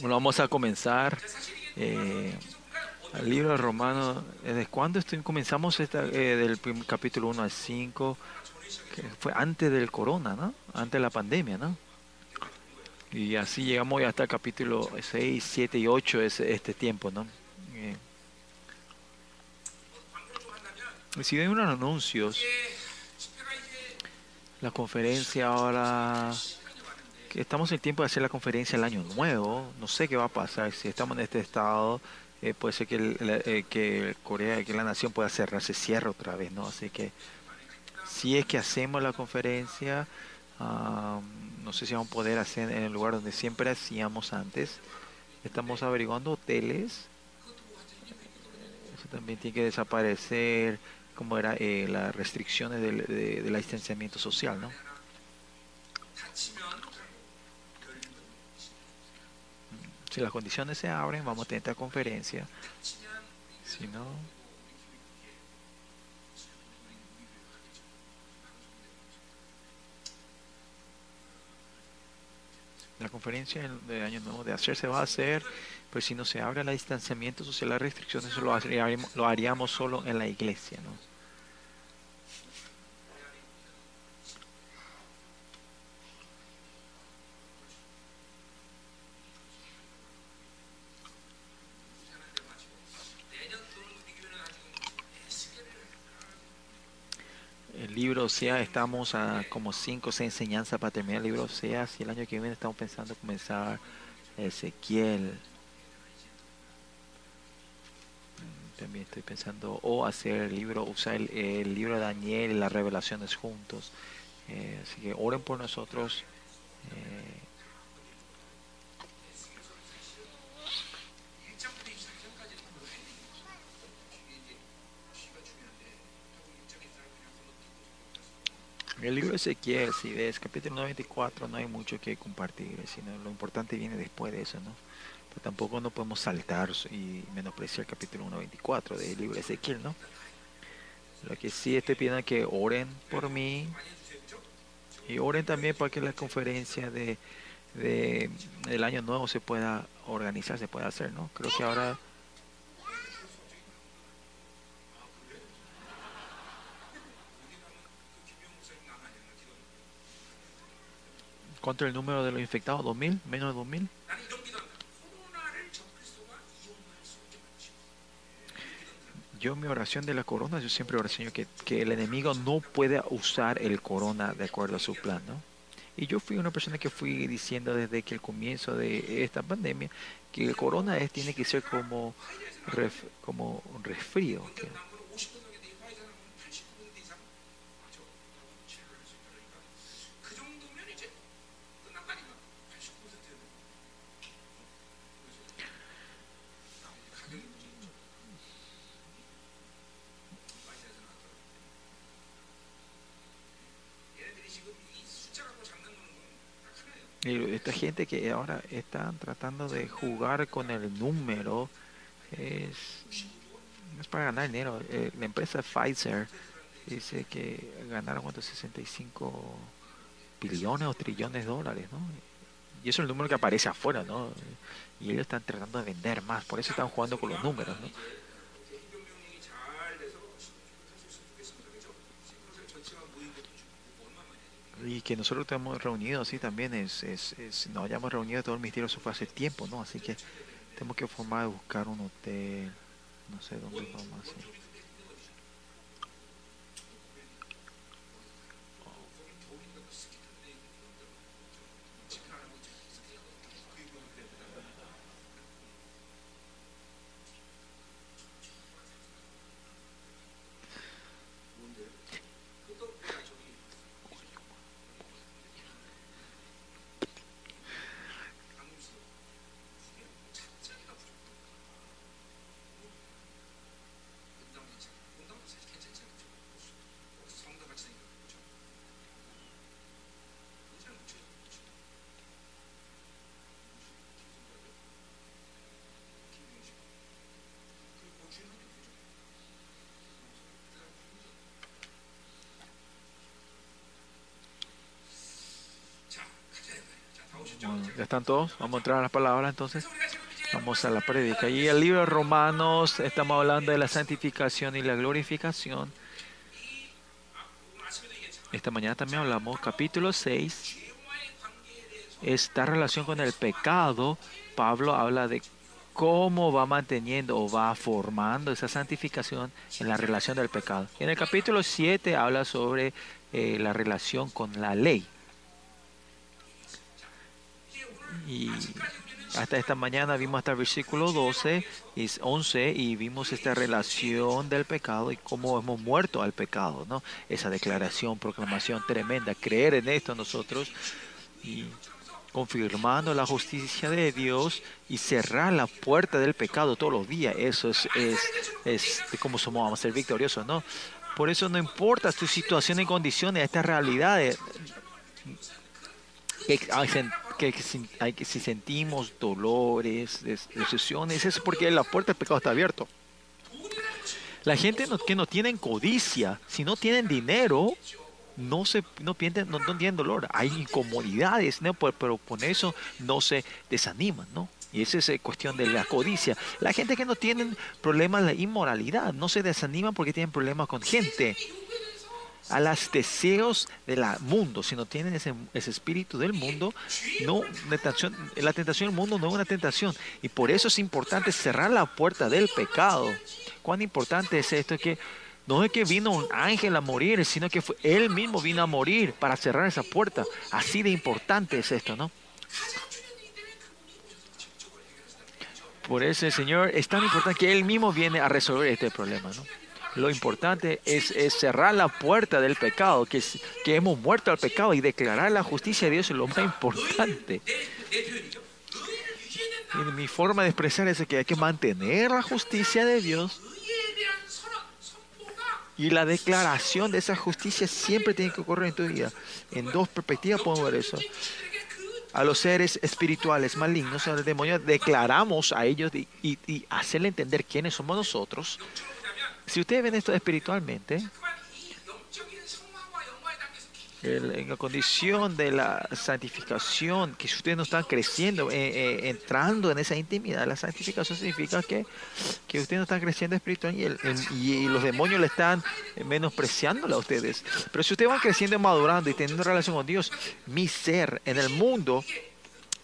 Bueno, vamos a comenzar eh, el libro de Romanos. ¿Desde cuándo comenzamos esta, eh, del capítulo 1 al 5? Que fue antes del corona, ¿no? Antes de la pandemia, ¿no? Y así llegamos hasta el capítulo 6, 7 y 8 es este tiempo, ¿no? Eh, si ven unos anuncios, la conferencia ahora estamos en tiempo de hacer la conferencia el año nuevo. No sé qué va a pasar. Si estamos en este estado, eh, puede ser que, el- eh, que Corea, que la nación pueda cerrar, se cierre otra vez, ¿no? Así que si es que hacemos la conferencia, ah, no sé si vamos a poder hacer en el lugar donde siempre hacíamos antes. Estamos averiguando hoteles. Eso también tiene que desaparecer, como era eh, las restricciones del, de, distanciamiento social, ¿no? Si las condiciones se abren, vamos a tener esta conferencia. Si no, la conferencia de Año Nuevo de hacer se va a hacer, pero si no se abre el distanciamiento social, las restricciones, eso lo, haríamos, lo haríamos solo en la iglesia, ¿no? Libro Osea, estamos a como 5 o 6 enseñanzas para terminar el libro Osea. Si el año que viene estamos pensando comenzar Ezequiel. Mm, También estoy pensando o hacer el libro, usar el, el libro de Daniel y las revelaciones juntos. Eh, así que oren por nosotros. eh, El libro de Ezequiel, si ves, capítulo 94, no hay mucho que compartir, sino lo importante viene después de eso, ¿no? Pero tampoco no podemos saltar y menospreciar el capítulo 1.24 del libro de Ezequiel, ¿no? Lo que sí estoy pidiendo que oren por mí y oren también para que la conferencia de, de del año nuevo se pueda organizar, se pueda hacer, ¿no? Creo que ahora contra el número de los infectados, 2000, menos de 2000. Yo mi oración de la corona, yo siempre oro, Señor, que, que el enemigo no pueda usar el corona de acuerdo a su plan, ¿no? Y yo fui una persona que fui diciendo desde que el comienzo de esta pandemia que el corona es, tiene que ser como, como un resfrío. Esta gente que ahora están tratando de jugar con el número es, es para ganar dinero. Eh, la empresa Pfizer dice que ganaron cuánto 65 billones o trillones de dólares, ¿no? Y eso es el número que aparece afuera, ¿no? Y ellos están tratando de vender más, por eso están jugando con los números, ¿no? Y que nosotros estamos reunidos así también es, es, es nos hayamos reunido todo el misterio, eso fue hace tiempo, ¿no? Así que tenemos que formar buscar un hotel, no sé dónde vamos a están todos? Vamos a entrar a la palabra entonces. Vamos a la prédica. Y el libro de Romanos, estamos hablando de la santificación y la glorificación. Esta mañana también hablamos, capítulo 6, esta relación con el pecado. Pablo habla de cómo va manteniendo o va formando esa santificación en la relación del pecado. En el capítulo 7 habla sobre eh, la relación con la ley. Y hasta esta mañana vimos hasta el versículo 12 y 11 y vimos esta relación del pecado y cómo hemos muerto al pecado, ¿no? Esa declaración, proclamación tremenda, creer en esto nosotros y confirmando la justicia de Dios y cerrar la puerta del pecado todos los días. Eso es, es, es de cómo somos, vamos a ser victoriosos, ¿no? Por eso no importa tu situación y condiciones, estas realidades que, si, hay, que si sentimos dolores, decepciones, es porque la puerta del pecado está abierta. La gente que no tienen codicia, si no tienen dinero, no se no, pierden, no, tienen dolor. Hay incomodidades, ¿no? pero, con eso no se desaniman, ¿no? Y esa es cuestión de la codicia. La gente que no tiene problemas de inmoralidad no se desaniman porque tienen problemas con gente a los deseos del mundo, si no tienen ese, espíritu del mundo, no, la tentación del mundo no es una tentación. Y por eso es importante cerrar la puerta del pecado. Cuán importante es esto que no es que vino un ángel a morir, sino que fue, él mismo vino a morir para cerrar esa puerta. Así de importante es esto, ¿no? Por eso Señor es tan importante que Él mismo viene a resolver este problema, ¿no? Lo importante es, cerrar la puerta del pecado, que, que hemos muerto al pecado y declarar la justicia de Dios es lo más importante. Y mi forma de expresar es que hay que mantener la justicia de Dios y la declaración de esa justicia siempre tiene que ocurrir en tu vida. En dos perspectivas podemos ver eso. A los seres espirituales malignos, a los demonios, declaramos a ellos y, y, y hacerle entender quiénes somos nosotros si ustedes ven esto espiritualmente, en la condición de la santificación, que si ustedes no están creciendo, eh, eh, entrando en esa intimidad, la santificación significa que, que ustedes no están creciendo espiritualmente y, y, los demonios le están menospreciándolo a ustedes. Pero si ustedes van creciendo madurando y teniendo relación con Dios, mi ser en el mundo,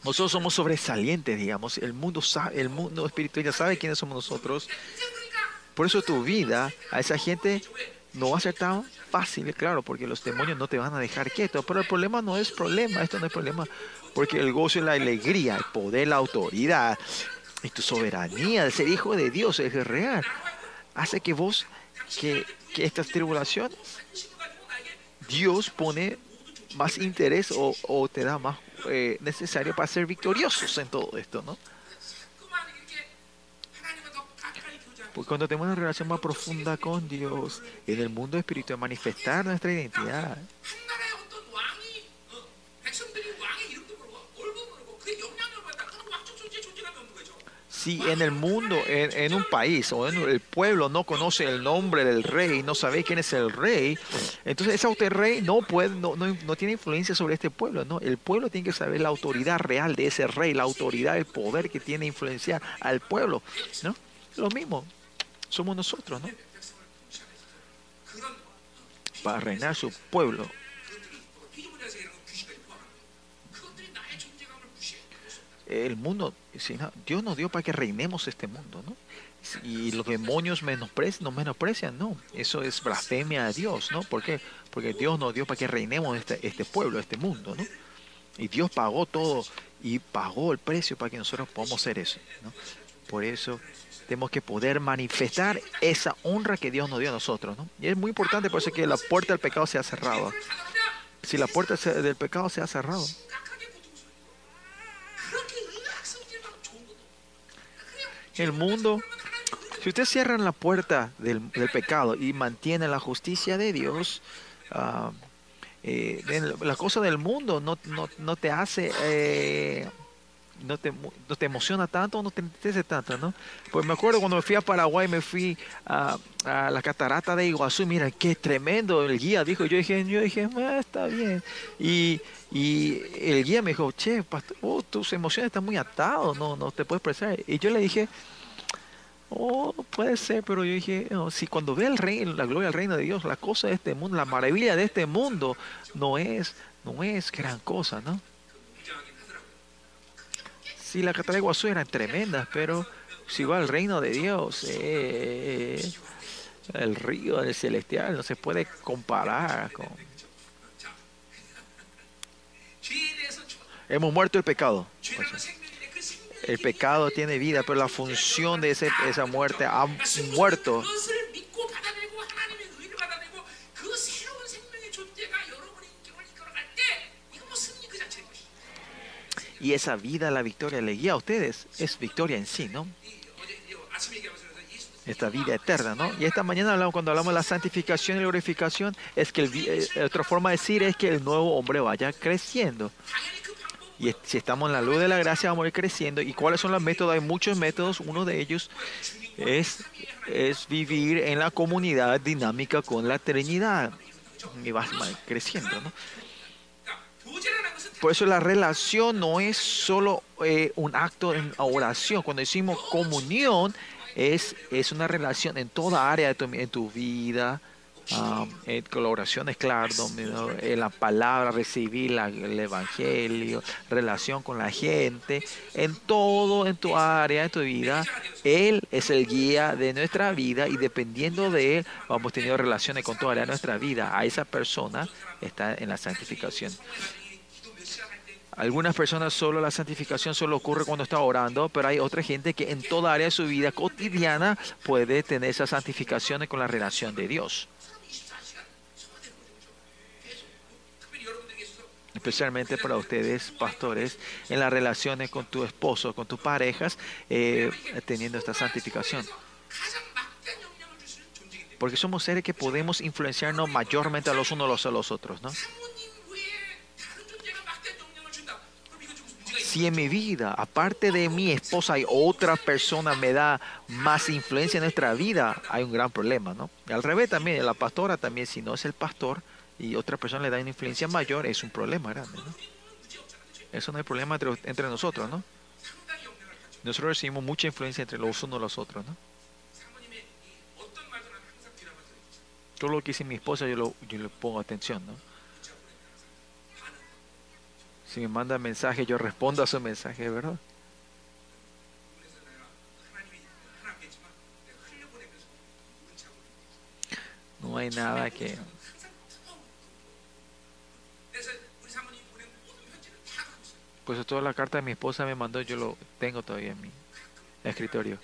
nosotros somos sobresalientes, digamos. El mundo sabe, el mundo espiritual ya sabe quiénes somos nosotros. Por eso tu vida a esa gente no va a ser tan fácil, claro, porque los demonios no te van a dejar quieto. Pero el problema no es problema, esto no es problema, porque el gozo y la alegría, el poder, la autoridad y tu soberanía de ser hijo de Dios es real. Hace que vos, que, estas tribulaciones, Dios pone más interés o, te da más eh, necesario para ser victoriosos en todo esto, ¿no? Porque cuando tenemos una relación más profunda con Dios, en el mundo espiritual, manifestar nuestra identidad. Si en el mundo, en, un país o en el pueblo no conoce el nombre del rey, no sabe quién es el rey, entonces ese rey no, puede, no, no, tiene influencia sobre este pueblo. ¿no? El pueblo tiene que saber la autoridad real de ese rey, la autoridad, el poder que tiene influenciar al pueblo. ¿no? Lo mismo, somos nosotros, ¿no? Para reinar su pueblo. El mundo, Dios nos dio para que reinemos este mundo, ¿no? Y los demonios menosprecian, nos menosprecian, no. Eso es blasfemia a Dios, ¿no? ¿Por qué? Porque Dios nos dio para que reinemos este, este pueblo, este mundo, ¿no? Y Dios pagó todo y pagó el precio para que nosotros podamos hacer eso, ¿no? Por eso tenemos que poder manifestar esa honra que Dios nos dio a nosotros. ¿no? Y es muy importante por eso que la puerta del pecado sea cerrada. Si la puerta del pecado se ha cerrado. El mundo, si ustedes cierran la puerta del, pecado y mantienen la justicia de Dios, uh, eh, la cosa del mundo no, no, no te hace... Eh, no te, no te emociona tanto no te interesa tanto, ¿no? Pues me acuerdo cuando me fui a Paraguay, me fui a, a la catarata de Iguazú, mira, qué tremendo el guía, dijo, yo dije, yo dije, ah, está bien. Y, y el guía me dijo, che, pastor, oh, tus emociones están muy atadas, no, no te puedes expresar. Y yo le dije, Oh, puede ser, pero yo dije, si cuando ve el reino, la gloria del reino de Dios, la cosa de este mundo, la maravilla de este mundo, no es, no es gran cosa, ¿no? Sí, la cataratas de Iguazú eran tremendas, pero si va al reino de Dios, eh, el río del celestial no se puede comparar con... Hemos muerto el pecado. El pecado tiene vida, pero la función de ese, esa muerte ha muerto. Y esa vida, la victoria, le guía a ustedes, es victoria en sí, ¿no? Esta vida eterna, ¿no? Y esta mañana hablamos, cuando hablamos de la santificación y la glorificación, es que el, otra forma de decir es que el nuevo hombre vaya creciendo. Y si estamos en la luz de la gracia, vamos a ir creciendo. ¿Y cuáles son los métodos? Hay muchos métodos. Uno de ellos es, es vivir en la comunidad dinámica con la Trinidad. Y vas creciendo, ¿no? Por eso la relación no es solo eh, un acto en oración. Cuando decimos comunión, es, es una relación en toda área de tu, en tu vida, Um, en colaboraciones, claro, en la palabra, recibir el evangelio, relación con la gente, en todo, en tu área, en tu vida. Él es el guía de nuestra vida y dependiendo de Él, vamos teniendo relaciones con toda área de nuestra vida. A esa persona está en la santificación. Algunas personas solo la santificación solo ocurre cuando está orando, pero hay otra gente que en toda área de su vida cotidiana puede tener esa santificación con la relación de Dios. especialmente para ustedes, pastores, en las relaciones con tu esposo, con tus parejas, eh, teniendo esta santificación. Porque somos seres que podemos influenciarnos mayormente a los unos a los otros, ¿no? Si en mi vida, aparte de mi esposa, hay otra persona me da más influencia en nuestra vida, hay un gran problema, ¿no? al revés también, la pastora también, si no es el pastor, y otra persona le da una influencia mayor, es un problema grande. ¿no? Eso no hay problema entre, nosotros, ¿no? Nosotros recibimos mucha influencia entre los unos y los otros, ¿no? Todo lo que dice mi esposa yo, le pongo atención, ¿no? Si me manda mensaje, yo respondo a su mensaje, ¿verdad? No hay nada que Pues toda la carta de mi esposa me mandó, yo lo tengo todavía en mi escritorio.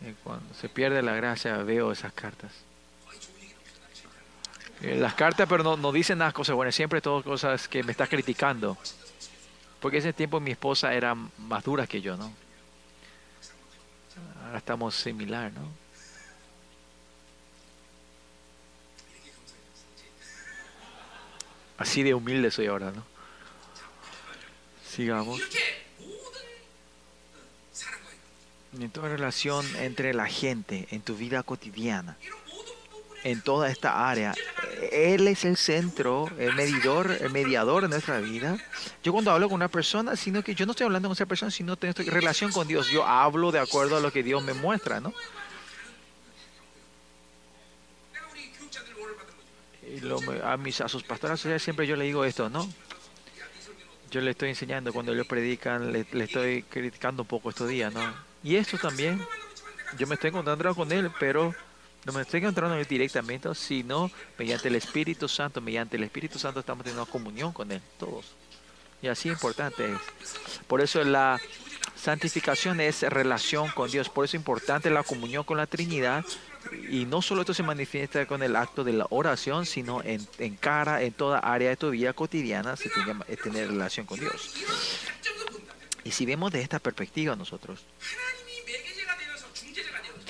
Y cuando se pierde la gracia veo esas cartas. Eh, las cartas, pero no, no dicen nada cosas buenas, siempre todas cosas que me está criticando. Porque ese tiempo mi esposa era más dura que yo, ¿no? Ahora estamos similar, ¿no? Así de humilde soy ahora, ¿no? Sigamos. En toda relación entre la gente, en tu vida cotidiana, en toda esta área, Él es el centro, el medidor, el mediador de nuestra vida. Yo cuando hablo con una persona, sino que yo no estoy hablando con esa persona, sino tengo relación con Dios. Yo hablo de acuerdo a lo que Dios me muestra, ¿no? A, mis, a sus pastores siempre yo le digo esto, ¿no? yo le estoy enseñando cuando ellos predican, le, estoy criticando un poco estos días, ¿no? Y esto también, yo me estoy encontrando con él, pero no me estoy encontrando directamente, sino mediante el Espíritu Santo, mediante el Espíritu Santo estamos teniendo comunión con él, todos. Y así importante es. Por eso la santificación es relación con Dios, por eso es importante la comunión con la Trinidad y no solo esto se manifiesta con el acto de la oración, sino en, cara, en toda área de tu vida cotidiana, se tiene que tener relación con Dios. Y si vemos de esta perspectiva nosotros,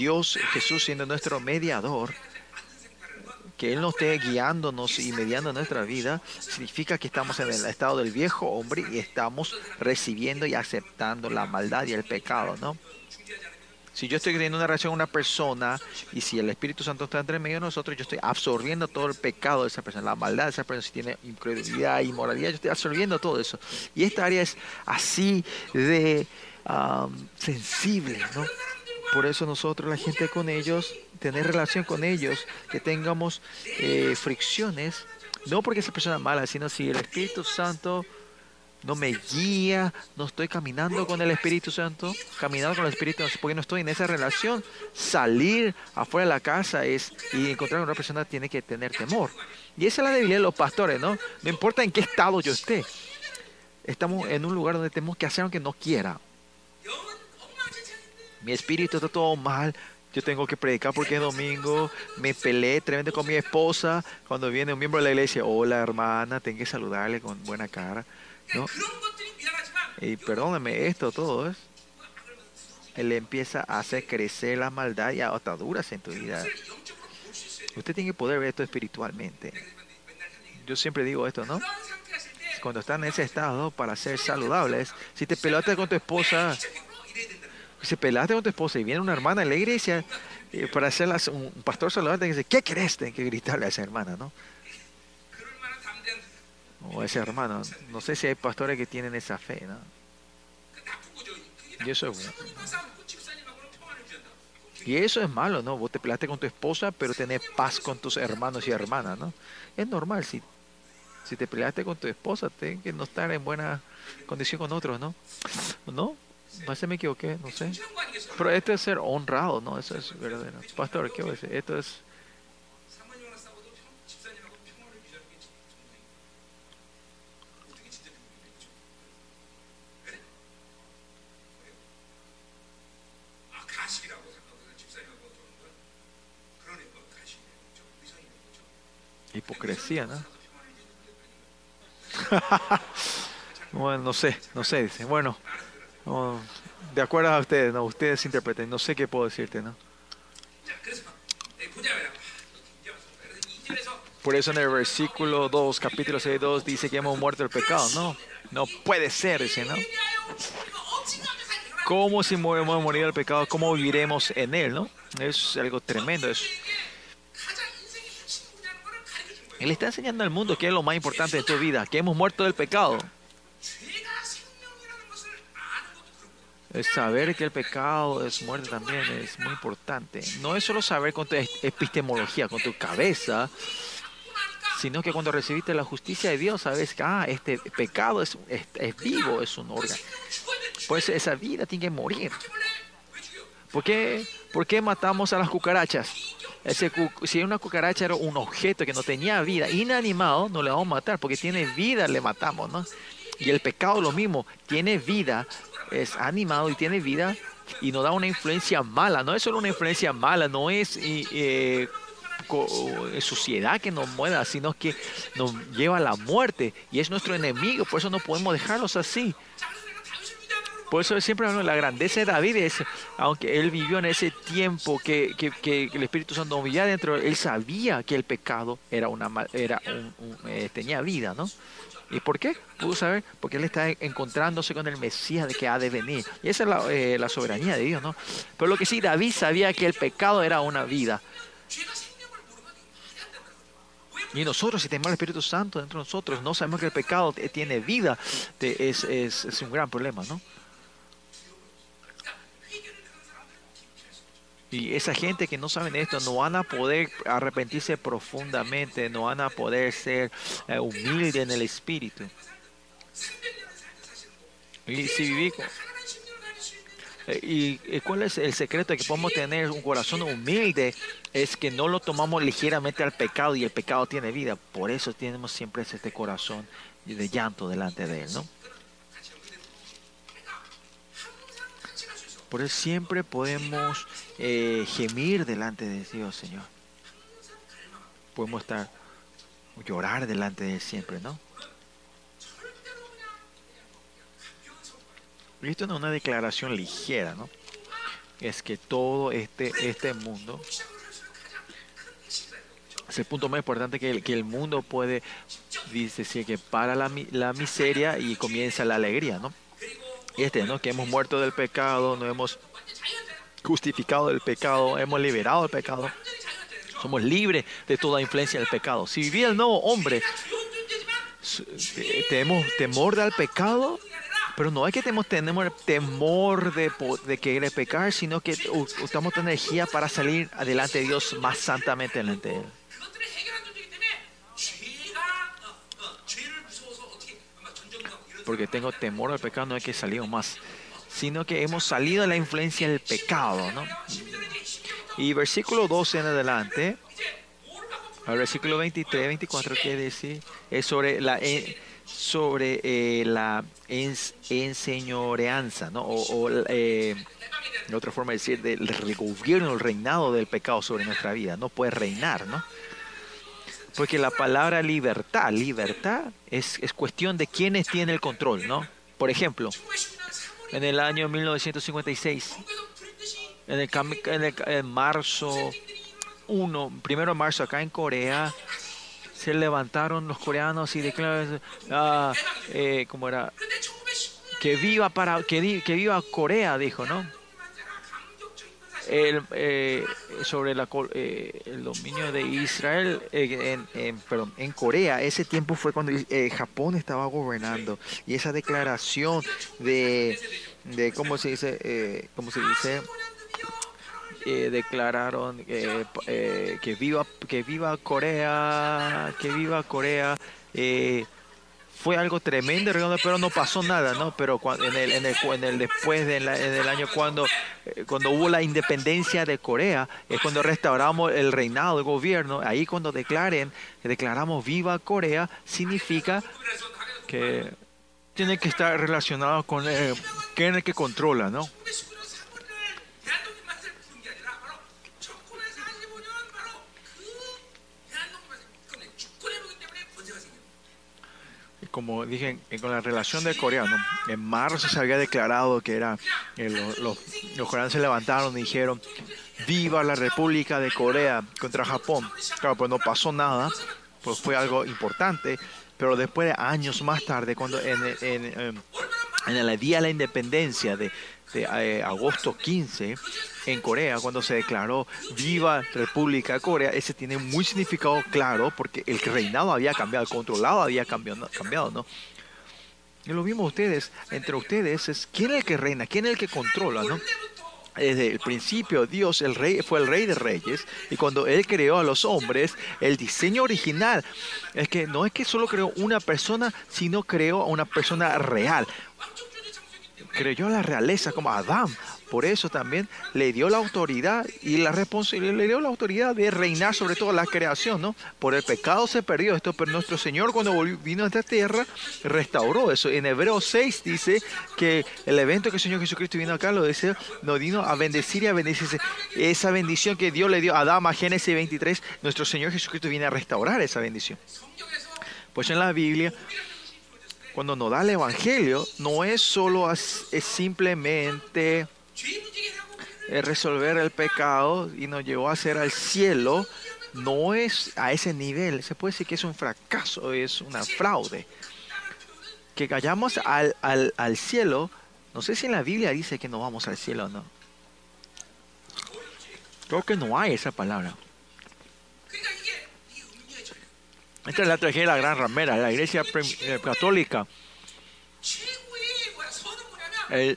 Dios, Jesús siendo nuestro mediador, que Él nos esté guiándonos y mediando nuestra vida, significa que estamos en el estado del viejo hombre y estamos recibiendo y aceptando la maldad y el pecado, ¿no? Si yo estoy teniendo una relación con una persona y si el Espíritu Santo está entre medio de nosotros, yo estoy absorbiendo todo el pecado de esa persona, la maldad de esa persona, si tiene incredulidad, inmoralidad, yo estoy absorbiendo todo eso. Y esta área es así de sensible, ¿no? Por eso nosotros, la gente con ellos, tener relación con ellos, que tengamos eh, fricciones, no porque esa persona es mala, sino si el Espíritu Santo no me guía, no estoy caminando con el Espíritu Santo, caminando con el Espíritu Santo, porque no estoy en esa relación. Salir afuera de la casa es y encontrar a una persona tiene que tener temor. Y esa es la debilidad de los pastores, ¿no? No importa en qué estado yo esté. Estamos en un lugar donde tenemos que hacer aunque no quiera mi espíritu está todo mal, yo tengo que predicar porque es domingo, me peleé tremendo con mi esposa, cuando viene un miembro de la iglesia, hola hermana, tengo que saludarle con buena cara, ¿no? Y perdóname esto todo. Él empieza a hacer crecer la maldad y ataduras en tu vida. Usted tiene que poder ver esto espiritualmente. Yo siempre digo esto, ¿no? Cuando están en ese estado para ser saludables, si te peleaste con tu esposa, si pelaste con tu esposa y viene una hermana en la iglesia para hacerla un pastor saludable, dice, ¿qué crees? Tienes que gritarle a esa hermana, ¿no? O a ese hermano. No sé si hay pastores que tienen esa fe, ¿no? Y eso es y eso es malo, ¿no? Vos te peleaste con tu esposa, pero tenés paz con tus hermanos y hermanas, ¿no? Es normal, si, si te peleaste con tu esposa, tienes que no estar en buena condición con otros, ¿no? ¿No? No sé, me equivoqué, no sé. Pero esto es ser honrado, ¿no? Eso es verdadero. Pastor, ¿qué voy a decir? Esto es... Hipocresía, ¿no? bueno, no sé, no sé, dice. Bueno, de acuerdo a ustedes, no, ustedes interpreten. No sé qué puedo decirte, ¿no? Por eso en el versículo 2, capítulo 6, 2 dice que hemos muerto el pecado. No, no puede ser, dice, ¿no? ¿Cómo si hemos morido el pecado? ¿Cómo viviremos en él, no? Es algo tremendo. Es... Él está enseñando al mundo que es lo más importante de tu vida, que hemos muerto del pecado. Es saber que el pecado es muerte también es muy importante. No es solo saber con tu epistemología, con tu cabeza, sino que cuando recibiste la justicia de Dios, sabes que ah, este pecado es, es, vivo, es un órgano. Pues esa vida tiene que morir. ¿Por qué, ¿Por qué matamos a las cucarachas? Ese, si una cucaracha era un objeto que no tenía vida, inanimado, no le vamos a matar, porque tiene vida, le matamos, ¿no? Y el pecado lo mismo, tiene vida, es animado y tiene vida y nos da una influencia mala. No es solo una influencia mala, no es eh, suciedad que nos mueva, sino que nos lleva a la muerte y es nuestro enemigo. Por eso no podemos dejarlos así. Por eso siempre hablamos la grandeza de David es, aunque él vivió en ese tiempo que, que, el Espíritu Santo vivía dentro, él sabía que el pecado era una era eh, tenía vida, ¿no? ¿Y por qué? Pudo saber, porque él está encontrándose con el Mesías de que ha de venir. Y esa es eh, la, soberanía de Dios, ¿no? Pero lo que sí, David sabía que el pecado era una vida. Y nosotros, si tenemos el Espíritu Santo dentro de nosotros, no sabemos que el pecado tiene vida, es un gran problema, ¿no? Y esa gente que no saben esto no van a poder arrepentirse profundamente, no van a poder ser eh, humildes en el espíritu. Y si vivimos, eh, y, cuál es el secreto de que podemos tener un corazón humilde es que no lo tomamos ligeramente al pecado y el pecado tiene vida. Por eso tenemos siempre este corazón de llanto delante de él, ¿no? Por eso siempre podemos eh, gemir delante de Dios, Señor. Podemos estar, llorar delante de Él siempre, ¿no? Esto no es una declaración ligera, ¿no? Es que todo este, este mundo Es el punto más importante que el, que el mundo puede, dice, sí, que para la, la miseria y comienza la alegría, ¿no? Este, ¿no? Que hemos muerto del pecado, no hemos justificado del pecado, hemos liberado del pecado. Somos libres de toda influencia del pecado. Si vivía el nuevo hombre, tenemos temor del pecado, pero no es que tenemos, tenemos temor de, de querer pecar, sino que usamos energía para salir adelante de Dios más santamente delante de Él. Porque tengo temor al pecado, no es que salimos más, sino que hemos salido de la influencia del pecado. ¿no? Y versículo 12 en adelante, el versículo 23, 24 quiere decir, es sobre la, eh, sobre, eh, la enseñoreanza, ¿no? O, eh, otra forma de decir, del gobierno, el reinado del pecado sobre nuestra vida. No puede reinar, ¿no? Porque la palabra libertad, libertad es, es cuestión de quienes tienen el control, ¿no? Por ejemplo, en el año 1956, en el, en el marzo 1, primero de marzo acá en Corea, se levantaron los coreanos y declararon, ah, eh, ¿cómo era? Que viva para, que, que viva Corea, dijo, ¿no? El, eh, sobre la, eh, el dominio de Israel eh, en, en, en Corea. Ese tiempo fue cuando eh, Japón estaba gobernando y esa declaración de, de ¿cómo se dice? ¿Cómo se dice? Eh, declararon eh, eh, que viva que viva Corea que viva Corea fue algo tremendo pero no pasó nada no pero en el en el, en el después de en el año cuando cuando hubo la independencia de Corea es cuando restauramos el reinado el gobierno ahí cuando declaren declaramos viva Corea significa que tiene que estar relacionado con eh, quién es el que controla no como dije, con la relación de coreano, en marzo se había declarado que era, los, los coreanos se levantaron y dijeron, viva la República de Corea contra Japón. Claro, pues no pasó nada, pues fue algo importante, pero después de años más tarde, cuando en, en, en el día de la independencia de, de eh, agosto 15 en Corea, cuando se declaró viva República de Corea, ese tiene muy significado claro porque el reinado había cambiado, el controlado había cambiado, cambiado ¿no? Y lo vimos ustedes, entre ustedes es quién es el que reina, quién es el que controla, ¿no? Desde el principio Dios el rey fue el rey de reyes y cuando él creó a los hombres, el diseño original es que no es que solo creó una persona, sino creó a una persona real, creyó la realeza como Adán. Por eso también le dio la autoridad y la responsabilidad, le dio la autoridad de reinar sobre toda la creación, ¿no? Por el pecado se perdió esto, pero nuestro Señor cuando vino a esta tierra restauró eso. En Hebreos 6 dice que el evento que el Señor Jesucristo vino acá lo dice, nos vino a bendecir y a bendecirse. Esa bendición que Dios le dio a Adán, a Génesis 23, nuestro Señor Jesucristo viene a restaurar esa bendición. Pues en la Biblia cuando nos da el Evangelio, no es solo es simplemente resolver el pecado y nos llevó a hacer al cielo, no es a ese nivel. Se puede decir que es un fracaso, es una fraude. Que callamos al, al, al cielo, no sé si en la Biblia dice que no vamos al cielo o no. Creo que no hay esa palabra. Esta es la tragedia de la gran ramera, la iglesia eh, católica. El,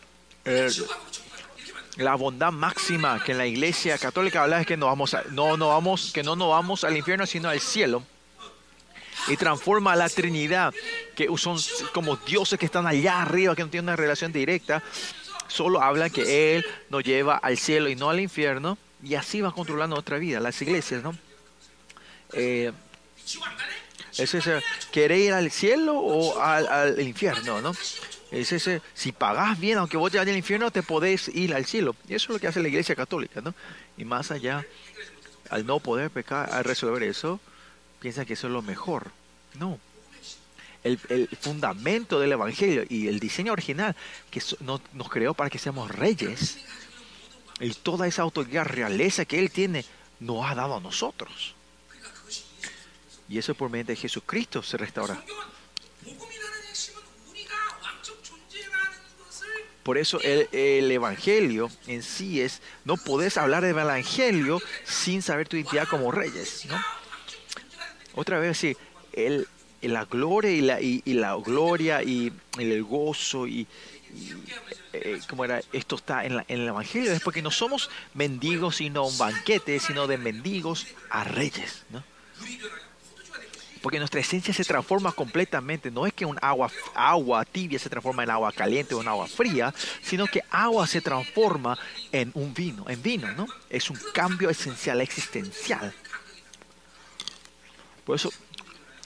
la bondad máxima que en la iglesia católica habla es que no vamos a, no, no vamos, que no nos vamos al infierno sino al cielo y transforma a la Trinidad, que son como dioses que están allá arriba, que no tienen una relación directa, solo hablan que Él nos lleva al cielo y no al infierno, y así va controlando nuestra vida, las iglesias, ¿no? Eh, es ese, ¿quiere ir al cielo o al, al infierno, no? Es ese, si pagás bien, aunque vos te vayas al infierno, te podés ir al cielo. Y eso es lo que hace la iglesia católica, ¿no? Y más allá, al no poder pecar, al resolver eso, piensa que eso es lo mejor. No. El, el fundamento del evangelio y el diseño original que no, nos creó para que seamos reyes y toda esa autoridad realeza que él tiene nos ha dado a nosotros. Y eso por medio de Jesucristo se restaura. Por eso el, el, Evangelio en sí es, no podés hablar del Evangelio sin saber tu identidad como reyes. ¿no? Otra vez, sí, el, la gloria y la, y, la gloria y el gozo y, eh, como era, esto está en, en, el Evangelio, es porque no somos mendigos sino un banquete, sino de mendigos a reyes. ¿no? Porque nuestra esencia se transforma completamente. No es que un agua, agua tibia se transforma en agua caliente o en agua fría, sino que agua se transforma en un vino, en vino, ¿no? Es un cambio esencial, existencial. Por eso,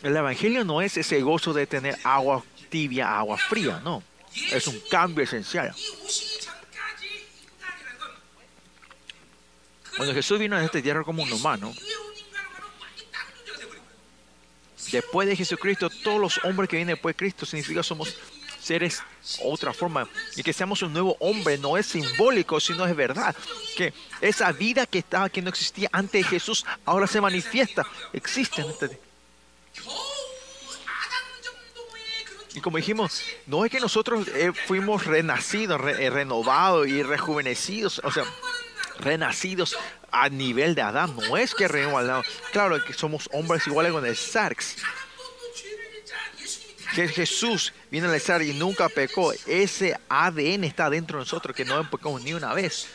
el Evangelio no es ese gozo de tener agua tibia, agua fría, no. Es un cambio esencial. Cuando Jesús vino a esta tierra como un humano, Después de Jesucristo, todos los hombres que vienen después de Cristo significa somos seres otra forma. Y que seamos un nuevo hombre no es simbólico, sino es verdad. Que esa vida que estaba, que no existía antes de Jesús, ahora se manifiesta, existe en este. Y como dijimos, no es que nosotros eh, fuimos renacidos, eh, renovados y rejuvenecidos, o sea, renacidos a nivel de Adán. No es que reino. Claro que somos hombres iguales con el Sarx. Que Jesús viene al Sarx y nunca pecó. Ese ADN está dentro de nosotros que no pecamos ni una vez.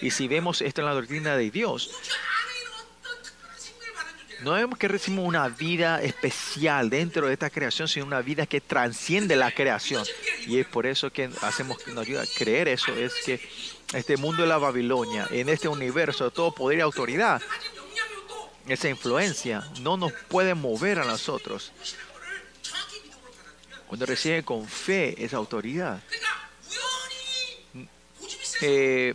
Y si vemos esto en la doctrina de Dios, no vemos que recibimos una vida especial dentro de esta creación, sino una vida que transciende la creación. Y es por eso que hacemos que nos ayuda a creer eso, es que este mundo de la Babilonia, en este universo de todo poder y autoridad, esa influencia no nos puede mover a nosotros. Cuando reciben con fe esa autoridad. Eh,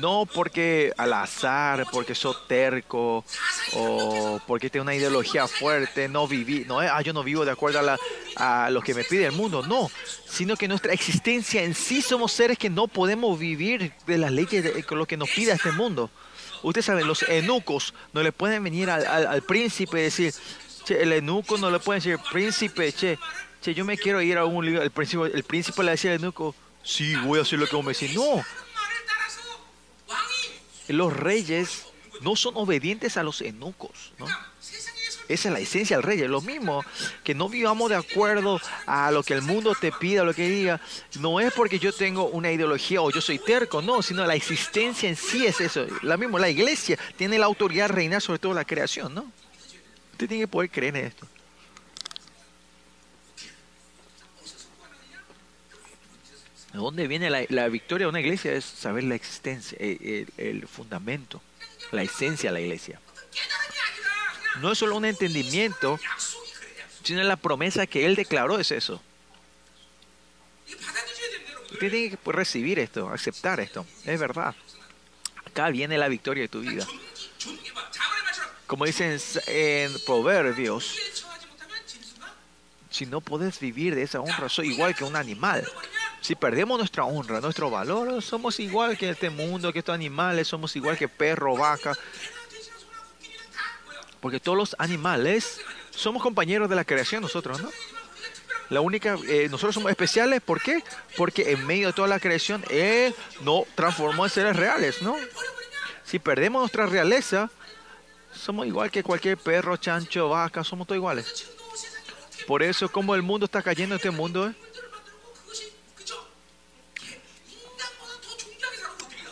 no porque al azar, porque sos terco o porque tengo una ideología fuerte, no viví, no ah, yo no vivo de acuerdo a, la, a lo que me pide el mundo, no, sino que nuestra existencia en sí somos seres que no podemos vivir de las leyes de, lo que nos pide este mundo. Ustedes saben, los enucos no le pueden venir al, príncipe y decir, che, el enuco no le puede decir, príncipe, che, che, yo me quiero ir a un lugar, el príncipe, el príncipe le decía al eunuco, sí, voy a hacer lo que vos me decís. No, los reyes no son obedientes a los eunucos, ¿no? Esa es la esencia del rey. Lo mismo que no vivamos de acuerdo a lo que el mundo te pida, lo que diga. No es porque yo tengo una ideología o yo soy terco, no, sino la existencia en sí es eso. La misma, la iglesia tiene la autoridad de reinar sobre toda la creación, ¿no? Usted tiene que poder creer en esto. ¿De dónde viene la, victoria de una iglesia? Es saber la existencia, eh, el, fundamento, la esencia de la iglesia. No es solo un entendimiento, sino la promesa que Él declaró es eso. Usted tiene que recibir esto, aceptar esto. Es verdad. Acá viene la victoria de tu vida. Como dicen en Proverbios, si no puedes vivir de esa honra, soy igual que un animal. Si perdemos nuestra honra, nuestro valor, somos igual que este mundo, que estos animales, somos igual que perro, vaca. Porque todos los animales somos compañeros de la creación nosotros, ¿no? La única, eh, nosotros somos especiales, ¿por qué? Porque en medio de toda la creación Él no transformó en seres reales, ¿no? Si perdemos nuestra realeza, somos igual que cualquier perro, chancho, vaca, somos todos iguales. Por eso, como el mundo está cayendo, este mundo, ¿eh?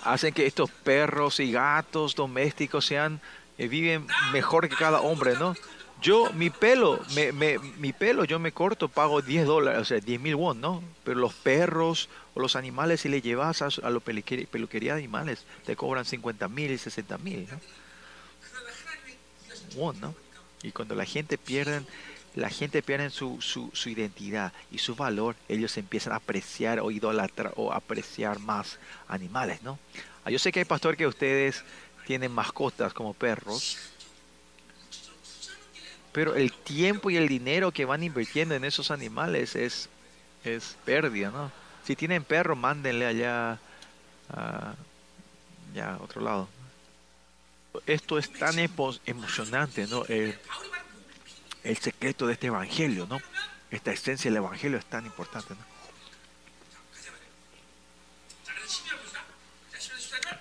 Hacen que estos perros y gatos domésticos sean eh, viven mejor que cada hombre, ¿no? Yo, mi pelo, me, me, mi pelo yo me corto, pago 10 dólares, o sea, 10 mil won, ¿no? Pero los perros o los animales, si le llevas a, a la peluquería, de animales, te cobran 50 mil y 60 mil, ¿no? Won, ¿no? Y cuando la gente pierde la gente pierde su, su, identidad y su valor, ellos empiezan a apreciar o idolatrar o apreciar más animales, ¿no? Ah, yo sé que hay pastor que ustedes tienen mascotas como perros, pero el tiempo y el dinero que van invirtiendo en esos animales es, es pérdida, ¿no? Si tienen perro, mándenle allá a, ya, otro lado. Esto es tan emocionante, ¿no? El secreto de este evangelio, ¿no? Esta esencia del evangelio es tan importante, ¿no?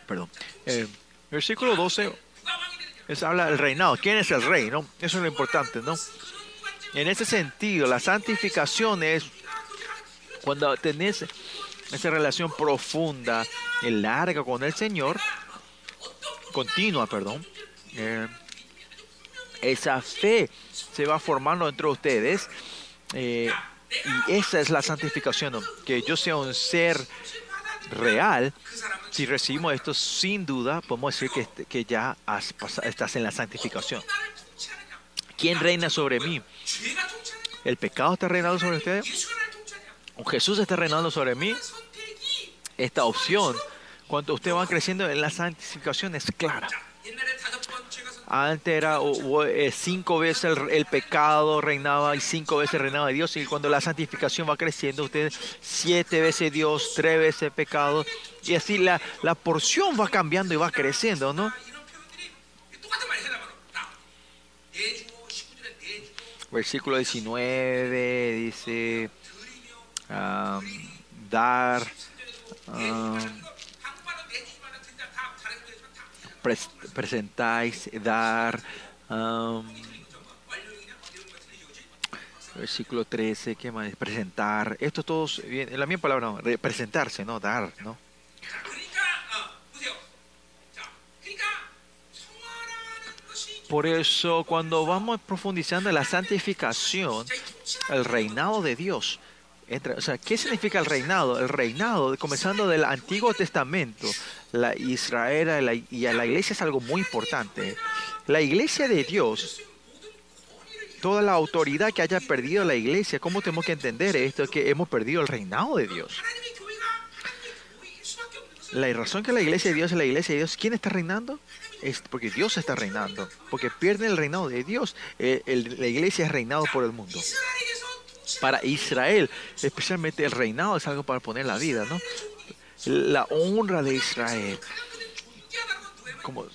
Perdón. Eh, versículo 12 es, habla del reinado. ¿Quién es el rey? ¿no? Eso es lo importante, ¿no? En ese sentido, la santificación es cuando tenés esa relación profunda y larga con el Señor, continua, perdón, eh, esa fe se va formando entre ustedes eh, y esa es la santificación, que yo sea un ser real. Si recibimos esto, sin duda, podemos decir que, que ya estás en la santificación. ¿Quién reina sobre mí? ¿El pecado está reinando sobre ustedes? ¿O Jesús está reinando sobre mí? Esta opción, cuando usted va creciendo en la santificación, es clara. Antes era eh, cinco veces el, pecado reinaba y cinco veces reinaba Dios. Y cuando la santificación va creciendo, usted siete veces Dios, tres veces pecado. Y así la, la porción va cambiando y va creciendo, ¿no? Versículo 19 dice, dar, presentáis, dar. versículo 13, ¿qué más? Presentar. Esto todos, en la misma palabra, presentarse, ¿no? Dar, ¿no? Por eso, cuando vamos profundizando en la santificación, el reinado de Dios, o sea, ¿qué significa el reinado? El reinado, comenzando del Antiguo Testamento, la Israel y a la iglesia es algo muy importante. La iglesia de Dios, toda la autoridad que haya perdido la iglesia, ¿cómo tenemos que entender esto? Que hemos perdido el reinado de Dios. La razón que la iglesia de Dios es la iglesia de Dios, ¿quién está reinando? Es porque Dios está reinando. Porque pierde el reinado de Dios. Eh, la iglesia es reinado por el mundo para Israel, especialmente el reinado es algo para poner la vida, ¿no? La honra de Israel, como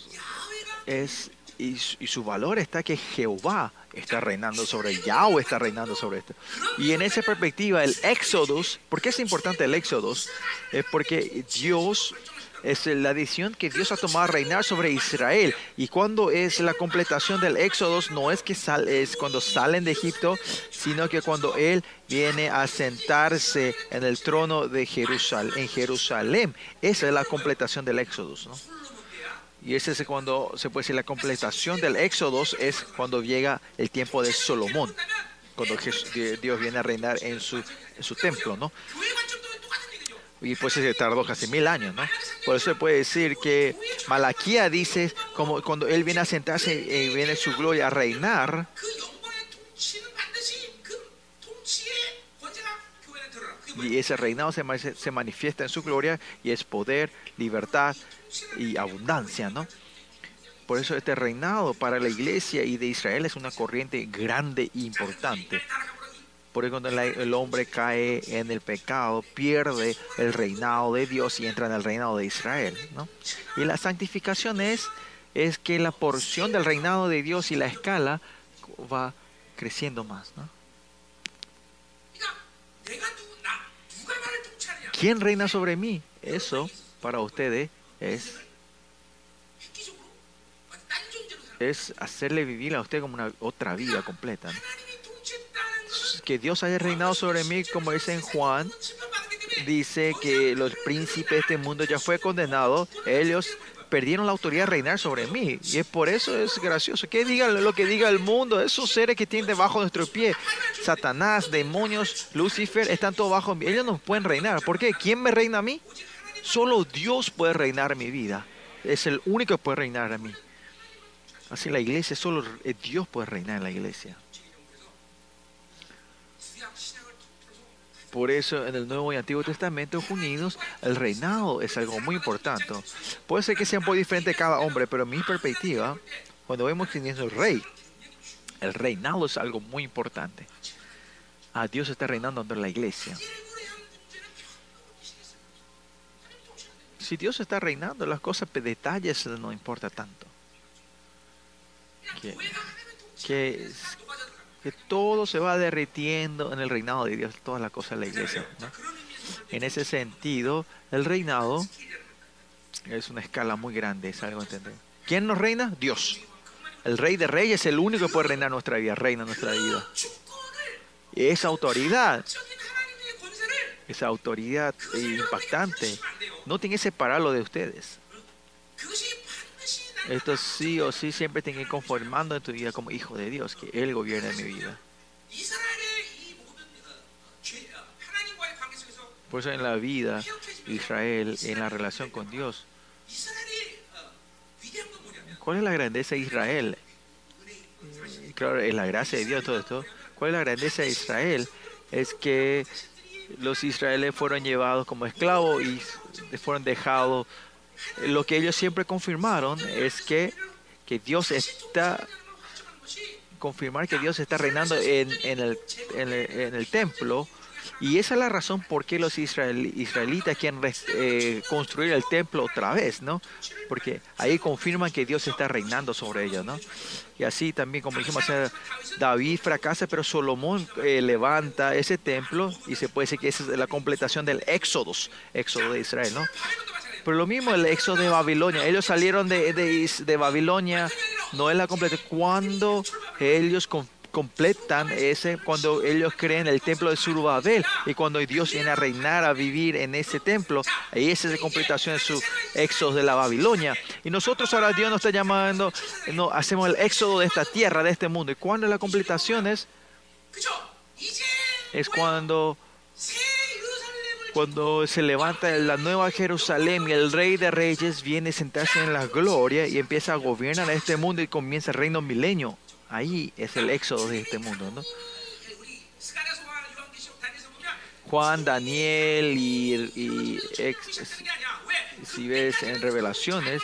es y, su valor está que Jehová está reinando sobre Yahweh está reinando sobre esto. Y en esa perspectiva, el Éxodo, ¿por qué es importante el Éxodo? Es porque Dios es la decisión que Dios ha tomado a reinar sobre Israel. Y cuando es la completación del Éxodo, no es que es cuando salen de Egipto, sino que cuando Él viene a sentarse en el trono de Jerusalén, en Jerusalén. Esa es la completación del Éxodo. Y ese es cuando se puede decir la completación del Éxodo, es cuando llega el tiempo de Salomón, cuando Dios viene a reinar en su, en su templo, ¿no? Y pues se tardó casi mil años, ¿no? Por eso se puede decir que Malaquía dice, como cuando él viene a sentarse y viene su gloria a reinar, y ese reinado se, se manifiesta en su gloria y es poder, libertad y abundancia, ¿no? Por eso este reinado para la iglesia y de Israel es una corriente grande e importante. Porque cuando el hombre cae en el pecado, pierde el reinado de Dios y entra en el reinado de Israel. ¿no? Y la santificación es, es que la porción del reinado de Dios y la escala va creciendo más. ¿Quién reina sobre mí? Eso para ustedes es es hacerle vivir a usted como una otra vida completa. Que Dios haya reinado sobre mí, como dice en Juan, dice que los príncipes de este mundo ya fue condenado, ellos perdieron la autoridad de reinar sobre mí. Y es por eso es gracioso. Que diga lo que diga el mundo, esos seres que tienen debajo de nuestro pie, Satanás, demonios, Lucifer, están todos bajo mí. Ellos no pueden reinar. ¿Por qué? ¿Quién me reina a mí? Solo Dios puede reinar mi vida. Es el único que puede reinar a mí. Así la iglesia, solo Dios puede reinar en la iglesia. Por eso en el Nuevo y Antiguo Testamento unidos, el reinado es algo muy importante. Puede ser que sea un poco diferente cada hombre, pero en mi perspectiva, cuando vemos que el rey, el reinado es algo muy importante. A ah, Dios está reinando entre la iglesia. Si Dios está reinando, las cosas, detalles no importa tanto. Que, que todo se va derritiendo en el reinado de Dios, todas las cosas de la iglesia. En ese sentido, el reinado es una escala muy grande, es entender. ¿Quién nos reina? Dios. El rey de reyes es el único que puede reinar nuestra vida, reina nuestra vida. Esa autoridad, esa autoridad impactante, no tiene que separarlo de ustedes. Esto sí o sí siempre tiene que ir conformando en tu vida como hijo de Dios, que Él gobierna en mi vida. Por eso en la vida de Israel, en la relación con Dios, ¿cuál es la grandeza de Israel? Claro, en la gracia de Dios, todo esto. ¿Cuál es la grandeza de Israel? Es que los israelíes fueron llevados como esclavos y fueron dejados lo que ellos siempre confirmaron es que, que Dios está confirmar que Dios está reinando en, en, el, en, el, templo. Y esa es la razón por qué los israelitas quieren eh, construir el templo otra vez, ¿no? Porque ahí confirman que Dios está reinando sobre ellos, ¿no? Y así también, como dijimos, David fracasa, pero Solomón eh, levanta ese templo y se puede decir que esa es la completación del éxodo, éxodo de Israel, ¿no? Pero lo mismo el éxodo de Babilonia. Ellos salieron de, de, Babilonia, no es la completa. Cuando ellos completan ese, cuando ellos creen el templo de Surubabel y cuando Dios viene a reinar, a vivir en ese templo, ahí esa es la completación de su éxodo de la Babilonia. Y nosotros ahora Dios nos está llamando, no, hacemos el éxodo de esta tierra, de este mundo. ¿Y cuando la completación es? Es cuando cuando se levanta la nueva Jerusalén y el rey de reyes viene a sentarse en la gloria y empieza a gobernar este mundo y comienza el reino milenio. Ahí es el éxodo de este mundo, ¿no? Juan, Daniel y si ves en revelaciones,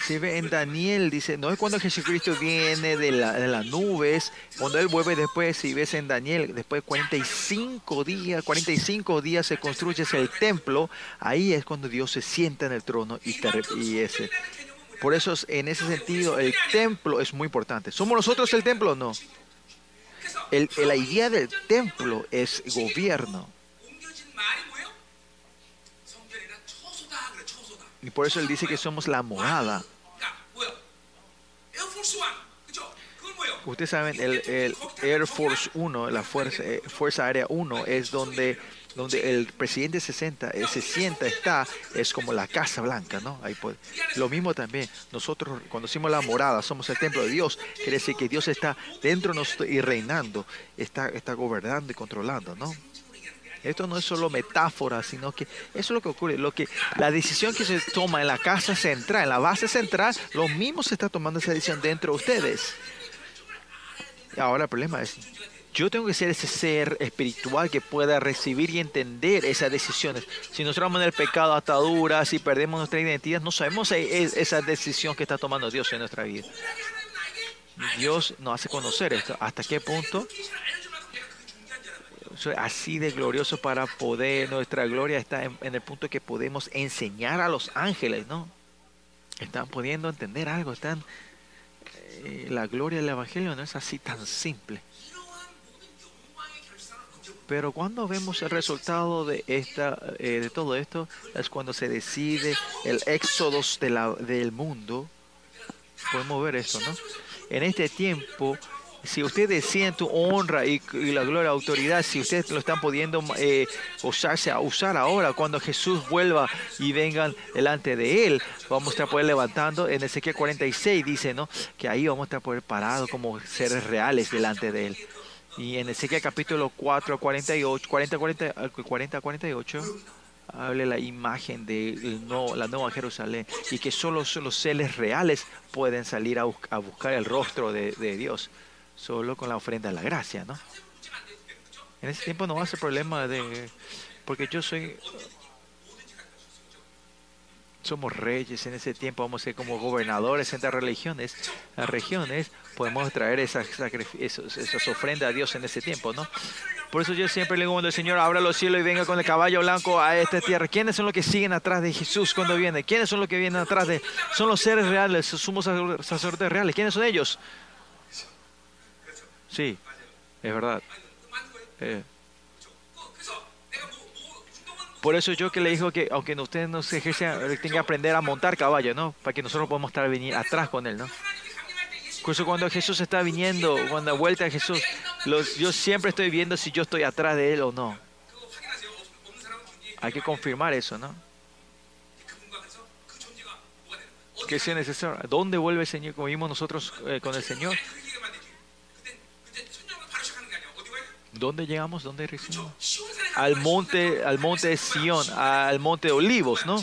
Si ve en Daniel, dice, no es cuando Jesucristo viene de, las nubes, cuando Él vuelve después, si ves en Daniel, después de 45 días, 45 días se construye el templo, ahí es cuando Dios se sienta en el trono y, y ese. Por eso, en ese sentido, el templo es muy importante. ¿Somos nosotros el templo no? El, la idea del templo es gobierno. Y por eso él dice que somos la morada. Ustedes saben, el, Air Force 1, la Fuerza, eh, Fuerza Aérea 1, es donde, donde el presidente se sienta, eh, se sienta, está, es como la Casa Blanca, ¿no? Ahí Lo mismo también, nosotros cuando decimos la morada, somos el templo de Dios, quiere decir que Dios está dentro de nosotros y reinando, está, está gobernando y controlando, ¿no? Esto no es solo metáfora, sino que eso es lo que ocurre. Lo que, la decisión que se toma en la casa central, en la base central, lo mismo se está tomando esa decisión dentro de ustedes. Y ahora el problema es, yo tengo que ser ese ser espiritual que pueda recibir y entender esas decisiones. Si nosotros vamos en el pecado, ataduras, si perdemos nuestra identidad, no sabemos e, e, esa decisión que está tomando Dios en nuestra vida. Dios nos hace conocer esto. ¿Hasta qué punto? Así de glorioso para poder, nuestra gloria está en, el punto que podemos enseñar a los ángeles, ¿no? Están pudiendo entender algo, están... Eh, la gloria del Evangelio no es así tan simple. Pero cuando vemos el resultado de, esta, eh, de todo esto, es cuando se decide el éxodo de la, del mundo. Podemos ver esto, ¿no? En este tiempo si ustedes deciden tu honra y, la gloria, autoridad, si ustedes lo están pudiendo eh, usarse a usar ahora, cuando Jesús vuelva y vengan delante de Él, vamos a estar poder levantando. En Ezequiel 46 dice, ¿no? Que ahí vamos a estar poder parados como seres reales delante de Él. Y en Ezequiel capítulo 4, 48, 40, 40, 40 48 hable la imagen de la nueva Jerusalén y que solo, los seres reales pueden salir a, buscar el rostro de Dios solo con la ofrenda de la gracia, ¿no? En ese tiempo no va a ser problema de... Porque yo soy... Somos reyes en ese tiempo, vamos a ser como gobernadores entre religiones, las regiones, podemos traer esas, esas ofrendas a Dios en ese tiempo, ¿no? Por eso yo siempre le digo cuando el Señor abra los cielos y venga con el caballo blanco a esta tierra. ¿Quiénes son los que siguen atrás de Jesús cuando viene? ¿Quiénes son los que vienen atrás de? Son los seres reales, somos sacerdotes reales. ¿Quiénes son ellos? Sí, es verdad. Eh. Por eso yo que le digo que aunque ustedes no se ejercen, tienen que aprender a montar caballo, ¿no? Para que nosotros podamos estar venir atrás con él, ¿no? Eso cuando Jesús está viniendo, cuando vuelta a Jesús, yo siempre estoy viendo si yo estoy atrás de él o no. Hay que confirmar eso, ¿no? Que sea necesario. ¿Dónde vuelve el Señor? Como vimos nosotros eh, con el Señor. ¿Dónde llegamos? ¿Dónde recibimos? Al monte, al monte de Sion, al monte de Olivos, ¿no?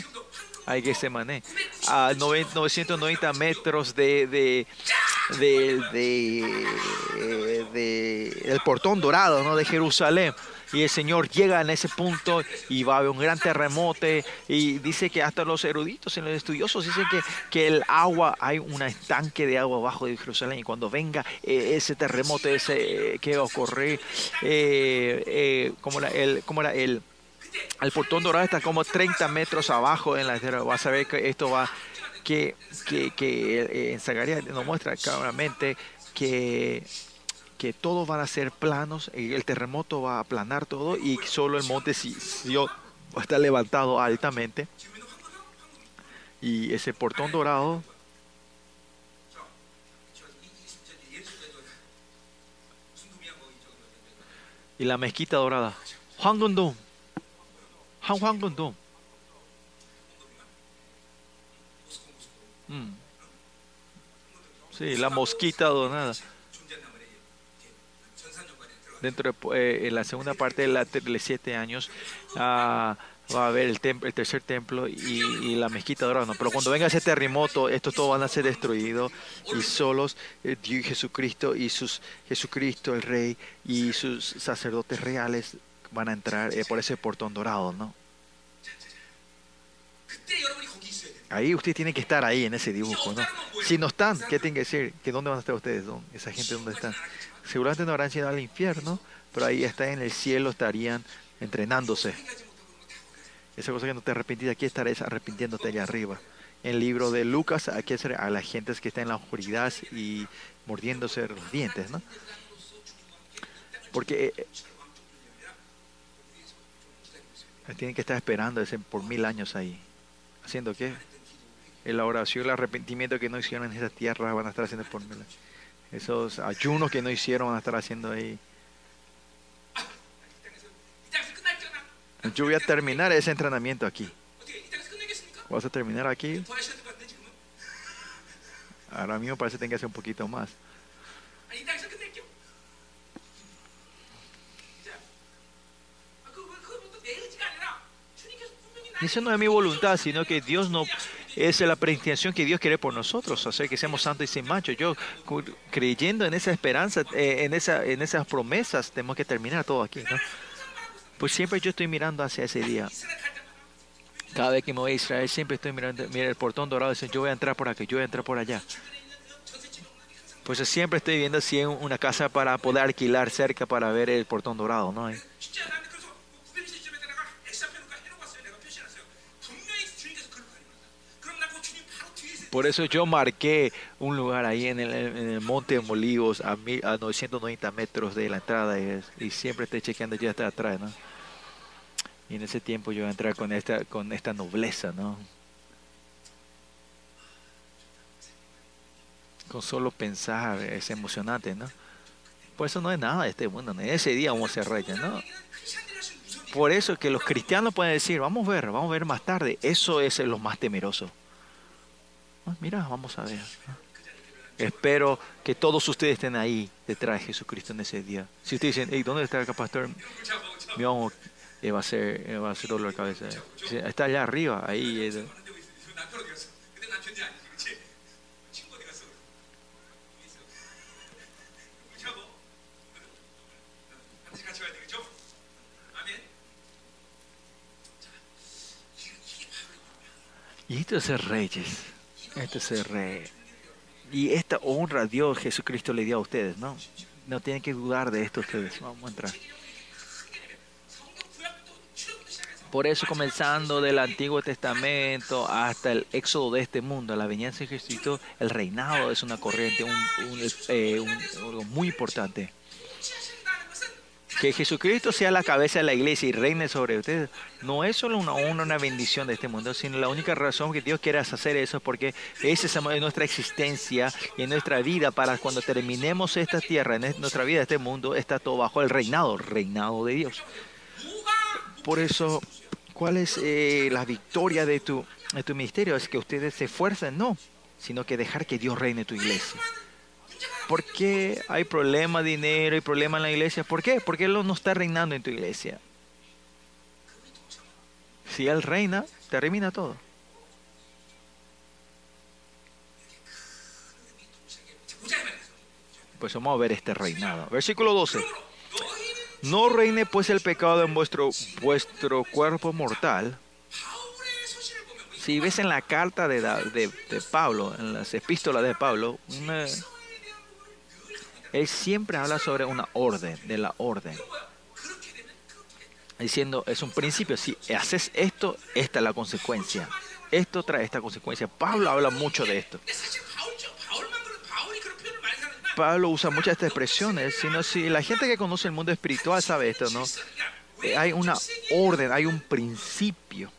Hay que se mané. A 990 metros de, de, de, de, el portón dorado, ¿no? De Jerusalén y el Señor llega en ese punto y va a haber un gran terremoto y dice que hasta los eruditos y los estudiosos dicen que, que el agua, hay un estanque de agua abajo de Jerusalén y cuando venga eh, ese terremoto ese que va a ocurrir, eh, eh, como, era el, como era el, el portón dorado está como 30 metros abajo en la tierra, vas a ver que esto va que, que, que en Zacarías nos muestra claramente que que todos van a ser planos, el terremoto va a aplanar todo y solo el monte Sion va a levantado altamente. Y ese portón dorado y la mezquita dorada. Juan Juan Gondón. Mm. Sí, la mosquita dorada dentro de eh, en la segunda parte de, la, de siete años ah, va a haber el, templo, el tercer templo y, la mezquita dorada. Pero cuando venga ese terremoto, estos todos van a ser destruidos y solos eh, Dios Jesucristo y sus Jesucristo el Rey y sus sacerdotes reales van a entrar eh, por ese portón dorado, ¿no? Ahí usted tiene que estar ahí en ese dibujo, ¿no? Si no están, ¿qué tiene que decir? ¿Que dónde van a estar ustedes? Esa gente, ¿dónde están? Seguramente no habrán ido al infierno, pero ahí está en el cielo, estarían entrenándose. Esa cosa que no te arrepentís aquí estarás arrepintiéndote allá arriba. En el libro de Lucas, aquí es a la gente que está en la oscuridad y mordiéndose los dientes, ¿no? Porque eh, tienen que estar esperando por mil años ahí. ¿Haciendo qué? En la oración, el arrepentimiento que no hicieron en esa tierra van a estar haciendo por mil años. Esos ayunos que no hicieron van a estar haciendo ahí. Yo voy a terminar ese entrenamiento aquí. ¿Vas a terminar aquí? Ahora mismo parece que tengo que hacer un poquito más. Eso no es mi voluntad, sino que Dios no, es la predestinación que Dios quiere por nosotros, hacer que seamos santos y sin mancho. Yo creyendo en esa esperanza, eh, en, esa, en esas promesas, tenemos que terminar todo aquí. Pues siempre yo estoy mirando hacia ese día. Cada vez que me voy a Israel, siempre estoy mirando, mira el portón dorado, dicen, yo voy a entrar por aquí, yo voy a entrar por allá. Pues siempre estoy viendo si hay una casa para poder alquilar cerca para ver el portón dorado, ¿no? Por eso yo marqué un lugar ahí en el, monte de Molivos a, a 990 metros de la entrada y, siempre estoy chequeando ya hasta atrás, ¿no? Y en ese tiempo yo voy a entrar con esta, con esta nobleza, ¿no? Con solo pensar es emocionante, ¿no? Por eso no es nada de este mundo, en ese día vamos a ser reyes, ¿no? Por eso que los cristianos pueden decir, vamos a ver, vamos a ver más tarde, eso es lo más temeroso. Ah, mira, vamos a ver. Espero que todos ustedes estén ahí detrás de Jesucristo en ese día. Si ustedes dicen, ¿dónde está el pastor? Mi eh, va a ser, eh, va a ser dolor de cabeza. Está allá arriba, ahí. Eh. Y esto es ser reyes. Este se re... Y esta honra Dios Jesucristo le dio a ustedes, ¿no? No tienen que dudar de esto ustedes. Vamos a entrar. Por eso comenzando del Antiguo Testamento hasta el éxodo de este mundo, la venganza de Jesucristo, el reinado es una corriente, un, un, eh, un, algo muy importante. Que Jesucristo sea la cabeza de la iglesia y reine sobre ustedes, no es solo una, una bendición de este mundo, sino la única razón que Dios quiere hacer eso es porque esa es nuestra existencia y en nuestra vida para cuando terminemos esta tierra, en nuestra vida, este mundo, está todo bajo el reinado, reinado de Dios. Por eso ¿Cuál es eh, la victoria de tu, de tu ministerio? Es que ustedes se esfuercen, no, sino que dejar que Dios reine tu iglesia. ¿Por qué hay problema de dinero y problema en la iglesia? ¿Por qué? Porque Él no está reinando en tu iglesia. Si Él reina, termina todo. Pues vamos a ver este reinado. Versículo 12. No reine pues el pecado en vuestro, vuestro cuerpo mortal. Si ves en la carta de, de, Pablo, en las epístolas de Pablo, él siempre habla sobre una orden, de la orden. Diciendo, es un principio, si haces esto, esta es la consecuencia. Esto trae esta consecuencia. Pablo habla mucho de esto. Pablo usa muchas estas expresiones, sino si la gente que conoce el mundo espiritual sabe esto, ¿no? Eh, hay una orden, hay un principio,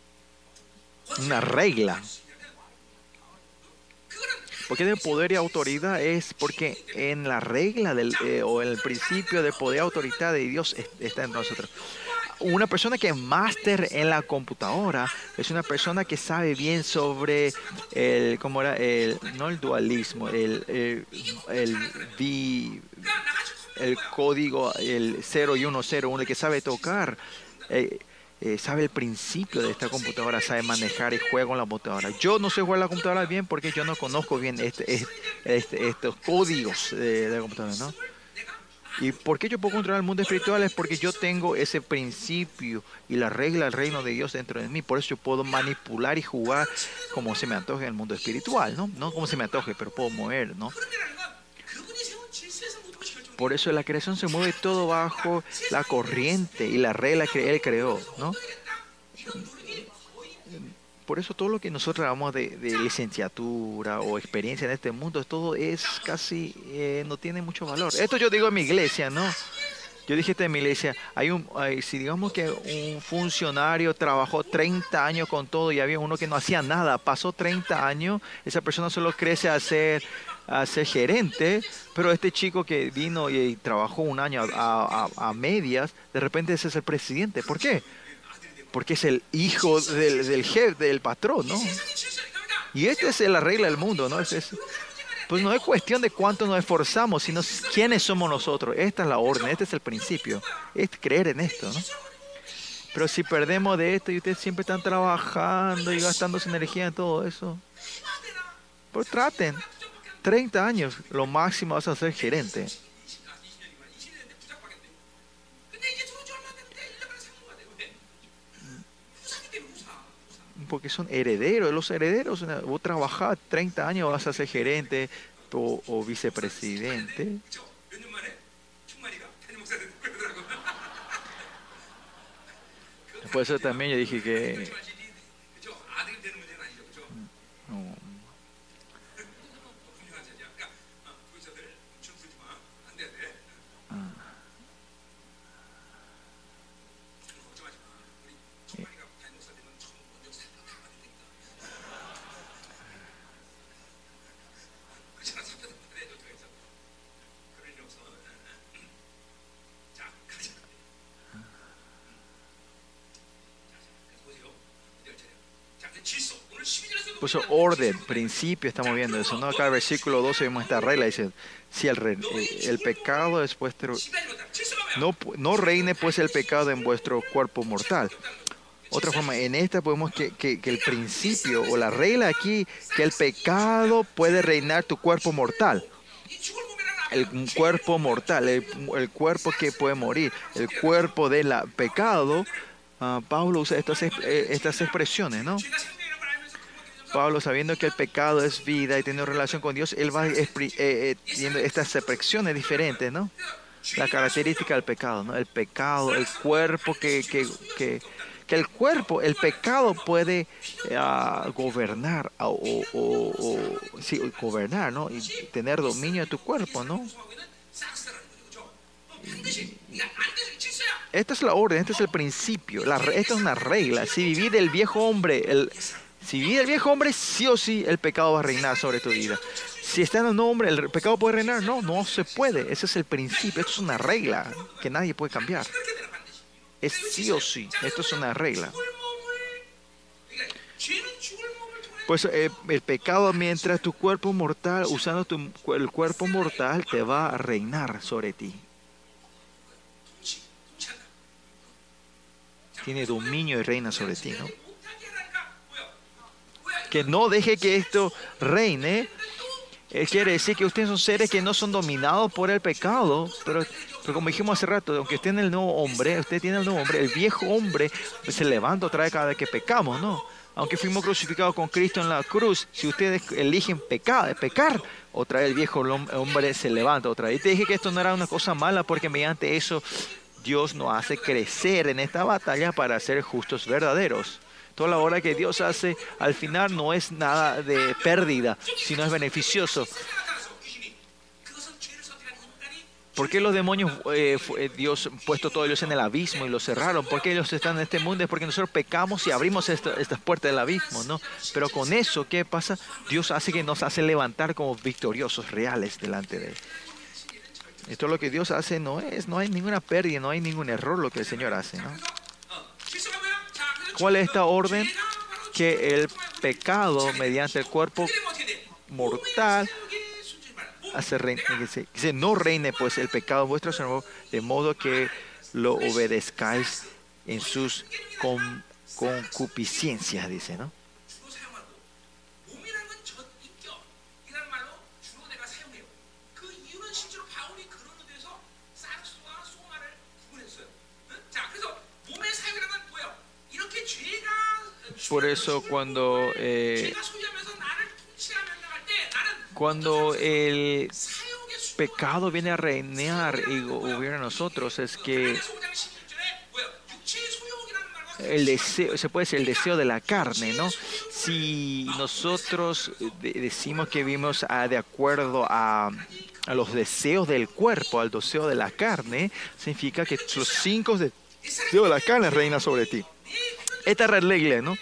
una regla. Porque de poder y autoridad es porque en la regla del, eh, o el principio de poder y autoridad de Dios está en nosotros una persona que es máster en la computadora es una persona que sabe bien sobre el, ¿cómo era? El, no el dualismo, el, el, el, el código, el 0 y 1, 0, 1, el que sabe tocar. Eh, eh, sabe el principio de esta computadora, sabe manejar y juega con la computadora. Yo no sé jugar la computadora bien porque yo no conozco bien este, este, este estos códigos de, la computadora, ¿no? ¿Y por qué yo puedo controlar el mundo espiritual? Es porque yo tengo ese principio y la regla del reino de Dios dentro de mí. Por eso yo puedo manipular y jugar como se me antoje en el mundo espiritual, ¿no? No como se me antoje, pero puedo mover, ¿no? Por eso la creación se mueve todo bajo la corriente y la regla que Él creó, ¿no? por eso todo lo que nosotros hablamos de, licenciatura o experiencia en este mundo, todo es casi, eh, no tiene mucho valor. Esto yo digo en mi iglesia, ¿no? Yo dije en mi iglesia, hay un, si digamos que un funcionario trabajó 30 años con todo y había uno que no hacía nada, pasó 30 años, esa persona solo crece a ser, a ser gerente, pero este chico que vino y, trabajó un año a, a medias, de repente ese es el presidente. ¿Por qué? porque es el hijo del, jefe, del patrón, ¿no? Y esta es la regla del mundo, ¿no? Es, pues no es cuestión de cuánto nos esforzamos, sino quiénes somos nosotros. Esta es la orden, este es el principio, es creer en esto, ¿no? Pero si perdemos de esto y ustedes siempre están trabajando y gastando su energía en todo eso, pues traten. 30 años, lo máximo vas a ser gerente. porque son herederos. Los herederos, vos trabajás 30 años, vas a ser gerente o, vicepresidente. Por eso también yo dije que puso orden, principio, estamos viendo eso. ¿no? Acá el versículo 12 vemos esta regla, dice, si el, eh, pecado es vuestro... No, no reine pues el pecado en vuestro cuerpo mortal. Otra forma, en esta podemos que, que, el principio o la regla aquí, que el pecado puede reinar tu cuerpo mortal. El cuerpo mortal, el, cuerpo que puede morir, el cuerpo del pecado. Uh, Pablo usa estas, eh, estas expresiones, ¿no? Pablo, sabiendo que el pecado es vida y tiene relación con Dios, él va eh, eh, estas expresiones diferentes, ¿no? La característica del pecado, ¿no? El pecado, el cuerpo que, que, que el cuerpo, el pecado puede uh, gobernar o, gobernar, ¿no? Y tener dominio de tu cuerpo, ¿no? Esta es la orden, este es el principio, esta es una regla. Si vivir el viejo hombre, el, si vive el viejo hombre, sí o sí el pecado va a reinar sobre tu vida. Si está en el nombre, ¿el pecado puede reinar? No, no se puede. Ese es el principio. Esto es una regla que nadie puede cambiar. Es sí o sí. Esto es una regla. Pues eh, el pecado, mientras tu cuerpo mortal, usando tu, el cuerpo mortal, te va a reinar sobre ti. Tiene dominio y reina sobre ti, ¿no? Que no deje que esto reine eh, quiere decir que ustedes son seres que no son dominados por el pecado, pero, pero como dijimos hace rato, aunque estén el nuevo hombre, usted tiene el nuevo hombre, el viejo hombre se levanta otra vez cada vez que pecamos, ¿no? Aunque fuimos crucificados con Cristo en la cruz, si ustedes eligen pecar, pecar, otra vez el viejo hombre se levanta otra vez. Y te dije que esto no era una cosa mala porque mediante eso Dios nos hace crecer en esta batalla para ser justos verdaderos. Toda la obra que Dios hace al final no es nada de pérdida, sino es beneficioso. ¿Por qué los demonios, eh, eh, Dios puesto todos ellos en el abismo y los cerraron? ¿Por qué ellos están en este mundo? Es porque nosotros pecamos y abrimos estas puertas del abismo, ¿no? Pero con eso, ¿qué pasa? Dios hace que nos hace levantar como victoriosos reales delante de Él. Esto es lo que Dios hace, no es, no hay ninguna pérdida, no hay ningún error lo que el Señor hace, ¿no? ¿Cuál es esta orden? Que el pecado mediante el cuerpo mortal hace que no reine pues el pecado vuestro Señor, de modo que lo obedezcáis en sus concupiscencias, dice, ¿no? Por eso cuando, eh, cuando el pecado viene a reinar y gobierna a nosotros, es que el deseo, se puede decir el deseo de la carne, ¿no? Si nosotros decimos que vivimos de acuerdo a, a, los deseos del cuerpo, al deseo de la carne, significa que los cinco deseos de la carne reinan sobre ti. Esta es la regla, ¿no?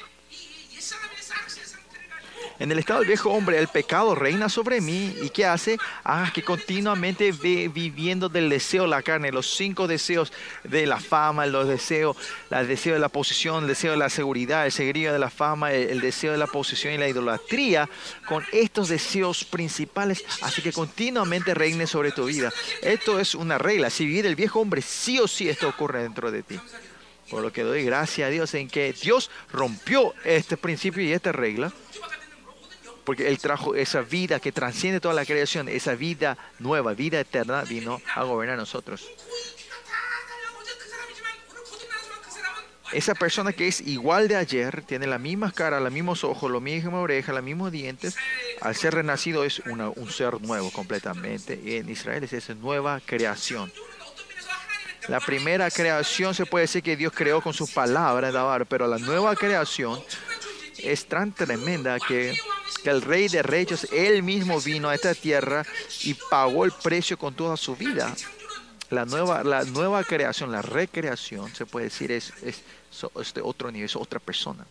En el estado del viejo hombre, el pecado reina sobre mí. ¿Y qué hace? Ah, que continuamente ve viviendo del deseo de la carne, los cinco deseos de la fama, los deseos, el deseo de la posición, el deseo de la seguridad, el seguido de la fama, el, deseo de la posición y la idolatría, con estos deseos principales, así que continuamente reine sobre tu vida. Esto es una regla. Si vivir el viejo hombre, sí o sí esto ocurre dentro de ti. Por lo que doy gracias a Dios en que Dios rompió este principio y esta regla porque Él trajo esa vida que transciende toda la creación, esa vida nueva, vida eterna, vino a gobernar a nosotros. Esa persona que es igual de ayer, tiene la misma cara, los mismos ojos, los mismos orejas, los mismos dientes, al ser renacido es un ser nuevo completamente. Y en Israel es esa nueva creación. La primera creación se puede decir que Dios creó con sus palabras, pero la nueva creación es tan tremenda que que el rey de reyes, él mismo vino a esta tierra y pagó el precio con toda su vida. La nueva, la nueva creación, la recreación, se puede decir, es, es, este otro nivel, es otra persona.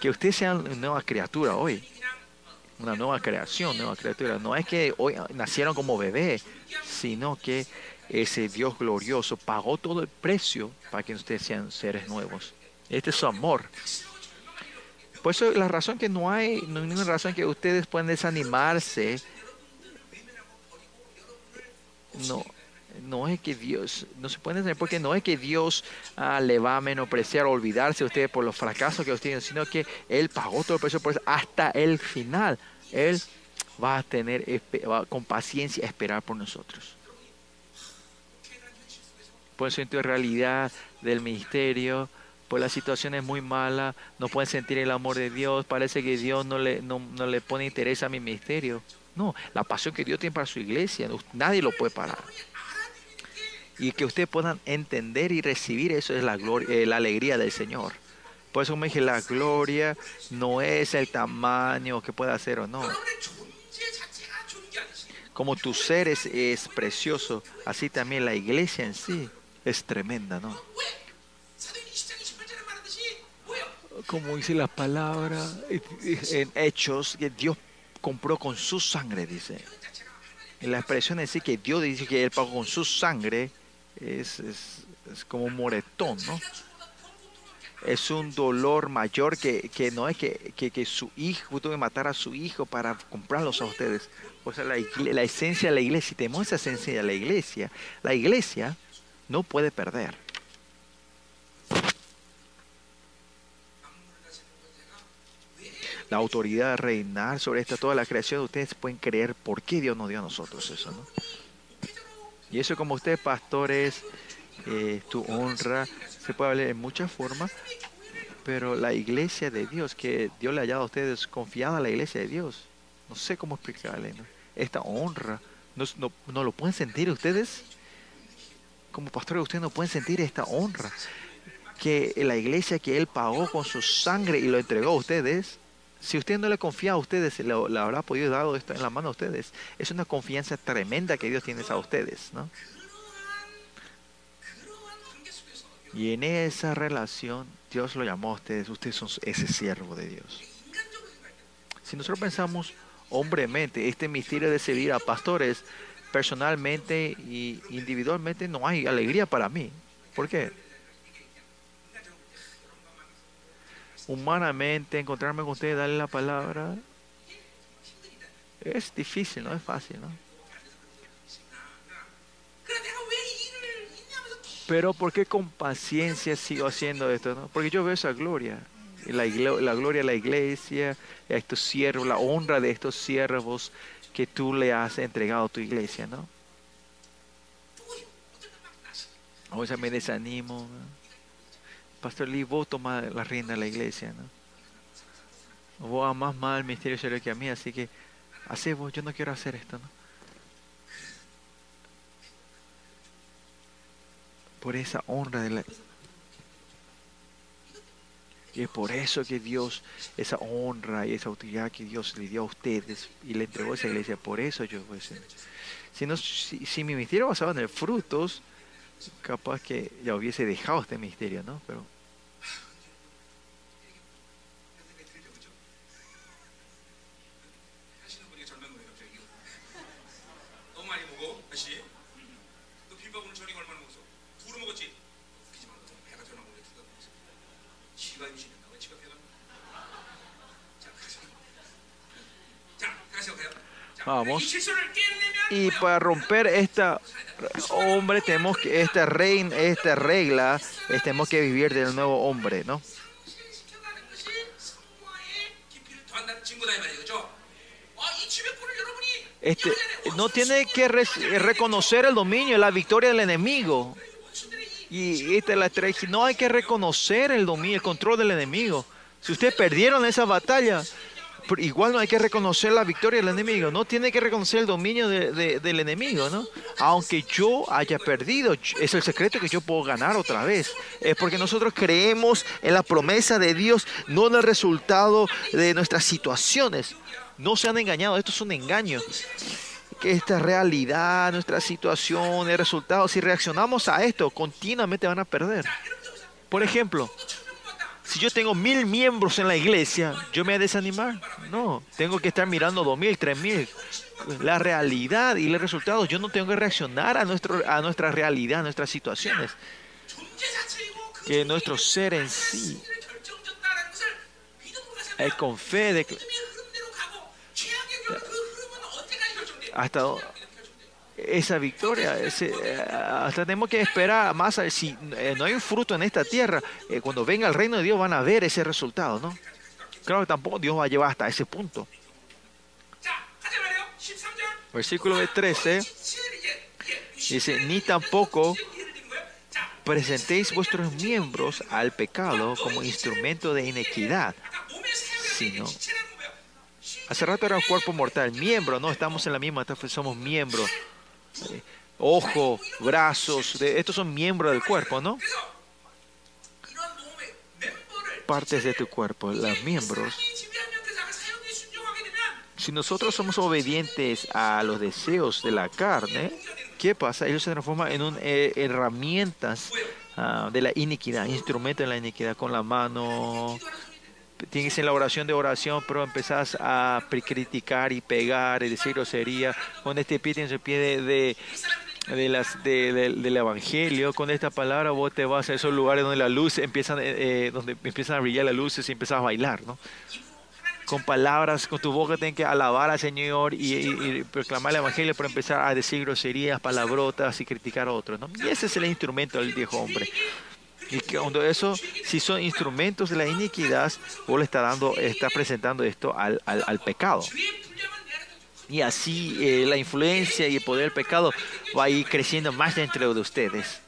Que usted sea una nueva criatura hoy, una nueva creación, nueva criatura. No es que hoy nacieron como bebé, sino que ese Dios glorioso pagó todo el precio para que ustedes sean seres nuevos. Este es su amor. Por eso la razón que no hay, no hay ninguna razón que ustedes puedan desanimarse. No, no es que Dios, no se pueden porque no es que Dios ah, le va a menospreciar o olvidarse de ustedes por los fracasos que ustedes tienen, sino que Él pagó todo el precio por eso hasta el final. Él va a tener con paciencia esperar por nosotros. Por eso en tu realidad del ministerio, pues la situación es muy mala, no pueden sentir el amor de Dios, parece que Dios no le, no, le pone interés a mi ministerio. No, la pasión que Dios tiene para su iglesia, nadie lo puede parar. Y que ustedes puedan entender y recibir eso es la, gloria, eh, la alegría del Señor. Por eso me dije, la gloria no es el tamaño que pueda hacer o no. Como tu ser es, es precioso, así también la iglesia en sí es tremenda, ¿no? Como dice la palabra en Hechos, que Dios compró con su sangre, dice. En la expresión de decir que Dios dice que Él pagó con su sangre es, es, es como un moretón, ¿no? Es un dolor mayor que, que no es que, que, que, su hijo tuvo que matar a su hijo para comprarlos a ustedes. O sea, la, la esencia de la iglesia, si tenemos esa esencia de la iglesia, la iglesia no puede perder. La autoridad de reinar sobre esta toda la creación, ustedes pueden creer por qué Dios nos dio a nosotros eso, ¿no? Y eso como ustedes pastores, eh, tu honra, se puede hablar en muchas formas, pero la iglesia de Dios, que Dios le ha dado a ustedes confiada a la iglesia de Dios, no sé cómo explicarle, ¿no? esta honra, ¿no, no, no lo pueden sentir ustedes? Como pastores, ustedes no pueden sentir esta honra que la iglesia que Él pagó con su sangre y lo entregó a ustedes, si usted no le confía a ustedes, le, le, habrá podido dar esto en la mano a ustedes. Es una confianza tremenda que Dios tiene a ustedes, ¿no? Y en esa relación, Dios lo llamó a ustedes. Ustedes son ese siervo de Dios. Si nosotros pensamos hombremente, este misterio de servir a pastores, personalmente y individualmente, no hay alegría para mí. ¿Por qué? Humanamente encontrarme con ustedes, darle la palabra, es difícil, no es fácil, ¿no? Pero ¿por qué con paciencia sigo haciendo esto? No? Porque yo veo esa gloria. La, la gloria de la iglesia, a estos siervos, la honra de estos siervos que tú le has entregado a tu iglesia, ¿no? Me desanimo. ¿no? Pastor Lee, vos tomás la rienda de la iglesia, ¿no? Vos amás más el misterio serio que a mí, así que hacé vos, yo no quiero hacer esto, ¿no? Por esa honra de la... Y es por eso que Dios, esa honra y esa autoridad que Dios le dio a ustedes y le entregó a esa iglesia, por eso yo pues, si, no, si, si mi misterio basaba en el frutos, capaz que ya hubiese dejado este misterio, ¿no? Pero Vamos. Y para romper esta hombre tenemos que esta reina, esta regla, tenemos que vivir del nuevo hombre, ¿no? Este, no tiene que re reconocer el dominio, la victoria del enemigo. Y esta es la. No hay que reconocer el dominio, el control del enemigo. Si ustedes perdieron esa batalla, igual no hay que reconocer la victoria del enemigo, no tiene que reconocer el dominio de, del enemigo, ¿no? Aunque yo haya perdido, es el secreto que yo puedo ganar otra vez. Es porque nosotros creemos en la promesa de Dios, no en el resultado de nuestras situaciones. No se han engañado, esto es un engaño. Que esta realidad, nuestra situación, el resultado, si reaccionamos a esto, continuamente van a perder. Por ejemplo, si yo tengo mil miembros en la iglesia, ¿yo me voy a desanimar? No, tengo que estar mirando dos mil, tres mil. La realidad y los resultados, yo no tengo que reaccionar a, nuestro, a nuestra realidad, a nuestras situaciones. Que nuestro ser en sí es con fe de hasta esa victoria. Ese, hasta tenemos que esperar más. Si eh, no hay un fruto en esta tierra, eh, cuando venga el reino de Dios van a ver ese resultado, ¿no? Claro que tampoco Dios va a llevar hasta ese punto. Versículo 13 dice, ni tampoco presentéis vuestros miembros al pecado como instrumento de inequidad, sino Hace rato era un cuerpo mortal, miembro, no estamos en la misma, somos miembros ojo, brazos, de, estos son miembros del cuerpo, ¿no? Partes de tu cuerpo, los miembros. Si nosotros somos obedientes a los deseos de la carne, ¿qué pasa? Ellos se transforman en eh, herramientas ah, de la iniquidad, instrumentos de la iniquidad con la mano, Tienes en la oración de oración, pero empezás a criticar y pegar y decir grosería. Con este pie tienes el pie de, de, de las, de- de- del evangelio. Con esta palabra vos te vas a esos lugares donde la luz empiezan, eh, eh, donde empiezan a brillar las luces y empiezas a bailar, ¿no? con palabras, con tu boca tienes que alabar al Señor y, proclamar el Evangelio para empezar a decir groserías, palabrotas y criticar a otros. Y ese es el instrumento del viejo hombre. Y cuando eso, si son instrumentos de la iniquidad, vos le está, dando, está presentando esto al, al, pecado. Y así eh, la influencia y el poder del pecado va a ir creciendo más dentro de ustedes.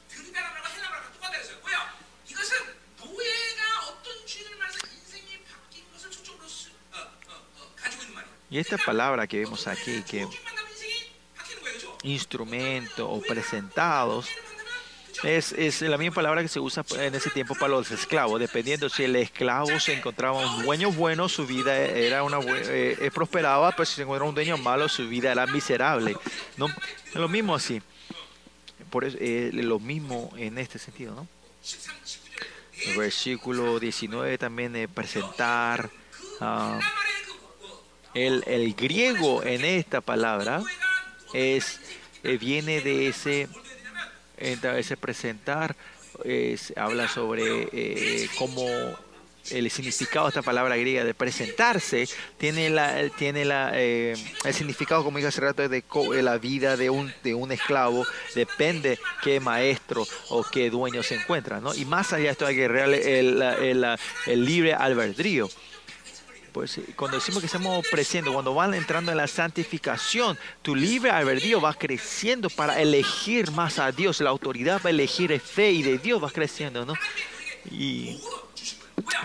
Y esta palabra que vemos aquí, que instrumento o presentados, es, es, la misma palabra que se usa en ese tiempo para los esclavos, dependiendo si el esclavo se encontraba un dueño bueno, su vida era una eh, eh, prosperaba, pero si se encontraba un dueño malo, su vida era miserable. No, lo mismo así. Por eso, eh, lo mismo en este sentido, ¿no? Versículo 19 también eh, presentar ah, el, el, griego en esta palabra es eh, viene de ese ese presentar es- habla sobre eh, cómo el significado de esta palabra griega de presentarse tiene la tiene la eh, el significado como dije hace rato de de la vida de un de un esclavo. Depende qué maestro o qué dueño se encuentra no y más allá de esto hay que real el, el, la- el libre albedrío pues eh, cuando decimos que estamos creciendo, cuando van entrando en la santificación, tu libre albedrío va creciendo para elegir más a Dios. La autoridad va a elegir fe y de Dios va creciendo, ¿no? Y,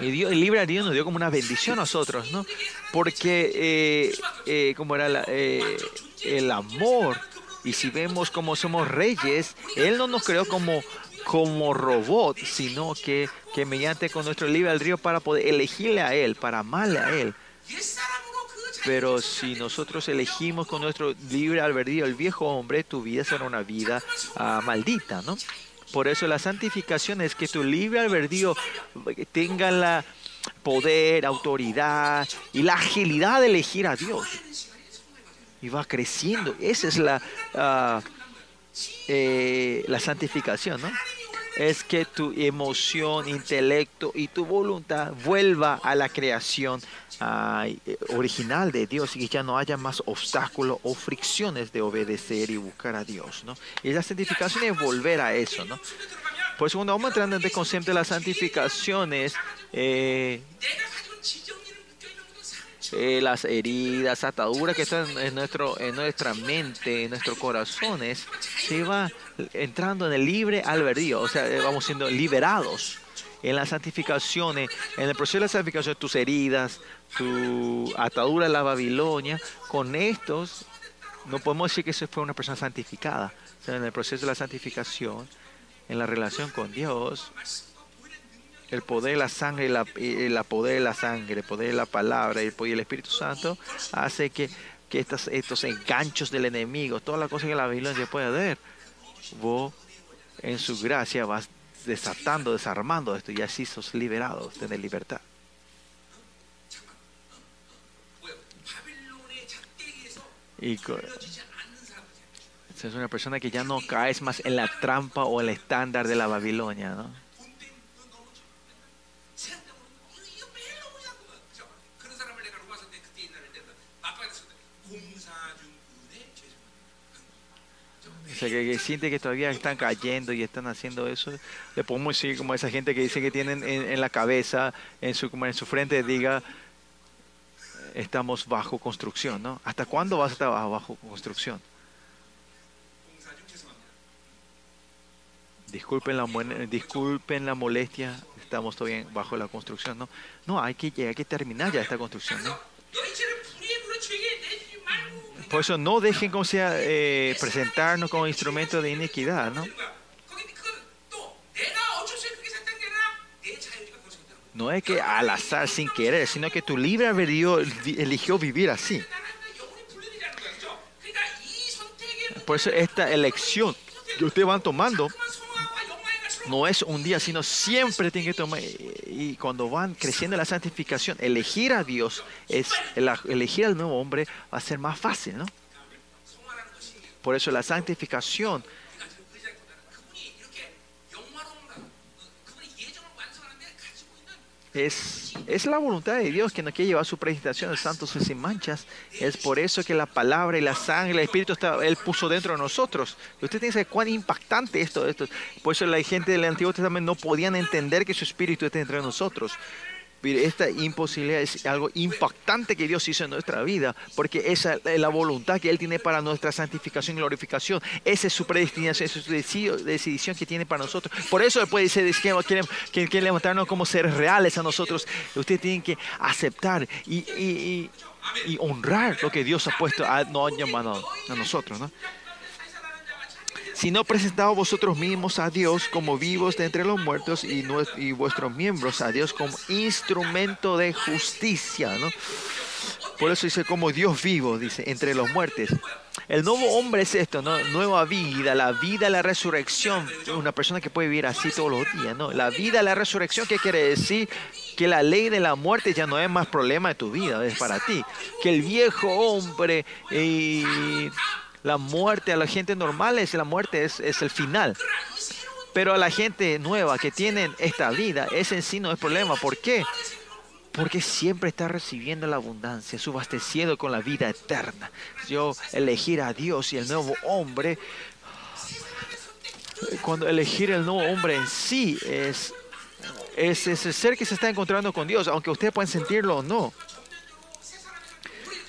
Dios, el libre albedrío nos dio como una bendición a nosotros, ¿no? Porque, eh, eh, como era el amor, y si vemos como somos reyes, Él no nos creó como como robot, sino que, mediante con nuestro libre albedrío para poder elegirle a Él, para amarle a Él. Pero si nosotros elegimos con nuestro libre albedrío el viejo hombre, tu vida será una vida ah, maldita, ¿no? Por eso la santificación es que tu libre albedrío eh, tenga la poder, autoridad y la agilidad de elegir a Dios. Y va creciendo. Esa es la, uh, la santificación, ¿no? Es que tu emoción, intelecto y tu voluntad vuelva a la creación eh, original de Dios y que ya no haya más obstáculos o fricciones de obedecer y buscar a Dios, ¿no? Y la santificación es volver a eso, ¿no? Por eso cuando vamos entrando en este concepto de las santificaciones, eh, eh, las heridas, ataduras que están en, nuestro, en nuestra mente, en nuestros corazones, se va entrando en el libre albedrío, o sea, eh, vamos siendo liberados en las santificaciones, en el proceso de la santificación, tus heridas, tu atadura en la Babilonia, con estos no podemos decir que eso fue una persona santificada, o sea, en el proceso de la santificación, en la relación con Dios, el poder de la sangre, la, eh, la poder de la sangre, el poder de la palabra y el poder del Espíritu Santo hace que, que estas, estos enganchos del enemigo, todas las cosas que la violencia puede hacer, vos en su gracia vas desatando, desarmando esto y así sos liberados, tenés libertad. Y es una persona que ya no caes más en la trampa o el estándar de la Babilonia, ¿no? O sea, que, siente que todavía están cayendo y están haciendo eso. Le podemos decir como esa gente que dice que tienen en, la cabeza, en su, como en su frente, diga, estamos bajo construcción, ¿no? ¿Hasta cuándo vas a estar bajo construcción? Disculpen la, disculpen la molestia, estamos todavía bajo la construcción, ¿no? No, hay que, hay que terminar ya esta construcción, ¿no? Por eso no dejen como sea, eh, presentarnos como instrumentos de inequidad, ¿no? No es que al azar sin querer, sino que tu libre albedrío eligió vivir así. Por eso esta elección que ustedes van tomando no es un día, sino siempre tiene que tomar. Y cuando van creciendo la santificación, elegir a Dios, es, elegir al nuevo hombre va a ser más fácil, ¿no? Por eso la santificación es, es la voluntad de Dios que nos quiere llevar su presentación de santos y sin manchas. Es por eso que la palabra y la sangre, el Espíritu, está, Él puso dentro de nosotros. Usted tiene que saber cuán impactante esto, esto. Por eso la gente del Antiguo Testamento no podían entender que su Espíritu está dentro de nosotros. Esta imposibilidad es algo impactante que Dios hizo en nuestra vida, porque esa es la voluntad que Él tiene para nuestra santificación y glorificación. Esa es su predestinación, esa es su deci- decisión que tiene para nosotros. Por eso dice que quieren, que quieren levantarnos como seres reales a nosotros. Ustedes tienen que aceptar y- y honrar lo que Dios ha puesto, a, nos ha llamado a nosotros. ¿no? Sino presentaos vosotros mismos a Dios como vivos de entre los muertos y, vuestros miembros a Dios como instrumento de justicia, ¿no? Por eso dice como Dios vivo, dice, entre los muertos. El nuevo hombre es esto, ¿no? Nueva vida, la vida, la resurrección. Una persona que puede vivir así todos los días, ¿no? La vida, la resurrección, ¿qué quiere decir? Que la ley de la muerte ya no es más problema de tu vida, es para ti. Que el viejo hombre y la muerte a la gente normal es la muerte es, es el final. Pero a la gente nueva que tienen esta vida, ese en sí no es problema. ¿Por qué? Porque siempre está recibiendo la abundancia, subastecido con la vida eterna. Yo elegir a Dios y el nuevo hombre, cuando elegir el nuevo hombre en sí es, es ese ser que se está encontrando con Dios, aunque ustedes pueden sentirlo o no.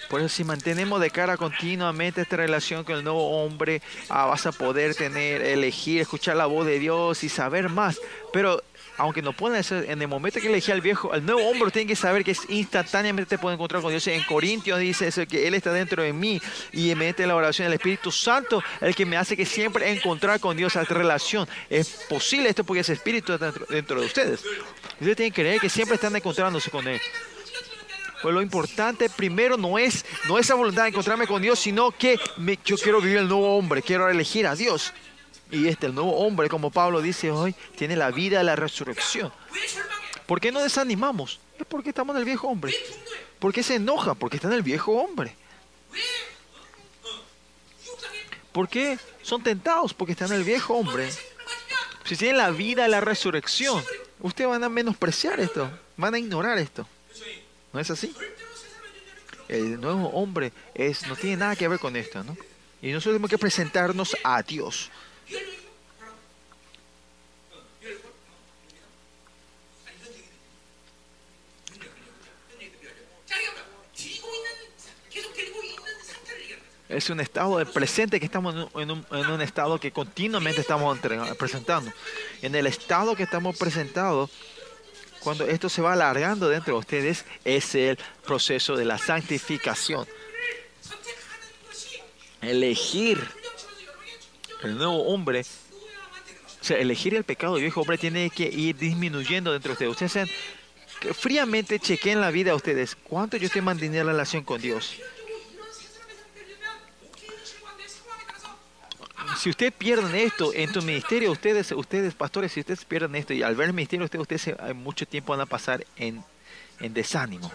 Por eso si mantenemos de cara continuamente esta relación con el nuevo hombre, ah, vas a poder tener, elegir, escuchar la voz de Dios y saber más. Pero aunque no pueden hacer, en el momento que elegí al viejo, al nuevo hombre tiene que saber que es instantáneamente te puede encontrar con Dios. En Corintios dice que Él está dentro de mí y mediante la oración del Espíritu Santo, el que me hace que siempre encontrar con Dios esta relación. Es posible esto porque ese Espíritu está dentro, dentro de ustedes. Ustedes tienen que creer que siempre están encontrándose con Él. Pues lo importante primero no es, no esa voluntad de encontrarme con Dios, sino que yo quiero vivir el nuevo hombre, quiero elegir a Dios. Y este, el nuevo hombre, como Pablo dice hoy, tiene la vida de la resurrección. ¿Por qué no desanimamos? Es porque estamos en el viejo hombre. ¿Por qué se enoja? Porque está en el viejo hombre. ¿Por qué son tentados? Porque están en el viejo hombre. Si tienen la vida de la resurrección, ustedes van a menospreciar esto, van a ignorar esto. ¿No es así? El nuevo hombre es, no tiene nada que ver con esto, ¿no? Y nosotros tenemos que presentarnos a Dios. Es un estado de presente que estamos en un, en un estado que continuamente estamos presentando. En el estado que estamos presentados, cuando esto se va alargando dentro de ustedes, es el proceso de la santificación. Elegir el nuevo hombre, o sea, elegir el pecado el viejo hombre tiene que ir disminuyendo dentro de ustedes. Ustedes fríamente chequeen la vida a ustedes. ¿Cuánto yo estoy manteniendo la relación con Dios? Si ustedes pierden esto en tu ministerio, ustedes, ustedes pastores, si ustedes pierden esto y al ver el ministerio, ustedes, ustedes mucho tiempo van a pasar en, en desánimo.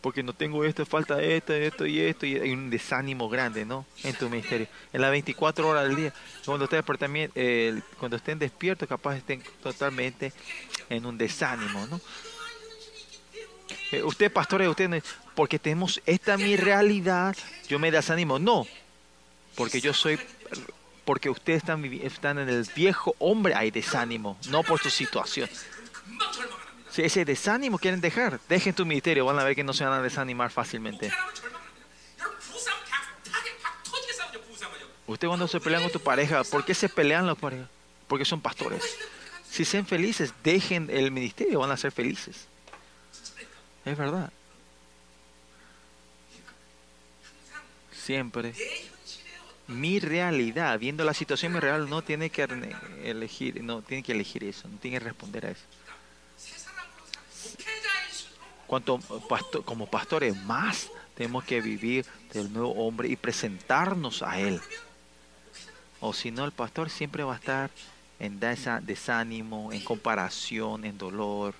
Porque no tengo esto, falta esto, esto y esto, y hay un desánimo grande, ¿no? En tu ministerio. En las 24 horas del día, cuando ustedes también, eh, cuando estén despiertos, capaz estén totalmente en un desánimo, ¿no? Eh, usted, pastores, ustedes, porque tenemos esta mi realidad, yo me desanimo. No, porque yo soy porque ustedes están, están en el viejo hombre hay desánimo, no por su situación. Si ese desánimo quieren dejar, dejen tu ministerio, van a ver que no se van a desanimar fácilmente. Usted cuando se pelean con tu pareja, ¿por qué se pelean los parejas? Porque son pastores. Si sean felices, dejen el ministerio, van a ser felices. Es verdad. Siempre mi realidad, viendo la situación mi real, no tiene que elegir, no tiene que elegir eso, no tiene que responder a eso. Cuanto como pastores más tenemos que vivir del nuevo hombre y presentarnos a él. O si no, el pastor siempre va a estar en desánimo, en comparación, en dolor.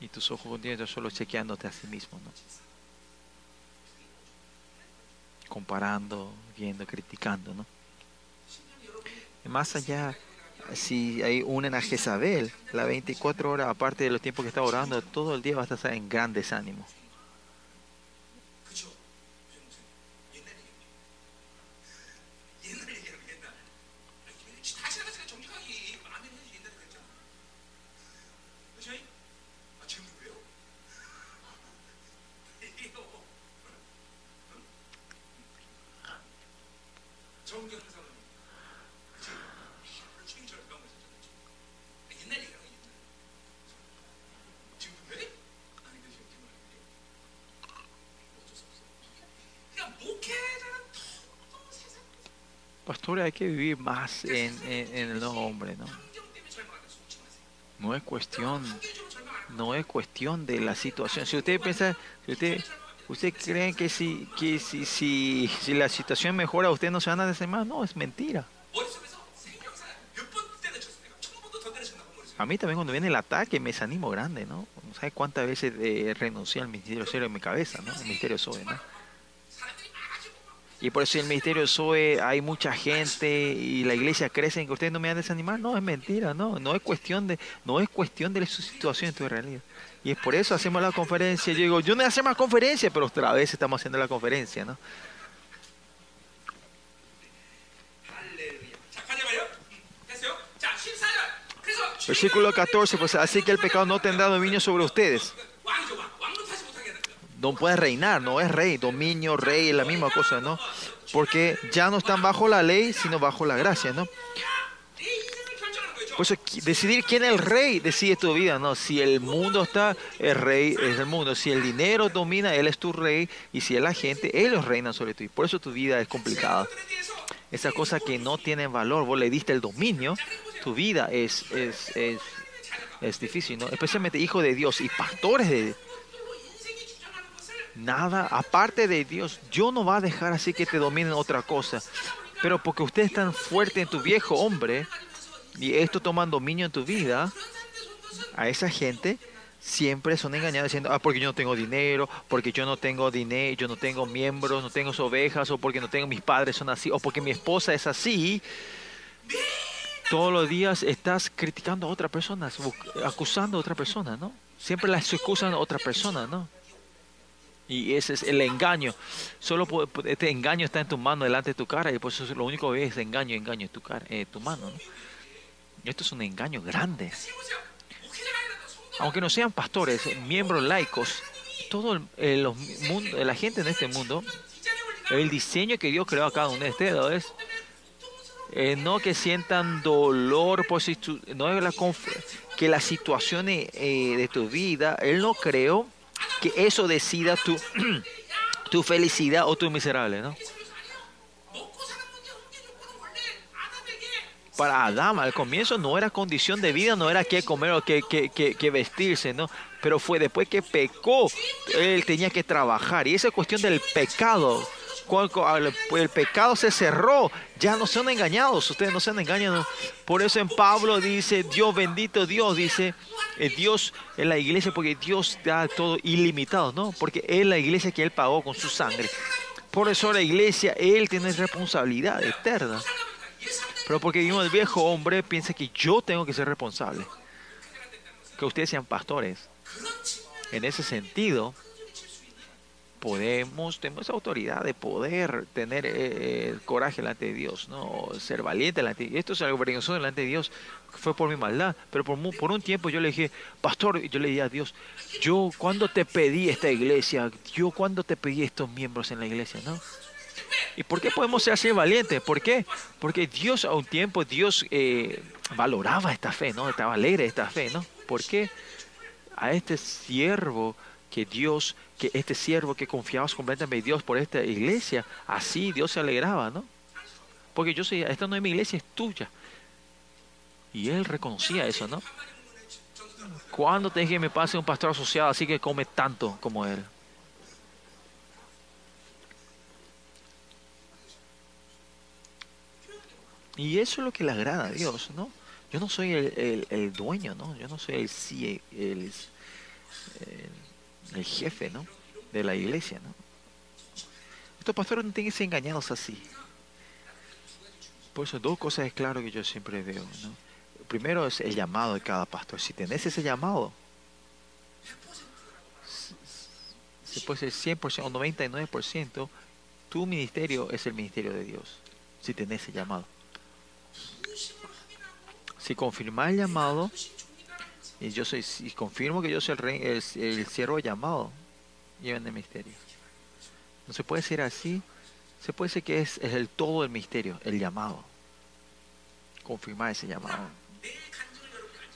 Y tus ojos continuos solo chequeándote a sí mismo, ¿no? comparando, viendo, criticando, ¿no? Más allá, si hay unen a Jezabel, la 24 horas, aparte de los tiempos que está orando, todo el día va a estar en gran desánimo. hay que vivir más en, en, en ¿no? No es cuestión, no es cuestión de la situación. Si usted piensa, si usted, usted cree que si, que si, si, si la situación mejora, usted no se van a desanimar, no, es mentira. A mí también cuando viene el ataque me desanimo grande, ¿no? No sabes cuántas veces eh, renuncié al misterio cero en mi cabeza, ¿no? El misterio soy, ¿no? Y por eso en el ministerio SOE hay mucha gente y la iglesia crece y que ustedes no me van a desanimar. No, es mentira, no, no es cuestión de, no es cuestión de su situación en tu realidad. Y es por eso hacemos la conferencia. Yo digo, yo no voy más conferencias, pero otra vez estamos haciendo la conferencia, ¿no? Versículo 14, pues así que el pecado no tendrá dominio sobre ustedes no puedes reinar, no es rey, dominio, rey, es la misma cosa, ¿no? Porque ya no están bajo la ley, sino bajo la gracia, ¿no? Por eso, decidir quién es el rey decide tu vida, ¿no? Si el mundo está, el rey es el mundo. Si el dinero domina, él es tu rey. Y si es la gente, ellos reinan sobre ti. Por eso tu vida es complicada. Esas cosas que no tienen valor, vos le diste el dominio, tu vida es, es, es, es difícil, ¿no? Especialmente hijos de Dios y pastores de Dios nada, aparte de Dios, yo no va a dejar así que te dominen otra cosa. Pero porque usted es tan fuerte en tu viejo hombre y esto toman dominio en tu vida, a esa gente siempre son engañados diciendo, ah, porque yo no tengo dinero, porque yo no tengo dinero, yo no tengo miembros, no tengo ovejas, o porque no tengo mis padres son así, o porque mi esposa es así. Todos los días estás criticando a otra persona, acusando a otra persona, ¿no? Siempre las acusan a otra persona, ¿no? Y ese es el engaño. Solo este engaño está en tu mano, delante de tu cara. Y por eso lo único que es engaño, engaño, tu, cara, eh, tu mano. ¿no? Esto es un engaño grande. Aunque no sean pastores, miembros laicos, todo el, eh, los mundo, eh, la gente en este mundo, el diseño que Dios creó a cada uno de ustedes es eh, no que sientan dolor por si tu, no es la que las situaciones eh, de tu vida, Él no creó que eso decida tu, tu felicidad o tu miserable, ¿no? Para Adán al comienzo no era condición de vida, no era qué comer o qué, qué, qué, qué vestirse, ¿no? Pero fue después que pecó, él tenía que trabajar. Y esa cuestión del pecado el pecado se cerró, ya no son engañados, ustedes no se han engañado. Por eso en Pablo dice, Dios bendito Dios, dice, eh, Dios en la iglesia, porque Dios da todo ilimitado, ¿no? Porque es la iglesia que Él pagó con su sangre. Por eso la iglesia, Él tiene responsabilidad eterna. Pero porque vivimos el viejo hombre, piensa que yo tengo que ser responsable. Que ustedes sean pastores. En ese sentido, podemos, tenemos esa autoridad de poder tener eh, coraje delante de Dios, ¿no? Ser valiente delante de Dios. Esto es algo vergonzoso delante de Dios. Fue por mi maldad. Pero por, por un tiempo yo le dije, pastor, yo le dije a Dios, yo cuando te pedí esta iglesia, yo cuando te pedí estos miembros en la iglesia, ¿no? ¿Y por qué podemos ser así valientes? ¿Por qué? Porque Dios a un tiempo, Dios eh, valoraba esta fe, ¿no? Estaba alegre de esta fe, ¿no? ¿Por qué? A este siervo que Dios, que este siervo que confiaba completamente en Dios por esta iglesia, así Dios se alegraba, ¿no? Porque yo sé, esta no es mi iglesia, es tuya. Y él reconocía eso, ¿no? ¿Cuándo te dije que me pase un pastor asociado así que come tanto como él? Y eso es lo que le agrada a Dios, ¿no? Yo no soy el, el, el dueño, ¿no? Yo no soy el, el, el, el jefe, ¿no? De la iglesia, ¿no? Estos pastores no tienen que ser engañados así. Por eso dos cosas es claro que yo siempre veo, ¿no? Primero es el llamado de cada pastor. Si tenés ese llamado, se puede ser 100% o 99%, tu ministerio es el ministerio de Dios. Si tenés ese llamado. Si confirmás el llamado, y yo soy, si confirmo que yo soy el, rey, el, el siervo llamado, llevan el misterio. No se puede ser así. Se puede decir que es, es el todo del misterio, el llamado. Confirmar ese llamado.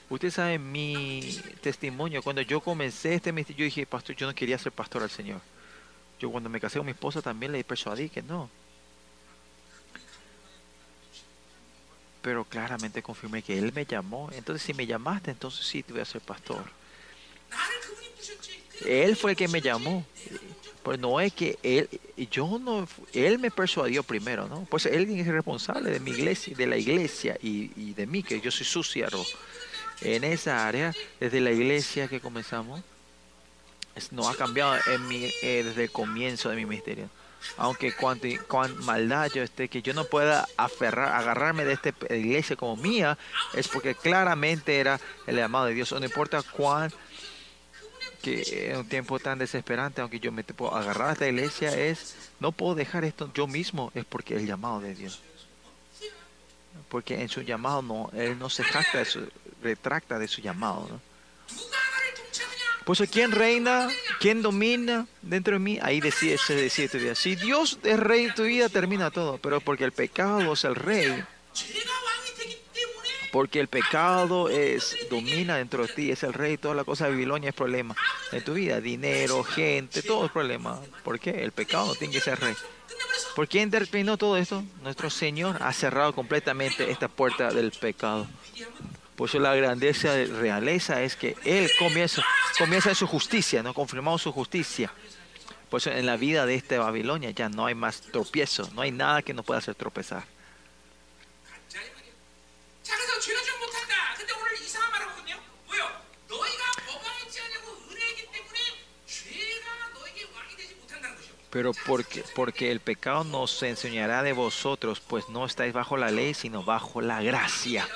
Usted sabe mi testimonio. Cuando yo comencé este misterio, yo dije, pastor, yo no quería ser pastor al Señor. Yo cuando me casé con mi esposa también le persuadí que no. Pero claramente confirmé que Él me llamó. Entonces, si me llamaste, entonces sí te voy a ser pastor. Él fue el que me llamó. Pues no es que él, yo no, él me persuadió primero, ¿no? Pues él es responsable de mi iglesia, de la iglesia y, de mí, que yo soy su siervo. En esa área, desde la iglesia que comenzamos, no ha cambiado en mi, eh, desde el comienzo de mi ministerio. Aunque cuanto, cuan maldad yo esté, que yo no pueda aferrar, agarrarme de esta iglesia como mía, es porque claramente era el llamado de Dios. No importa cuán que en un tiempo tan desesperante, aunque yo me puedo agarrar a esta iglesia, es no puedo dejar esto yo mismo, es porque el llamado de Dios. Porque en su llamado no, él no se jacta de su, retracta de su llamado. ¿no? Pues ¿quién reina? ¿Quién domina dentro de mí? Ahí decide, se decide tu vida. Si Dios es rey en tu vida, termina todo. Pero porque el pecado es el rey, porque el pecado es domina dentro de ti, es el rey, toda la cosa de Babilonia es problema en tu vida, dinero, gente, todo es problema. ¿Por qué? El pecado no tiene que ser rey. ¿Por quién terminó todo esto? Nuestro Señor ha cerrado completamente esta puerta del pecado. Por eso la grandeza de realeza es que Él comienza, comienza en su justicia, no confirmamos su justicia. Por eso en la vida de esta Babilonia ya no hay más tropiezo, no hay nada que nos pueda hacer tropezar. Pero porque, porque el pecado nos enseñará de vosotros, pues no estáis bajo la ley, sino bajo la gracia.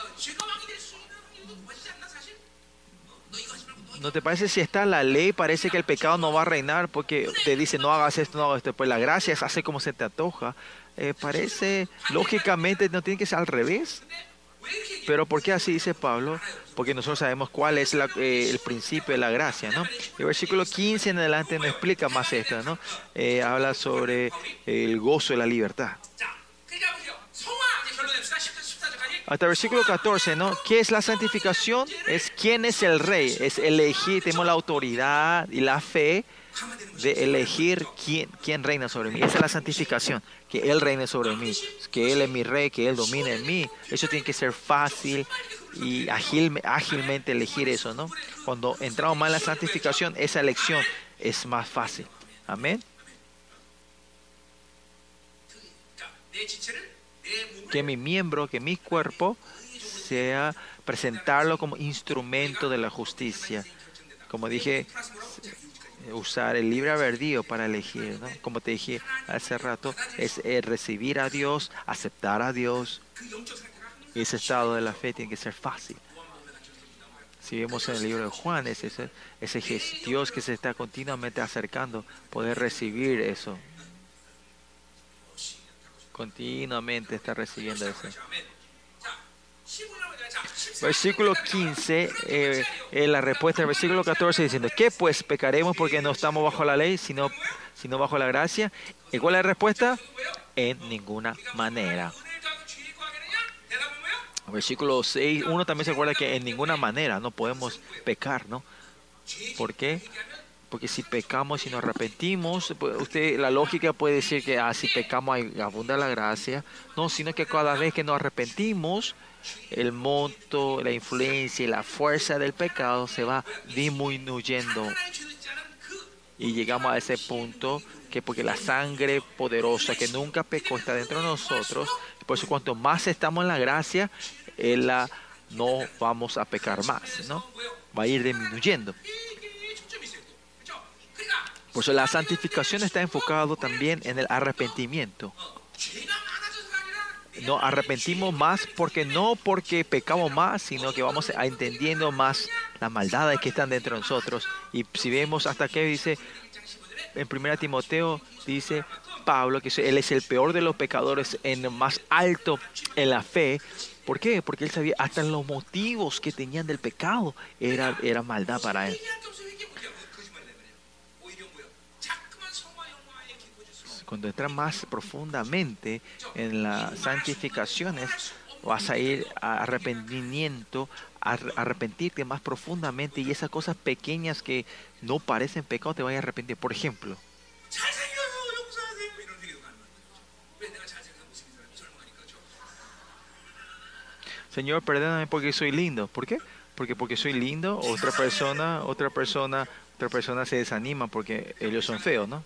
¿No te parece si está la ley? Parece que el pecado no va a reinar porque te dice no hagas esto, no hagas esto. Pues la gracia es hacer como se te antoja. Eh, parece, lógicamente, no tiene que ser al revés. Pero ¿por qué así dice Pablo? Porque nosotros sabemos cuál es eh, el principio de la gracia, ¿no? El versículo 15 en adelante nos explica más esto, ¿no? Eh, habla sobre el gozo de la libertad. Hasta el versículo 14, ¿no? ¿Qué es la santificación? Es quién es el rey. Es elegir, tenemos la autoridad y la fe de elegir quién, quién reina sobre mí. Esa es la santificación, que Él reine sobre mí, que Él es mi rey, que Él domine en mí. Eso tiene que ser fácil y ágil, ágilmente elegir eso, ¿no? Cuando entramos más en la santificación, esa elección es más fácil. Amén. Que mi miembro, que mi cuerpo sea presentarlo como instrumento de la justicia. Como dije, usar el libre albedrío para elegir, ¿no? Como te dije hace rato, es recibir a Dios, aceptar a Dios. Ese estado de la fe tiene que ser fácil. Si vemos en el libro de Juan, es ese, ese Dios que se está continuamente acercando, poder recibir eso. Continuamente está recibiendo eso. Versículo 15, eh, la respuesta del versículo 14 diciendo, ¿qué pues pecaremos porque no estamos bajo la ley, sino, sino bajo la gracia? ¿Y cuál es la respuesta? En ninguna manera. Versículo 6, uno también se acuerda que en ninguna manera no podemos pecar, ¿no? ¿Por qué? Porque si pecamos y si nos arrepentimos, pues, usted la lógica puede decir que ah, si pecamos abunda la gracia. No, sino que cada vez que nos arrepentimos, el monto, la influencia y la fuerza del pecado se va disminuyendo. Y llegamos a ese punto que porque la sangre poderosa que nunca pecó está dentro de nosotros, por eso cuanto más estamos en la gracia, en no vamos a pecar más, ¿no? Va a ir disminuyendo. Por eso la santificación está enfocado también en el arrepentimiento. No arrepentimos más porque no porque pecamos más, sino que vamos a entendiendo más las maldades que están dentro de nosotros. Y si vemos hasta qué dice en 1 Timoteo, dice Pablo que él es el peor de los pecadores en más alto en la fe. ¿Por qué? Porque él sabía hasta los motivos que tenían del pecado era, era maldad para él. cuando entras más profundamente en las santificaciones, vas a ir a arrepentimiento, a arrepentirte más profundamente y esas cosas pequeñas que no parecen pecado te van a arrepentir. Por ejemplo, Señor, perdóname porque soy lindo. ¿Por qué? Porque porque soy lindo, otra persona, otra persona, otra persona se desanima porque ellos son feos, ¿no?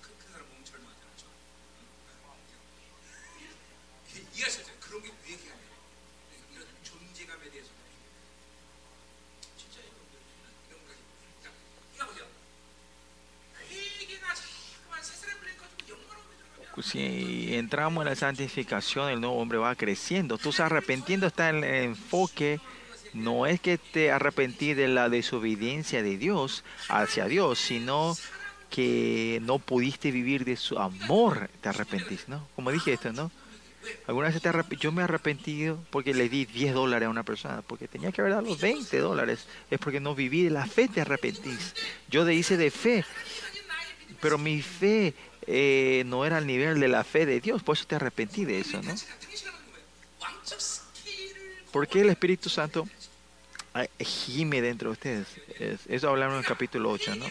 Si entramos en la santificación, el nuevo hombre va creciendo. Tú arrepentiendo, está en el enfoque. No es que te arrepentí de la desobediencia de Dios hacia Dios, sino que no pudiste vivir de su amor, te arrepentís, ¿no? Como dije esto, ¿no? Alguna vez te yo me he arrepentido porque le di 10 dólares a una persona, porque tenía que haber dado 20 dólares. Es porque no viví de la fe, te arrepentís. Yo de hice de fe, pero mi fe eh, no era al nivel de la fe de Dios, por eso te arrepentí de eso, ¿no? Porque el Espíritu Santo gime dentro de ustedes. Eso hablamos en el capítulo 8, ¿no?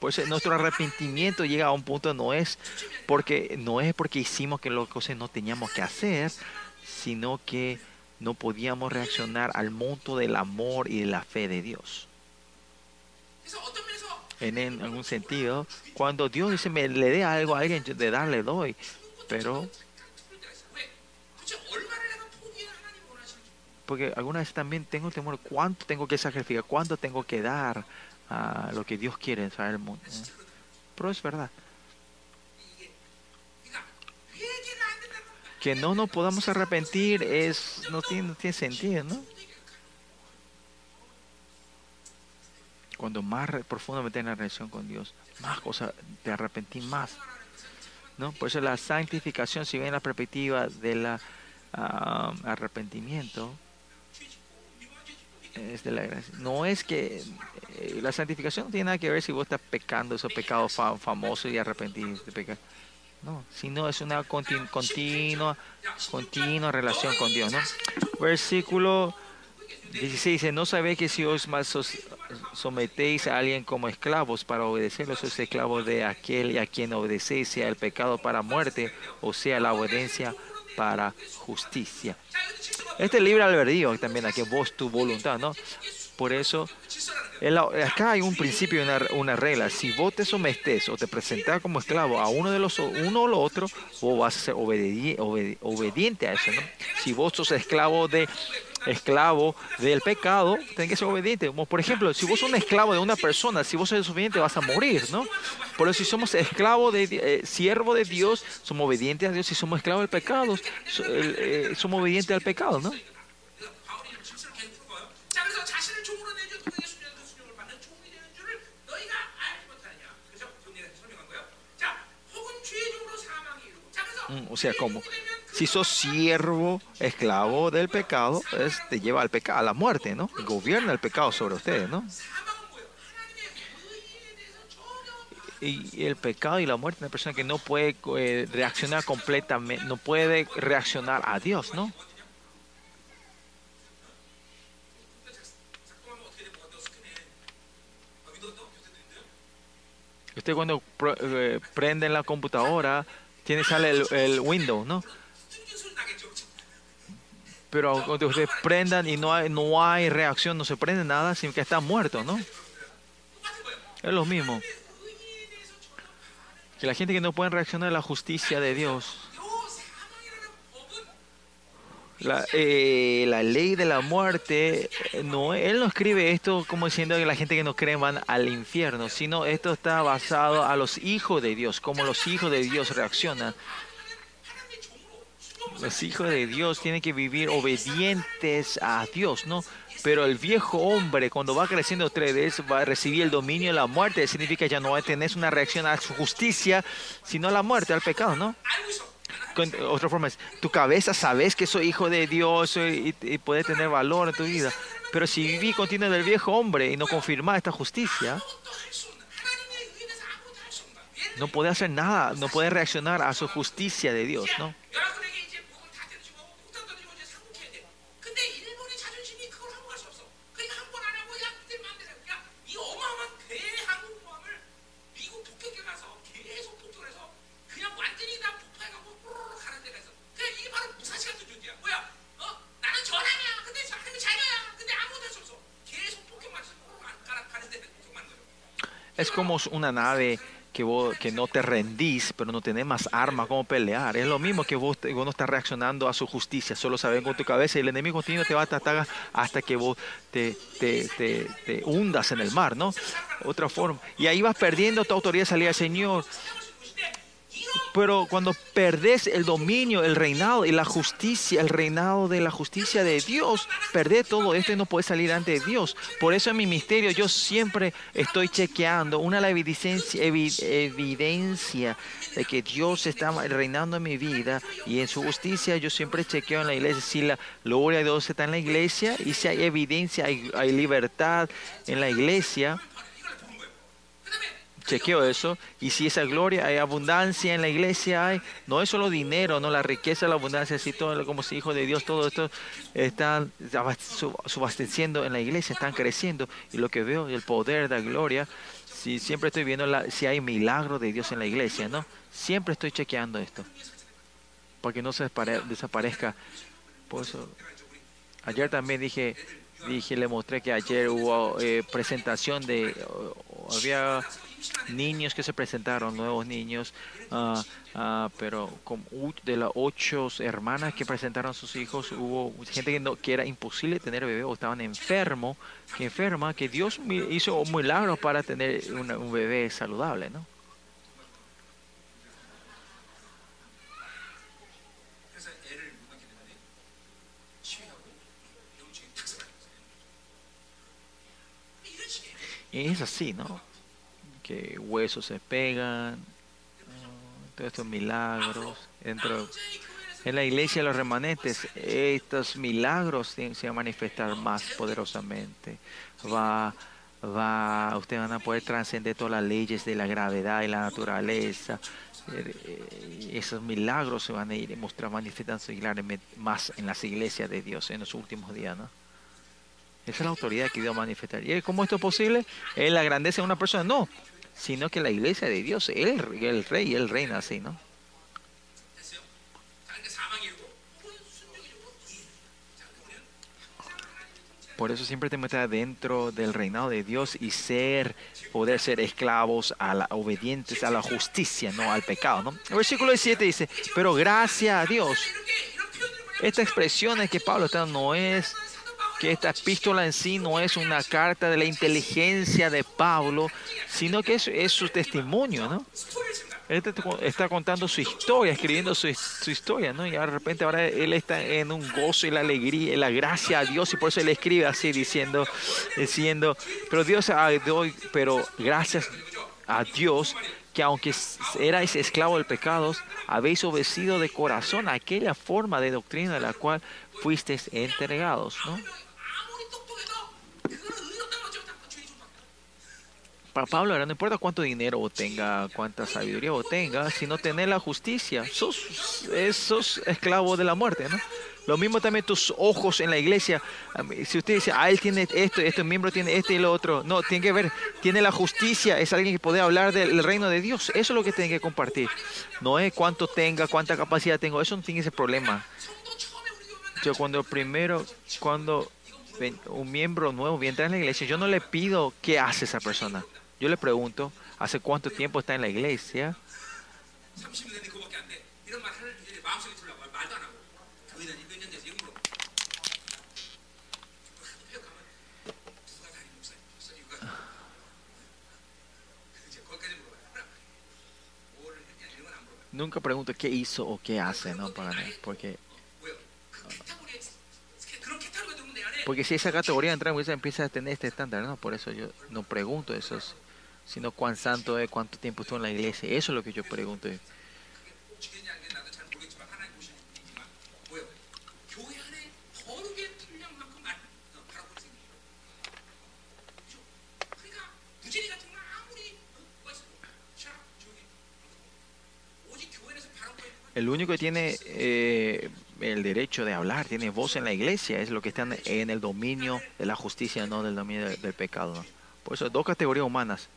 Por eso nuestro arrepentimiento llega a un punto no es porque no es porque hicimos que las cosas no teníamos que hacer, sino que no podíamos reaccionar al monto del amor y de la fe de Dios en, en algún sentido. Cuando Dios dice, me le dé algo a alguien, yo de darle doy. Pero, porque algunas veces también tengo el temor, ¿cuánto tengo que sacrificar? ¿Cuánto tengo que dar a lo que Dios quiere en el mundo? Pero es verdad. Que no nos podamos arrepentir es no tiene sentido, ¿no? Cuando más profundamente en la relación con Dios, más cosas te arrepentís más, ¿no? Por eso la santificación, si ven la perspectiva del arrepentimiento, es de la gracia. No es que eh, la santificación no tiene nada que ver si vos estás pecando esos pecados fa- famosos y arrepentirte de pecar. No, sino es una contin- continua, continua relación con Dios, ¿no? Versículo 16 dice, no sabéis que si os más sometéis a alguien como esclavos para obedecer sois esclavos de aquel a quien obedecéis, sea el pecado para muerte o sea la obediencia para justicia. Este libre albedrío también a que vos tu voluntad, ¿no? Por eso, acá hay un principio y una, una, regla. Si vos te sometes o te presentás como esclavo a uno de los uno o lo otro, vos vas a ser obediente a eso, ¿no? Si vos sos esclavo de esclavo del pecado, tenés que ser obediente. Como por ejemplo, si vos sos un esclavo de una persona, si vos sos desobediente vas a morir, ¿no? Por eso si somos esclavos de eh, siervo de Dios, somos obedientes a Dios. Si somos esclavos del pecado, eh, somos obedientes al pecado, ¿no? Mm, o sea, ¿cómo? si sos siervo, esclavo del pecado, te lleva al pecado, a la muerte, ¿no? Gobierna el pecado sobre ustedes, ¿no? Y el pecado y la muerte de una persona que no puede eh, reaccionar completamente, no puede reaccionar a Dios, ¿no? Usted cuando eh, prenden la computadora, tiene sale el, el Windows, ¿no? Pero aunque ustedes prendan y no hay, no hay reacción, no se prende nada, sino que está muerto, ¿no? Es lo mismo. Que la gente que no puede reaccionar a la justicia de Dios. La, eh, la ley de la muerte, eh, no, él no escribe esto como diciendo que la gente que no cree van al infierno, sino esto está basado a los hijos de Dios, como los hijos de Dios reaccionan. Los hijos de Dios tienen que vivir obedientes a Dios, ¿no? Pero el viejo hombre, cuando va creciendo ustedes, va a recibir el dominio de la muerte. Significa que ya no va a tener una reacción a su justicia, sino a la muerte, al pecado, ¿no? Otra forma es, tu cabeza sabes que soy hijo de Dios y, y puede tener valor en tu vida. Pero si viví contiene del viejo hombre y no confirma esta justicia, no puede hacer nada, no puede reaccionar a su justicia de Dios, ¿no? Como una nave que vos que no te rendís, pero no tenés más armas como pelear. Es lo mismo que vos, vos no estás reaccionando a su justicia, solo sabes con tu cabeza y el enemigo continuo te va a atacar hasta que vos te, te, te, te hundas en el mar, ¿no? Otra forma. Y ahí vas perdiendo tu autoridad salida al Señor. Pero cuando perdés el dominio, el reinado y la justicia, el reinado de la justicia de Dios, perdés todo esto y no puedes salir ante Dios. Por eso en mi misterio yo siempre estoy chequeando una evidencia, evi- evidencia de que Dios está reinando en mi vida y en su justicia yo siempre chequeo en la iglesia si la gloria de Dios está en la iglesia y si hay evidencia, hay libertad en la iglesia chequeo eso y si esa gloria hay abundancia en la iglesia hay no es solo dinero no la riqueza la abundancia si todo como si hijo de Dios todo esto están su- subasteciendo en la iglesia están creciendo y lo que veo el poder de la gloria si siempre estoy viendo si hay milagro de Dios en la iglesia no siempre estoy chequeando esto para que no se desaparezca. Por eso ayer también dije dije le mostré que ayer hubo eh, presentación de había niños que se presentaron, nuevos niños, uh, pero de las ocho hermanas que presentaron sus hijos, hubo gente que, no, que era imposible tener bebé o estaban enfermos, que enferma, que Dios hizo milagros para tener una, un bebé saludable, ¿no? Es así, ¿no? que huesos se pegan, todos estos milagros. Dentro, en la iglesia de los remanentes, estos milagros se van a manifestar más poderosamente. Va, va, ustedes van a poder trascender todas las leyes de la gravedad y la naturaleza. Eh, eh, esos milagros se van a ir mostrar, manifestándose más en las iglesias de Dios en los últimos días. ¿no? Esa es la autoridad que Dios manifestar. ¿Y cómo esto es posible? ¿Es la grandeza de una persona? No, sino que la iglesia de Dios, el, el rey, él reina así, ¿no? Por eso siempre te metas dentro del reinado de Dios y ser, poder ser esclavos, a la, obedientes a la justicia, no al pecado. ¿no? El versículo 17 dice, pero gracias a Dios. Esta expresión es que Pablo está no es que esta epístola en sí no es una carta de la inteligencia de Pablo, sino que es, es su testimonio, ¿no? Él está contando su historia, escribiendo su, su, historia, ¿no? Y de repente ahora él está en un gozo y la alegría, y la gracia a Dios, y por eso él escribe así, diciendo, diciendo, pero Dios, ah, doy, pero gracias a Dios que aunque erais esclavo del pecado, habéis obedecido de corazón aquella forma de doctrina de la cual fuisteis entregados, ¿no? para Pablo no importa cuánto dinero o tenga, cuánta sabiduría o tenga, sino tener la justicia. Sos, esos esclavos de la muerte, ¿no? Lo mismo también tus ojos en la iglesia. Si usted dice, ah, él tiene esto, este miembro tiene este y lo otro. No, tiene que ver, tiene la justicia, es alguien que puede hablar del reino de Dios. Eso es lo que tiene que compartir. No es cuánto tenga, cuánta capacidad tengo, eso no tiene ese problema. Yo cuando primero, cuando un miembro nuevo viene en la iglesia, yo no le pido qué hace esa persona yo le pregunto, ¿hace cuánto tiempo está en la iglesia? Nunca pregunto qué hizo o qué hace, ¿no? Porque porque si esa categoría entra, empieza a tener este estándar, ¿no? Por eso yo no pregunto esos sino cuán santo es, cuánto tiempo estuvo en la iglesia. Eso es lo que yo pregunto. El único que tiene eh, el derecho de hablar, tiene voz en la iglesia, es lo que está en el dominio de la justicia, no del dominio del, pecado. Por eso, dos categorías humanas.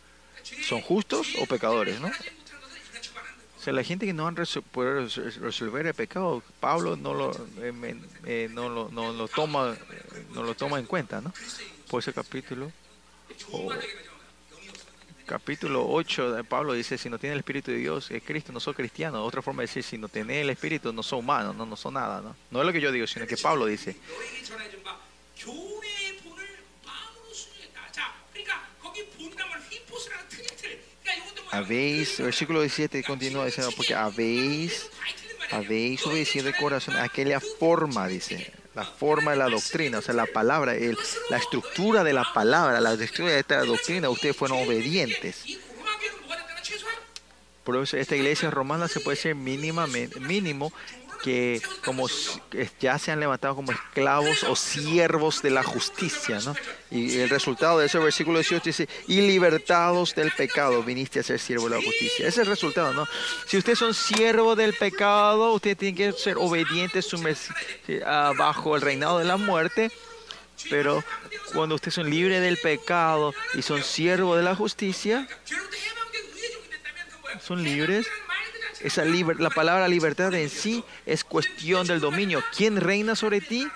¿Son justos o pecadores? ¿no? O sea, la gente que no han podido resolver el pecado, Pablo no lo, eh, eh, no, lo, no, lo toma, no lo toma en cuenta, ¿no? Por ese capítulo, oh, capítulo 8, Pablo dice, si no tiene el Espíritu de Dios, es Cristo, no soy cristiano. Otra forma de decir, si no tiene el Espíritu, no soy humano, no, no soy nada, ¿no? No es lo que yo digo, sino que Pablo dice. habéis, versículo 17 continúa diciendo, porque habéis, habéis obedecido de corazón aquella forma, dice, la forma de la doctrina, o sea, la palabra, el, la estructura de la palabra, la estructura de esta doctrina, ustedes fueron obedientes. Por eso esta iglesia romana se puede ser mínimamente, mínimo que como ya se han levantado como esclavos o siervos de la justicia, ¿no? Y el resultado de ese versículo 18 dice, y libertados del pecado, viniste a ser siervo de la justicia. Ese es el resultado, ¿no? Si ustedes son siervos del pecado, ustedes tienen que ser obedientes bajo el reinado de la muerte, pero cuando ustedes son libres del pecado y son siervos de la justicia, son libres esa liber, la palabra libertad en sí es cuestión del dominio. ¿Quién reina sobre ti?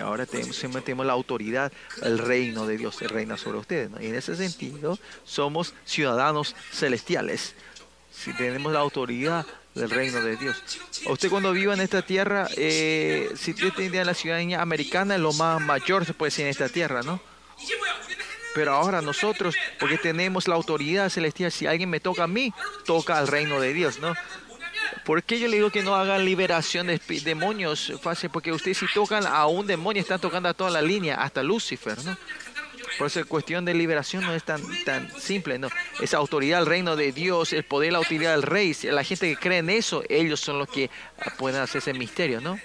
Ahora tenemos, tenemos la autoridad, el reino de Dios reina sobre ustedes. Y en ese sentido, somos ciudadanos celestiales. Si tenemos la autoridad del reino de Dios. Usted cuando viva en esta tierra, eh, si usted tiene la ciudadanía americana, es lo más mayor se puede decir en esta tierra, ¿no? Pero ahora nosotros, porque tenemos la autoridad celestial, si alguien me toca a mí, toca al reino de Dios, ¿no? ¿Por qué yo le digo que no hagan liberación de demonios fácil? Porque ustedes si tocan a un demonio, están tocando a toda la línea, hasta Lucifer, ¿no? Por eso la cuestión de liberación no es tan, tan simple, ¿no? Esa autoridad del reino de Dios, el poder, la autoridad del rey, la gente que cree en eso, ellos son los que pueden hacer ese misterio, ¿no?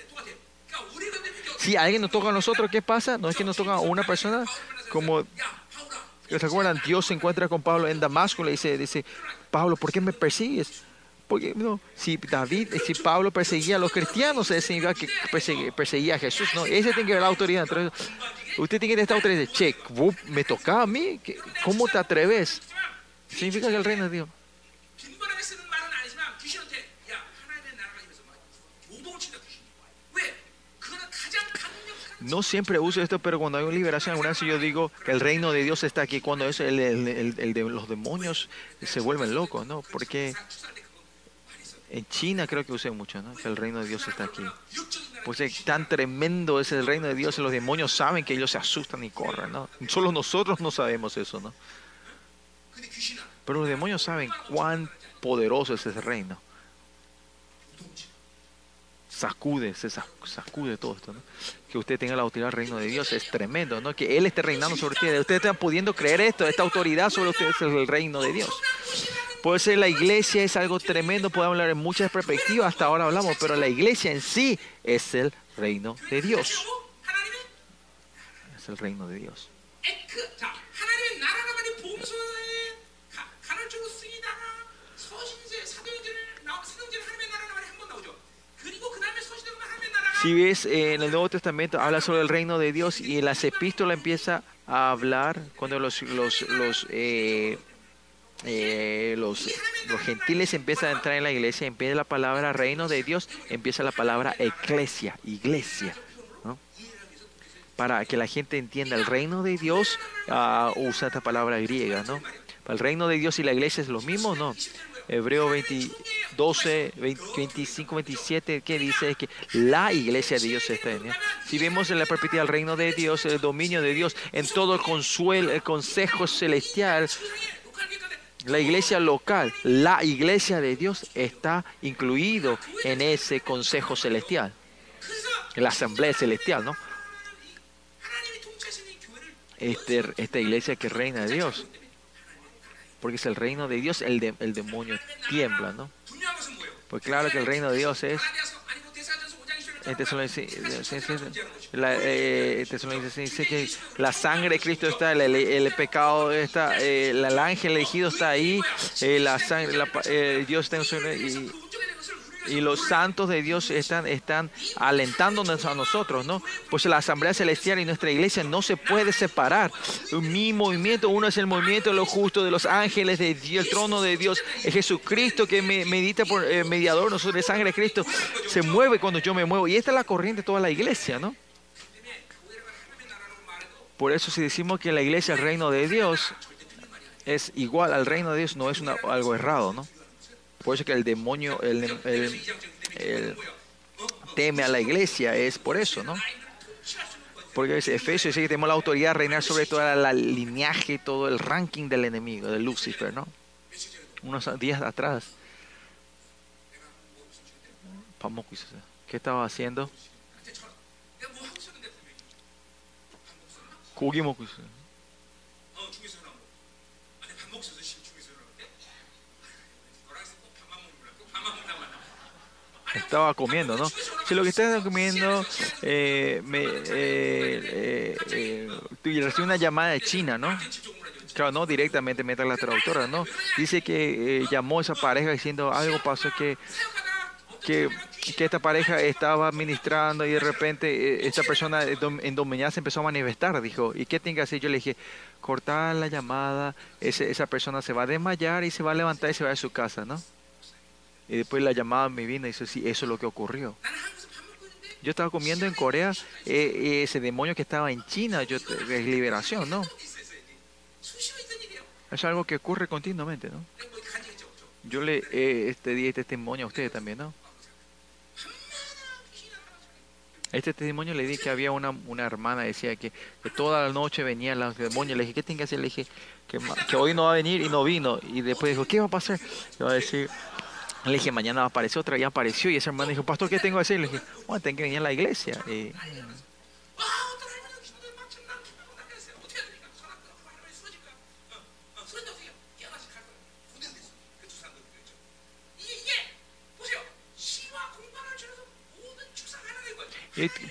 Si alguien nos toca a nosotros, ¿qué pasa? No es que nos toca a una persona, como recuerdan, Dios se encuentra con Pablo en Damasco, le dice, dice, Pablo, ¿por qué me persigues? Porque no, si David, si Pablo perseguía a los cristianos, eso significa que perseguía, a Jesús. No, ese tiene que ver la autoridad. Usted tiene que tener esta autoridad. Che, me tocaba a mí. ¿Cómo te atreves? Significa que el reino de Dios. no siempre uso esto, pero cuando hay una liberación, alguna vez yo digo que el reino de Dios está aquí, cuando es el, de los demonios se vuelven locos, ¿no? Porque en China creo que usé mucho, ¿no? Que el reino de Dios está aquí. Pues es tan tremendo es el reino de Dios. Los demonios saben que ellos se asustan y corren, ¿no? Solo nosotros no sabemos eso, ¿no? Pero los demonios saben cuán poderoso es ese reino. Sacude, se sacude todo esto, ¿no? que usted tenga la autoridad del reino de Dios. Es tremendo, ¿no? Que Él esté reinando sobre usted. Ustedes están pudiendo creer esto, esta autoridad sobre ustedes es el reino de Dios. Puede ser la iglesia es algo tremendo, podemos hablar en muchas perspectivas, hasta ahora hablamos, pero la iglesia en sí es el reino de Dios. Es el reino de Dios. Si ves eh, en el Nuevo Testamento habla sobre el reino de Dios y en las epístolas empieza a hablar cuando los los los eh, eh, los, los gentiles empiezan a entrar en la iglesia, empieza la palabra reino de Dios, empieza la palabra eclesia, iglesia. Para que la gente entienda el reino de Dios, ah, usa esta palabra griega, ¿no? El reino de Dios y la iglesia es lo mismo, ¿no? Hebreo 20, 12, 20, 25, 27, que dice es que la iglesia de Dios está en Si vemos en la perspectiva del reino de Dios, el dominio de Dios, en todo el, consuelo, el consejo celestial, la iglesia local, la iglesia de Dios está incluido en ese consejo celestial, en la asamblea celestial, ¿no? Este, esta iglesia que reina de Dios porque es el reino de Dios, el, de, el demonio tiembla, ¿no? Pues claro que el reino de Dios es... La, eh, dice que la sangre de Cristo está, el, pecado está, el ángel elegido está ahí, eh, la sangre, la, eh, Dios está en su... Y, y los santos de Dios están, están alentándonos a nosotros, ¿no? Pues la Asamblea Celestial y nuestra iglesia no se puede separar. Mi movimiento, uno es el movimiento de los justos, de los ángeles, de trono de Dios, es Jesucristo que me medita por eh, mediador, nosotros de sangre de Cristo, se mueve cuando yo me muevo. Y esta es la corriente de toda la iglesia, ¿no? Por eso si decimos que la iglesia el reino de Dios, es igual al reino de Dios, no es algo errado, ¿no? Por eso que el demonio, el, teme a la iglesia, es por eso, ¿no? Porque es Efesios dice que tenemos la autoridad de reinar sobre toda la linaje, todo el ranking del enemigo, de Lucifer, ¿no? Unos días atrás. ¿Qué estaba haciendo? Estaba comiendo, ¿no? Si lo que estás comiendo, eh, me, eh, eh, eh, tú recibí una llamada de China, ¿no? Claro, no directamente mientras la traductora, ¿no? Dice que eh, llamó a esa pareja diciendo algo pasó que, que, que esta pareja estaba ministrando y de repente eh, esta persona endom- endemoniada se empezó a manifestar, dijo, ¿y qué tiene que hacer? Yo le dije, cortar la llamada, ese- esa persona se va a desmayar y se va a levantar y se va a su casa, ¿no? Y después la llamada me vino y dice, sí, eso es lo que ocurrió. Yo estaba comiendo en Corea eh, ese demonio que estaba en China, yo, es liberación, ¿no? Es algo que ocurre continuamente, ¿no? Yo le eh, este, di este testimonio a ustedes también, ¿no? Este testimonio le di que había una, una hermana, decía que, que toda la noche venían los demonios. Le dije, ¿qué tengo que hacer? Le dije, que, que hoy no va a venir y no vino. Y después dijo, ¿qué va a pasar? Le va a decir, le dije, mañana aparece otra, ya apareció. Y ese hermano dijo, pastor, ¿qué tengo que hacer? Le dije, bueno, tengo que venir a la iglesia. Y,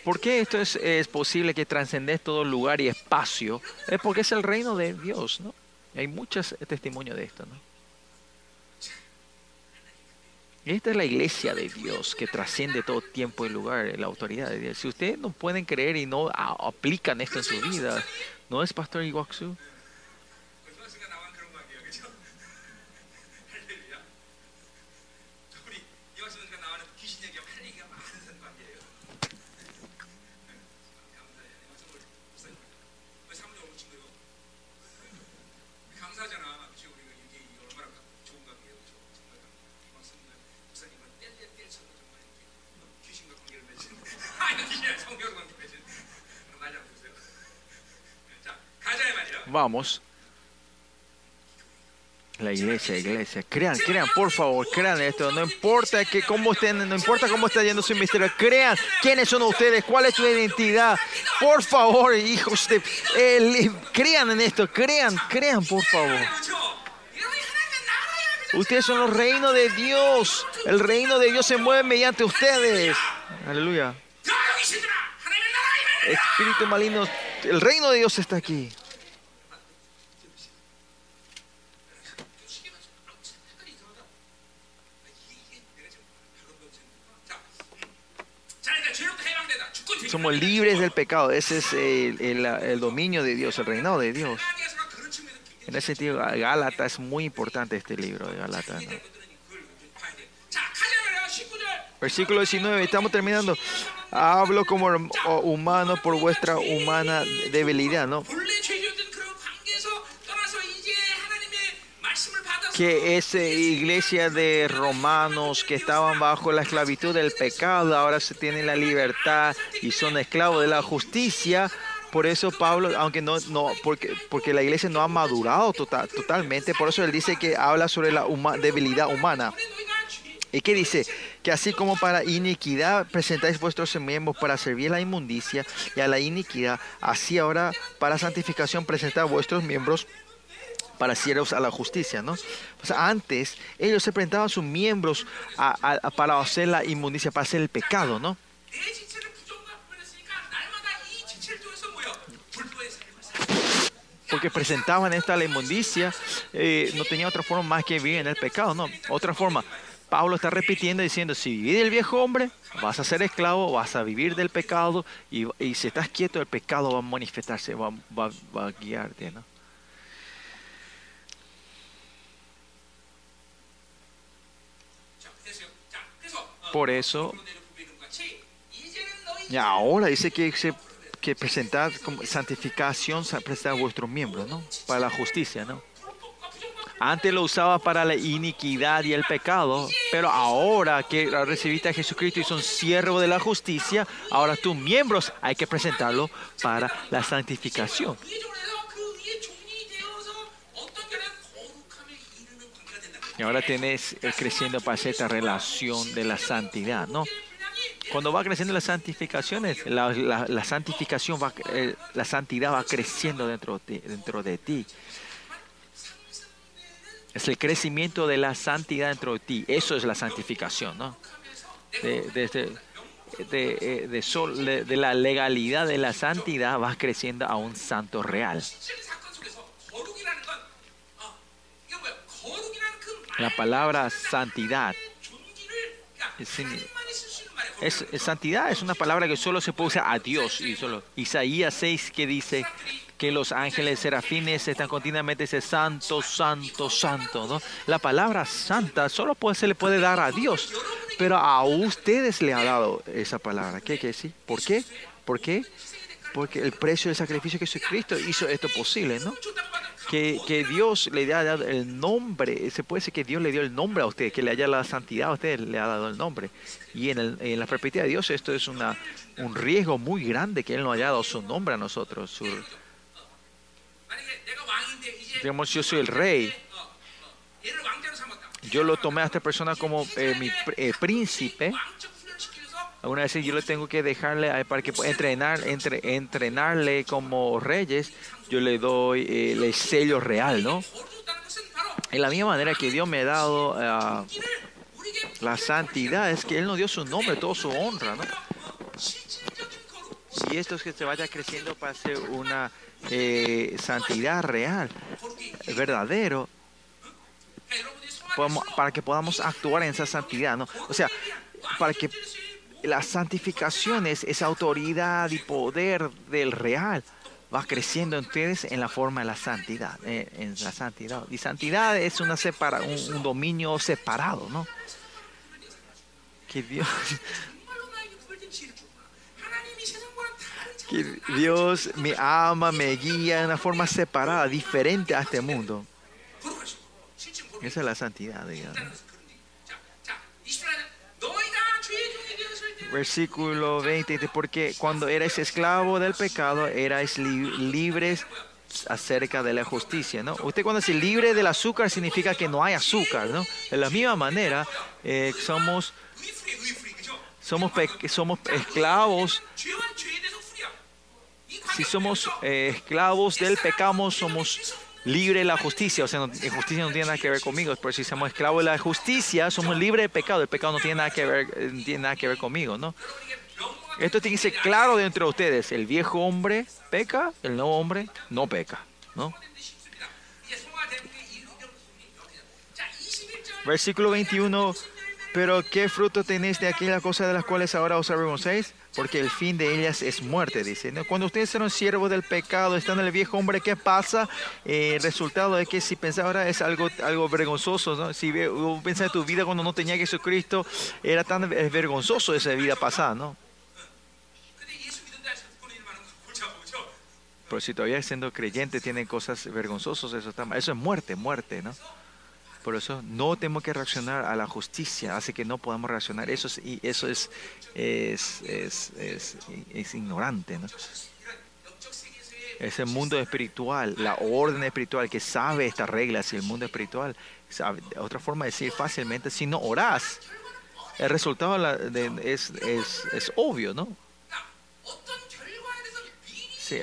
¿Por qué esto es, es posible que trascendes todo lugar y espacio? Es porque es el reino de Dios, ¿no? y Hay muchos testimonios de esto, ¿no? Esta es la iglesia de Dios que trasciende todo tiempo y lugar, la autoridad de Dios. Si ustedes no pueden creer y no aplican esto en su vida, ¿no es Pastor Iguaxu? vamos. La iglesia, iglesia. Crean, crean, por favor, crean esto. No importa que cómo estén, no importa cómo está yendo su misterio. Crean quiénes son ustedes, cuál es tu identidad. Por favor, hijos de. Eh, crean en esto, crean, crean, por favor. Ustedes son los reinos de Dios. El reino de Dios se mueve mediante ustedes. Aleluya. Espíritu maligno, el reino de Dios está aquí. Somos libres del pecado. Ese es el, dominio de Dios, el reinado de Dios. En ese sentido, Gálata es muy importante este libro de Gálata. ¿no? Versículo 19, estamos terminando. Hablo como humano por vuestra humana debilidad, ¿no? que es iglesia de romanos que estaban bajo la esclavitud del pecado, ahora se tienen la libertad y son esclavos de la justicia. Por eso Pablo, aunque no, no porque, porque la iglesia no ha madurado total, totalmente, por eso él dice que habla sobre la debilidad humana. ¿Y qué dice? Que así como para iniquidad presentáis vuestros miembros para servir a la inmundicia y a la iniquidad, así ahora para santificación presentad vuestros miembros para siervos a la justicia, ¿no? O sea, antes ellos se presentaban a sus miembros para hacer la inmundicia, para hacer el pecado, ¿no? Porque presentaban esta la inmundicia, eh, no tenía otra forma más que vivir en el pecado, ¿no? Otra forma. Pablo está repitiendo diciendo, si vivís del viejo hombre, vas a ser esclavo, vas a vivir del pecado, y, si estás quieto, el pecado va a manifestarse, va, va a guiarte, ¿no? Por eso, y ahora dice que, se, que presentad santificación, presentad a vuestros miembros, ¿no? Para la justicia, ¿no? Antes lo usaba para la iniquidad y el pecado, pero ahora que recibiste a Jesucristo y son siervos de la justicia, ahora tus miembros hay que presentarlo para la santificación. Y ahora tienes eh, creciendo para esta relación de la santidad, ¿no? Cuando va creciendo las santificaciones, la, santificación va, eh, la santidad va creciendo dentro de, ti. Es el crecimiento de la santidad dentro de ti. Eso es la santificación, ¿no? De, de este, eh, la legalidad de la santidad vas creciendo a un santo real. La palabra santidad. Es, santidad es una palabra que solo se puede usar a Dios. Y solo. Isaías 6 que dice que los ángeles serafines están continuamente dice santo, santo, santo. ¿no? La palabra santa solo puede, se le puede dar a Dios. Pero a ustedes le ha dado esa palabra. ¿Qué hay decir? ¿Por qué? ¿Por qué? Porque el precio del sacrificio que Jesucristo hizo esto posible, ¿no? que, Dios le haya dado el nombre, se puede decir que Dios le dio el nombre a usted, que le haya la santidad a usted, le ha dado el nombre. Y en, el, en la perspectiva de Dios esto es una, un riesgo muy grande que Él nos haya dado su nombre a nosotros. Digamos, yo soy el rey. Yo lo tomé a esta persona como eh, mi eh, príncipe. Algunas veces yo le tengo que dejarle para que entrenar, entrenarle como reyes, yo le doy eh, el sello real, ¿no? En la misma manera que Dios me ha dado ah, la santidad, es que Él nos dio su nombre, toda su honra, ¿no? Y esto es que se vaya creciendo para ser una eh, santidad real, verdadero, para que podamos actuar en esa santidad, ¿no? O sea, para que las santificaciones, esa autoridad y poder del real va creciendo en ustedes en la forma de la santidad, eh, en la santidad. Y santidad es una separa, un, dominio separado, ¿no? Que Dios, que Dios me ama, me guía de una forma separada, diferente a este mundo. Esa es la santidad, digamos. versículo 20, porque cuando erais esclavo del pecado, erais li libres acerca de la justicia, ¿no? Usted cuando dice libre del azúcar significa que no hay azúcar, ¿no? De la misma manera, eh, somos, somos, somos esclavos si somos eh, esclavos del pecado, somos libre de la justicia. O sea, no, eh, justicia no tiene nada que ver conmigo. Pero si somos esclavos de la justicia, somos libres de pecado. El pecado no tiene nada que ver, eh, no tiene nada que ver conmigo, ¿no? Esto tiene que ser claro dentro de ustedes. El viejo hombre peca, el nuevo hombre no peca, ¿no? Versículo 21. Pero qué fruto tenéis de aquellas cosas de las cuales ahora os avergonzáis porque el fin de ellas es muerte, dice. Cuando ustedes son siervos del pecado, están en el viejo hombre, ¿qué pasa? Eh, el resultado es que si pensás ahora es algo, algo vergonzoso, ¿no? Si pensás en tu vida cuando no tenía Jesucristo, era tan vergonzoso esa vida pasada, ¿no? Pero si todavía siendo creyente tienen cosas vergonzosas, eso, está, eso es muerte, muerte, ¿no? Por eso no tenemos que reaccionar a la justicia, hace que no podamos reaccionar. Eso es, y eso es, es, es, es, es ignorante, ¿no? Ese mundo espiritual, la orden espiritual que sabe estas reglas y el mundo espiritual, sabe, otra forma de decir fácilmente, si no orás, el resultado es, es, es obvio, ¿no?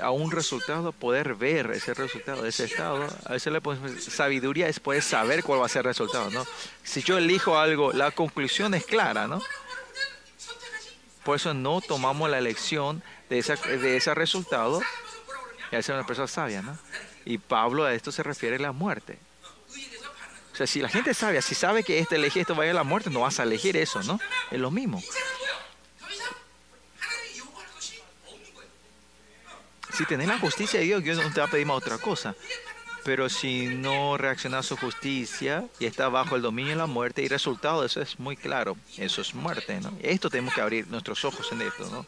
A un resultado, poder ver ese resultado, ese estado. A veces la sabiduría es poder saber cuál va a ser el resultado, ¿no? Si yo elijo algo, la conclusión es clara, ¿no? Por eso no tomamos la elección de, esa, de ese resultado y a ser una persona sabia, ¿no? Y Pablo a esto se refiere a la muerte. O sea, si la gente sabia, si sabe que este elegir esto vaya a la muerte, no vas a elegir eso, ¿no? Es lo mismo. Si tenés la justicia de Dios, Dios no te va a pedir más otra cosa. Pero si no reacciona a su justicia y está bajo el dominio de la muerte, y resultado eso es muy claro, eso es muerte, ¿no? Esto tenemos que abrir nuestros ojos en esto, ¿no?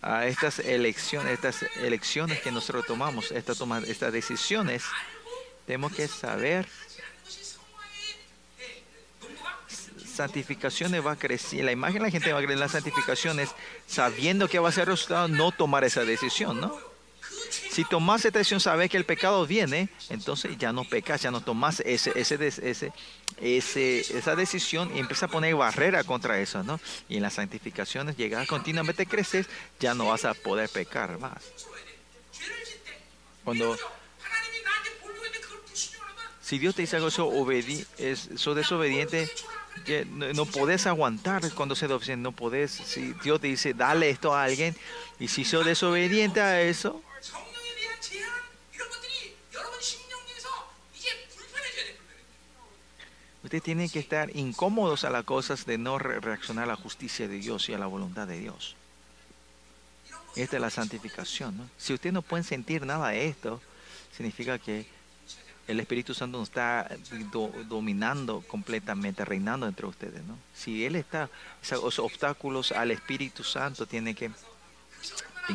A estas elecciones, estas elecciones que nosotros tomamos, estas, estas decisiones, tenemos que saber santificaciones va a crecer, la imagen de la gente va a crecer en las santificaciones, sabiendo que va a ser resultado, no tomar esa decisión, ¿no? Si tomas esta decisión, sabes que el pecado viene, entonces ya no pecas, ya no tomas ese, ese, ese, ese, esa decisión y empiezas a poner barrera contra eso, ¿no? Y en las santificaciones, llegas continuamente creces, ya no vas a poder pecar más. Cuando si Dios te dice algo, eso, es, desobediente, no, podés aguantar cuando se desobediente, no podés, si Dios te dice, dale esto a alguien, y si sos desobediente a eso, ustedes tienen que estar incómodos a las cosas de no reaccionar a la justicia de Dios y a la voluntad de Dios. Esta es la santificación. Si ustedes no pueden sentir nada de esto, significa que el Espíritu Santo no está dominando completamente, reinando entre ustedes, ¿no? Si Él está, esos obstáculos al Espíritu Santo tienen que,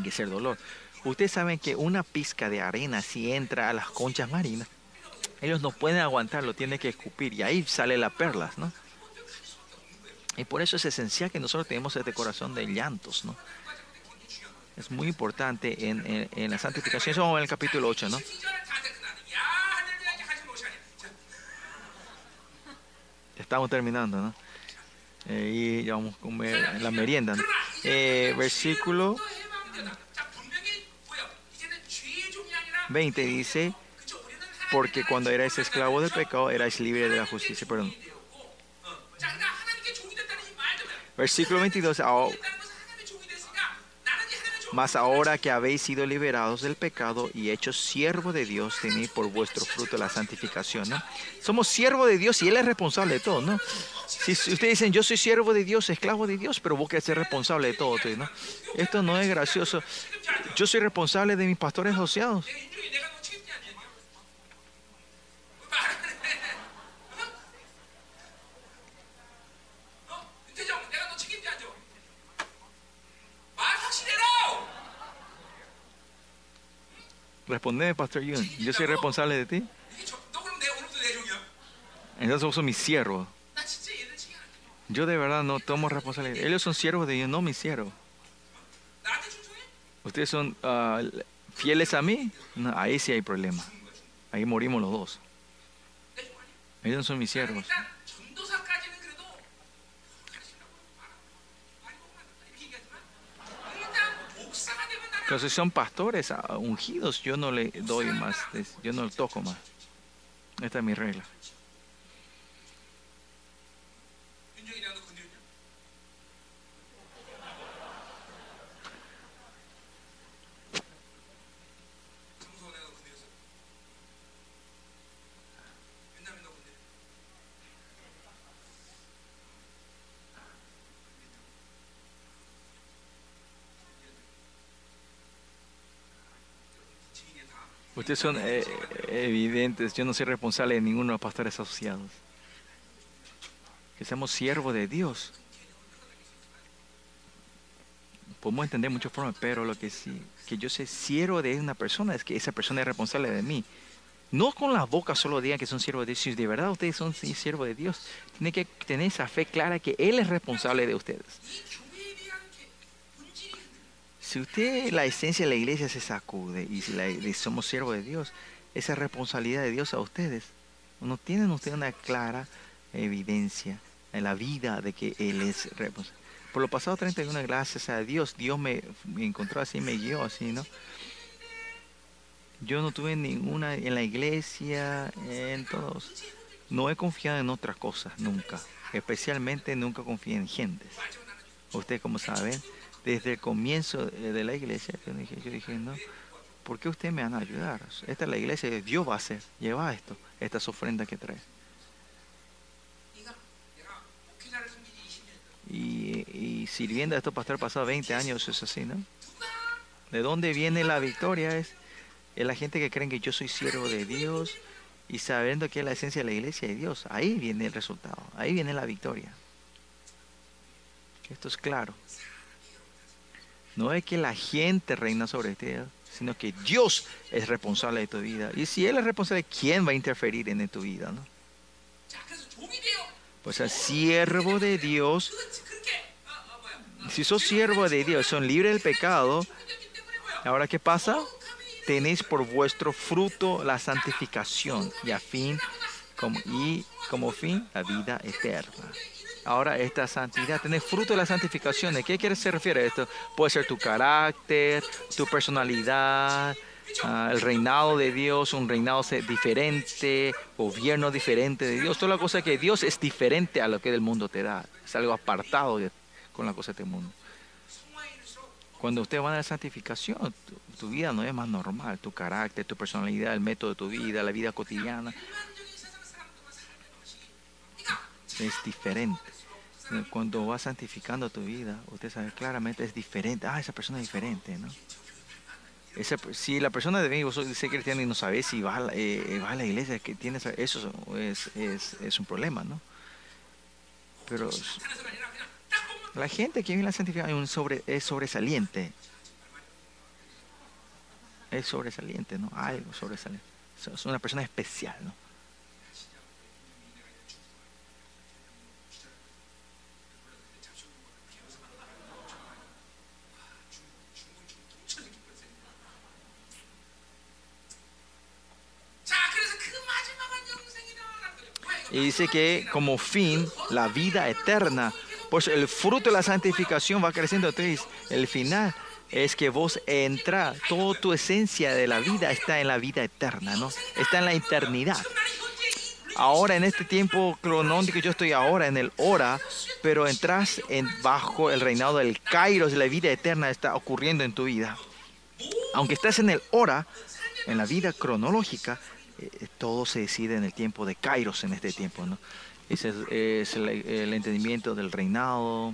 que ser dolor. Ustedes saben que una pizca de arena, si entra a las conchas marinas, ellos no pueden aguantarlo, tienen que escupir y ahí sale las perlas, ¿no? Y por eso es esencial que nosotros tenemos este corazón de llantos, ¿no? Es muy importante en, en, la santificación. Eso vamos en el capítulo 8, ¿no? Estamos terminando, ¿no? Eh, y ya vamos a comer la merienda. ¿no? Eh, versículo 20 dice, porque cuando erais esclavo del pecado, erais libre de la justicia. Perdón. Versículo 22. Mas ahora que habéis sido liberados del pecado y hechos siervo de Dios, tenéis por vuestro fruto la santificación, ¿no? Somos siervo de Dios y Él es responsable de todo, ¿no? Si, ustedes dicen, yo soy siervo de Dios, esclavo de Dios, pero vos querés ser responsable de todo. Esto no es gracioso. Yo soy responsable de mis pastores asociados. Respondeme, Pastor Yun. Yo soy responsable de ti. Entonces vos sos mi siervo. Yo de verdad no tomo responsabilidad. Ellos son siervos de Dios, no mis siervos. ¿Ustedes son ah, fieles a mí? ahí sí hay problema. Ahí morimos los dos. Ellos no son mis siervos. Entonces son pastores ungidos, yo no le doy más, yo no le toco más. Esta es mi regla. Ustedes son eh, evidentes. Yo no soy responsable de ninguno de los pastores asociados. Que seamos siervos de Dios. Podemos entender muchas formas, pero lo que sí, que yo sé siervo de una persona es que esa persona es responsable de mí. No con la boca solo digan que son siervos de Dios. Si de verdad ustedes son siervos de Dios, tienen que tener esa fe clara que Él es responsable de ustedes. Si usted, la esencia de la iglesia se sacude y somos siervos de Dios, esa responsabilidad de Dios a ustedes, no tienen ustedes una clara evidencia en la vida de que Él es responsable. Por los pasados 31, gracias a Dios, Dios me, me encontró así, me guió así, ¿no? Yo no tuve ninguna en la iglesia, en todos. No he confiado en otras cosas nunca. Especialmente nunca confié en gentes. Ustedes como saben, desde el comienzo eh, de la iglesia, yo dije, no, ¿por qué ustedes me van a ayudar? Esta es la iglesia, Dios va a hacer, lleva esto, estas ofrendas que trae Y, sirviendo a estos pastores pasado 20 años, es así, ¿no? ¿De dónde viene la victoria? Es, es la gente que creen que yo soy siervo de Dios y sabiendo que es la esencia de la iglesia de Dios. Ahí viene el resultado, ahí viene la victoria. Esto es claro. No es que la gente reina sobre ti, sino que Dios es responsable de tu vida. Y si Él es responsable, ¿quién va a interferir en tu vida? No? Pues el siervo de Dios, si sos siervo de Dios, son libres del pecado, ahora ¿qué pasa? Tenéis por vuestro fruto la santificación y a fin, como, y como fin, la vida eterna. Ahora esta santidad, tener fruto de la santificación. ¿A qué quiere se refiere esto? Puede ser tu carácter, tu personalidad, ah, el reinado de Dios, un reinado diferente, gobierno diferente de Dios. Toda la cosa que Dios es diferente a lo que el mundo te da. Es algo apartado de, con la cosa de este mundo. Cuando ustedes van a la santificación, tu, tu, vida no es más normal. Tu carácter, tu personalidad, el método de tu vida, la vida cotidiana, es diferente. Cuando vas santificando tu vida, usted sabe claramente es diferente. Ah, esa persona es diferente, ¿no? Esa, si la persona de mí, vos soy cristiana y no sabes si va eh, eh, a, la, iglesia, que tienes, eso es, es, un problema, ¿no? Pero la gente que viene a la es, un sobre, es sobresaliente. Es sobresaliente, ¿no? Algo sobresaliente. Es una persona especial, ¿no? y dice que como fin la vida eterna, pues el fruto de la santificación va creciendo. Entonces, el final es que vos entra, toda tu esencia de la vida está en la vida eterna, ¿no? Está en la eternidad. Ahora en este tiempo cronónico yo estoy ahora en el hora, pero entras en bajo el reinado del Kairos, la vida eterna está ocurriendo en tu vida. Aunque estás en el hora, en la vida cronológica, eh, todo se decide en el tiempo de Kairos, en este tiempo. Ese es, el, entendimiento del reinado.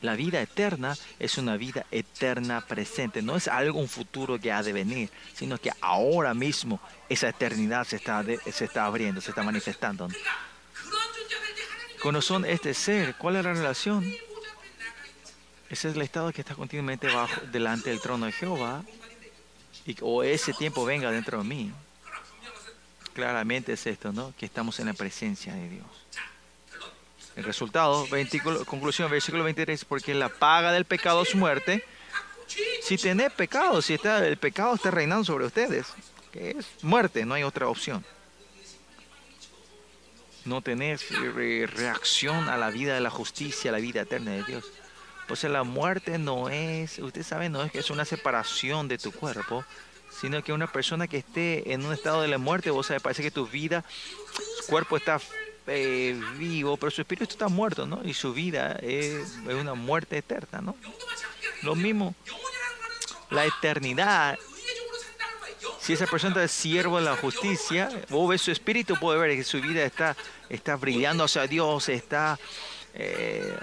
La vida eterna es una vida eterna presente, no es algo un futuro que ha de venir, sino que ahora mismo esa eternidad se está, de, se está abriendo, se está manifestando. ¿no? Corazón, este ser, ¿cuál es la relación? Ese es el estado que está continuamente bajo, delante del trono de Jehová, y, o ese tiempo venga dentro de mí claramente es esto, ¿no? Que estamos en la presencia de Dios. El resultado, 20, conclusión, versículo 23, porque la paga del pecado es muerte. Si tenés pecado, si está, el pecado está reinando sobre ustedes, que es muerte, no hay otra opción. No tenés reacción a la vida de la justicia, a la vida eterna de Dios. Pues la muerte no es, ustedes saben, no es que es una separación de tu cuerpo, sino que una persona que esté en un estado de la muerte, vos sabés, parece que tu vida, su cuerpo está eh, vivo, pero su espíritu está muerto, ¿no? Y su vida es, una muerte eterna, ¿no? Lo mismo, la eternidad si esa persona es siervo de la justicia, vos ves su espíritu, puede ver que su vida está, está brillando hacia Dios, está eh,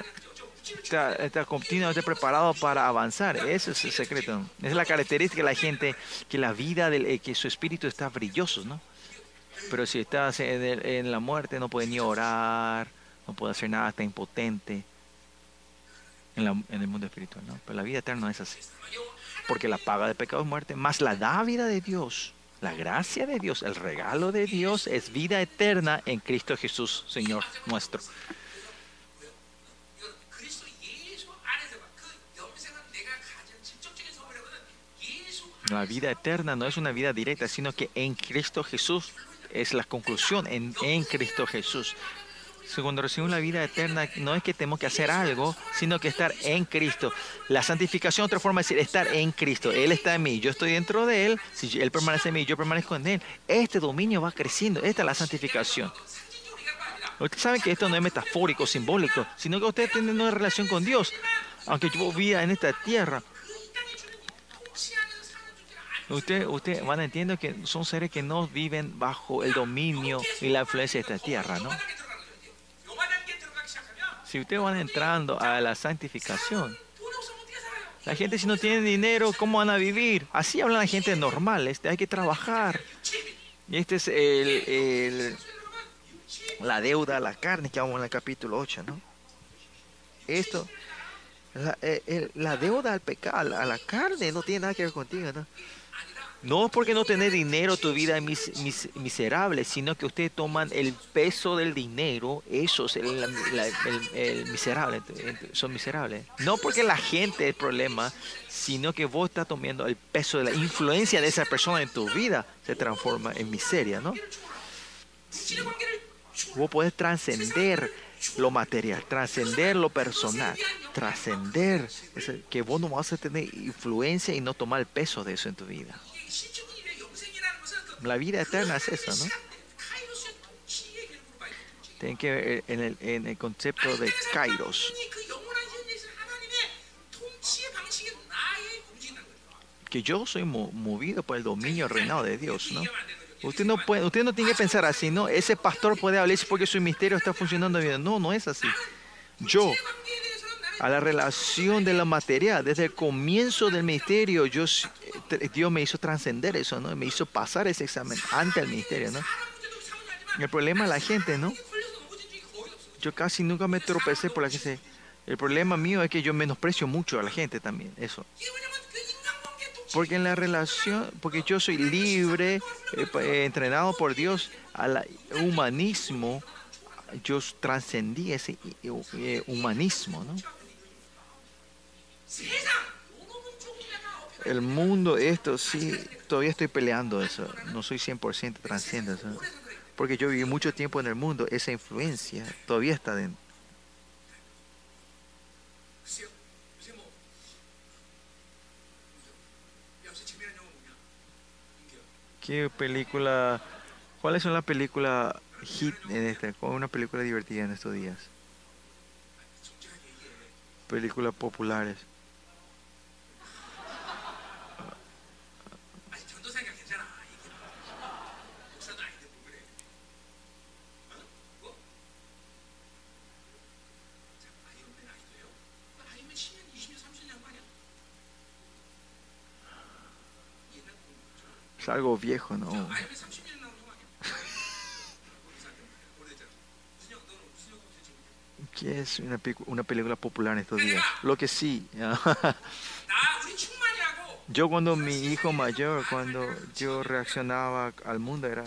está, está continuamente preparado para avanzar. Ese es el secreto. Es la característica de la gente que la vida, del, eh, que su espíritu está brilloso, ¿no? Pero si estás en, el- en la muerte no puede ni orar, no puede hacer nada, está impotente en el mundo espiritual, ¿no? Pero la vida eterna no es así. Porque la paga de pecado es muerte, más la dávida de Dios, la gracia de Dios, el regalo de Dios es vida eterna en Cristo Jesús, Señor nuestro. La vida eterna no es una vida directa, sino que en Cristo Jesús es la conclusión, en, en Cristo Jesús. Cuando recibimos la vida eterna, no es que tenemos que hacer algo, sino que estar en Cristo. La santificación, otra forma de decir, estar en Cristo. Él está en mí, yo estoy dentro de Él. Si Él permanece en mí, yo permanezco en Él. Este dominio va creciendo. Esta es la santificación. Ustedes saben que esto no es metafórico, simbólico, sino que ustedes tienen una relación con Dios. Aunque yo viva en esta tierra, Usted, usted van a entender que son seres que no viven bajo el dominio y la influencia de esta tierra, ¿no? Si ustedes van entrando a la santificación, la gente si no tiene dinero, ¿cómo van a vivir? Así hablan la gente normal, este, hay que trabajar. Y este es el, la deuda a la carne que vamos en el capítulo 8, ¿no? Esto, la, eh, la deuda al pecado, a la carne, no tiene nada que ver contigo, ¿no? No porque no tener dinero tu vida es mis, miserable, sino que ustedes toman el peso del dinero, eso es el, miserable, son miserables. No porque la gente es el problema, sino que vos estás tomando el peso de la influencia de esa persona en tu vida, se transforma en miseria, ¿no? Vos podés trascender lo material, trascender lo personal, trascender, que vos no vas a tener influencia y no tomar el peso de eso en tu vida. La vida eterna es esa, ¿no? Tienen que ver en el, en el concepto de kairos. Que yo soy movido por el dominio reinado de Dios, ¿no? Usted no, puede, usted no tiene que pensar así, ¿no? Ese pastor puede hablar porque su misterio está funcionando bien. No, no es así. Yo, a la relación de la materia, desde el comienzo del ministerio, yo, eh, Dios me hizo trascender eso, ¿no? Me hizo pasar ese examen ante el ministerio, ¿no? El problema es la gente, ¿no? Yo casi nunca me tropecé por la gente. El problema mío es que yo menosprecio mucho a la gente también, eso. Porque en la relación, porque yo soy libre, eh, eh, entrenado por Dios al humanismo, yo trascendí ese eh, humanismo, ¿no? El mundo, esto sí, todavía estoy peleando eso. No soy 100% transciendo eso. Porque yo viví mucho tiempo en el mundo, esa influencia todavía está dentro ¿Qué película? ¿Cuáles son las películas hit en esta? ¿Cuál es una película divertida en estos días? Películas populares. Es algo viejo, ¿no? ¿Qué es una, una película popular en estos días? Lo que sí. yo cuando mi hijo mayor, cuando yo reaccionaba al mundo, era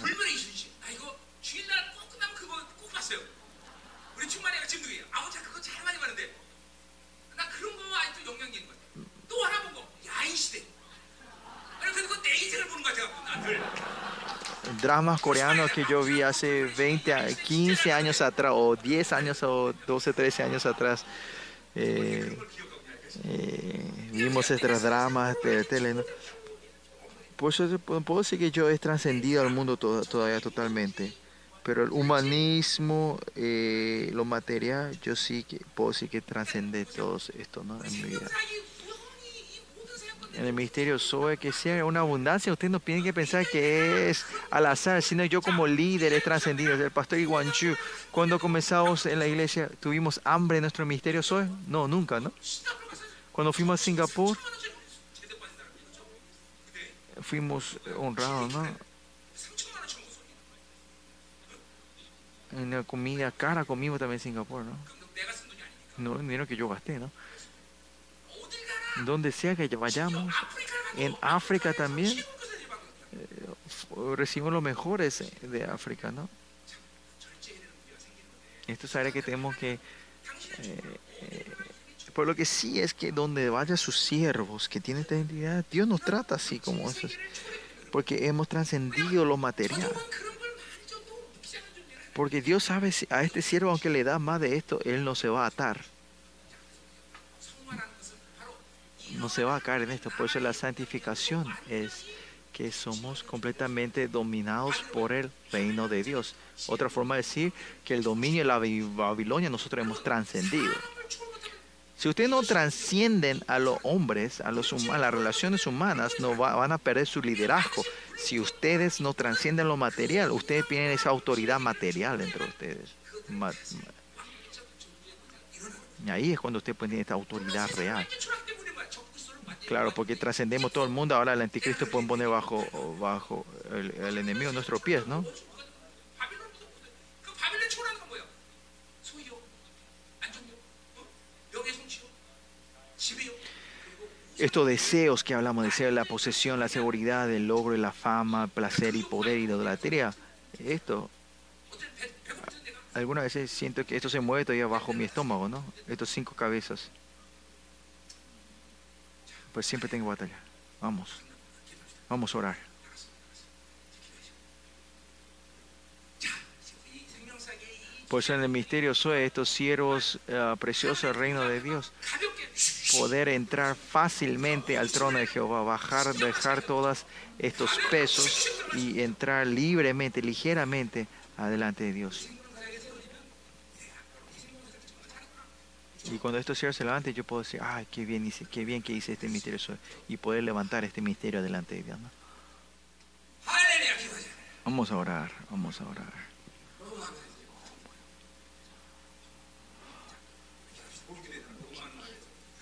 dramas coreanos que yo vi hace 20, a- 15 años atrás, o 10 años, o 12, 13 años atrás. Eh, eh, vimos estos dramas de tele. ¿no? Por eso puedo decir que yo he trascendido al mundo to- todavía totalmente. Pero el humanismo, eh, lo material, yo sí que puedo decir que trascende todo esto ¿no? en mi vida. En el ministerio Zoe que sea una abundancia. Usted no tiene que pensar que es al azar, sino yo como líder he trascendido. El pastor Iwan Chu, cuando comenzamos en la iglesia, ¿tuvimos hambre en nuestro ministerio Zoe? No, nunca, ¿no? Cuando fuimos a Singapur, fuimos honrados, ¿no? En la comida cara comimos también en Singapur, ¿no? No dinero que yo gasté, ¿no? Donde sea que vayamos, en África también, eh, recibimos los mejores de África, ¿no? Esto es área que tenemos que... Eh, eh, por lo que sí es que donde vayan sus siervos que tienen esta identidad, Dios nos trata así como esos. Porque hemos trascendido lo material. Porque Dios sabe si a este siervo, aunque le da más de esto, él no se va a atar. No se va a caer en esto. Por eso la santificación es que somos completamente dominados por el reino de Dios. Otra forma de decir que el dominio de la Babilonia nosotros hemos trascendido. Si ustedes no transcienden a los hombres, a, los a las relaciones humanas, no van a perder su liderazgo. Si ustedes no transcienden lo material, ustedes tienen esa autoridad material dentro de ustedes. Y ahí es cuando ustedes tienen esta autoridad real. Claro, porque trascendemos todo el mundo, ahora el anticristo pueden poner bajo, bajo el, enemigo nuestros pies, ¿no? estos deseos que hablamos, deseo de la posesión, la seguridad, el logro, la fama, placer y poder y la idolatría, esto, algunas veces siento que esto se mueve todavía bajo mi estómago, ¿no? Estos cinco cabezas. Pues siempre tengo batalla. Vamos, vamos a orar. Por eso en el misterio soy estos siervos uh, preciosos del reino de Dios. Poder entrar fácilmente al trono de Jehová, bajar, dejar todos estos pesos y entrar libremente, ligeramente adelante de Dios. Y cuando estos siervos se levanten, yo puedo decir, ay, qué bien hice, qué bien que hice este misterio y poder levantar este misterio adelante de Dios. Vamos a orar, vamos a orar.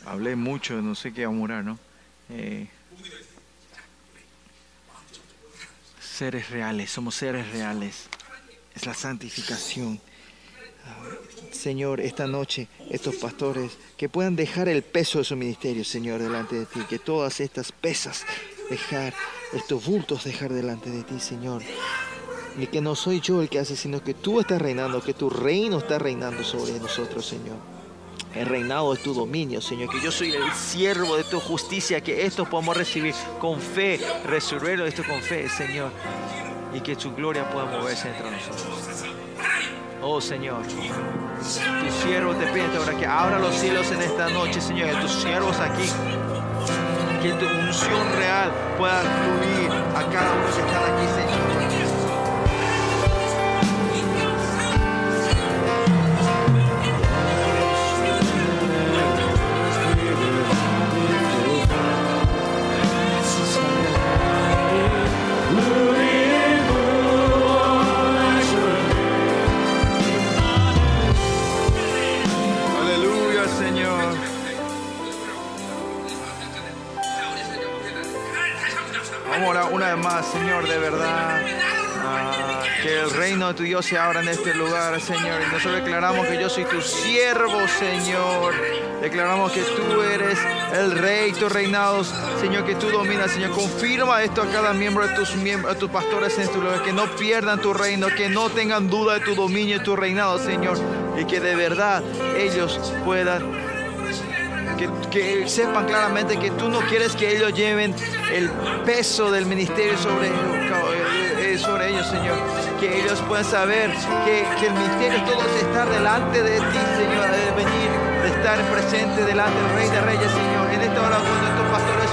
hablé mucho, no sé qué va a morar, ¿no? Eh, seres reales, somos seres reales. Es la santificación. Señor, esta noche, estos pastores, que puedan dejar el peso de su ministerio, Señor, delante de ti, que todas estas pesas, dejar, estos bultos, dejar delante de ti, Señor. Y que no soy yo el que hace, sino que tú estás reinando, que tu reino está reinando sobre nosotros, Señor el reinado de tu dominio, Señor. Que yo soy el siervo de tu justicia, que esto podamos recibir con fe, resolverlo esto con fe, Señor. Y que tu gloria pueda moverse entre nosotros. Oh Señor, tu siervo te pide ahora que abra los cielos en esta noche, Señor, que tus siervos aquí, que tu unción real pueda fluir a cada uno que está aquí, Señor. De verdad. Ah, que el reino de tu Dios se abra en este lugar, Señor. Y nosotros declaramos que yo soy tu siervo, Señor. Declaramos que tú eres el rey, tus reinados, Señor, que tú dominas, Señor. Confirma esto a cada miembro de tus, miembros, de tus pastores en este lugar, que no pierdan tu reino, que no tengan duda de tu dominio y tu reinado, Señor. Y que de verdad ellos puedan que, sepan claramente que tú no quieres que ellos lleven el peso del ministerio sobre, eh, eh, sobre ellos, Señor. Que ellos puedan saber que, el ministerio todo es estar delante de ti, Señor, de venir, de estar presente delante del Rey de Reyes, Señor. En esta hora, cuando estos pastores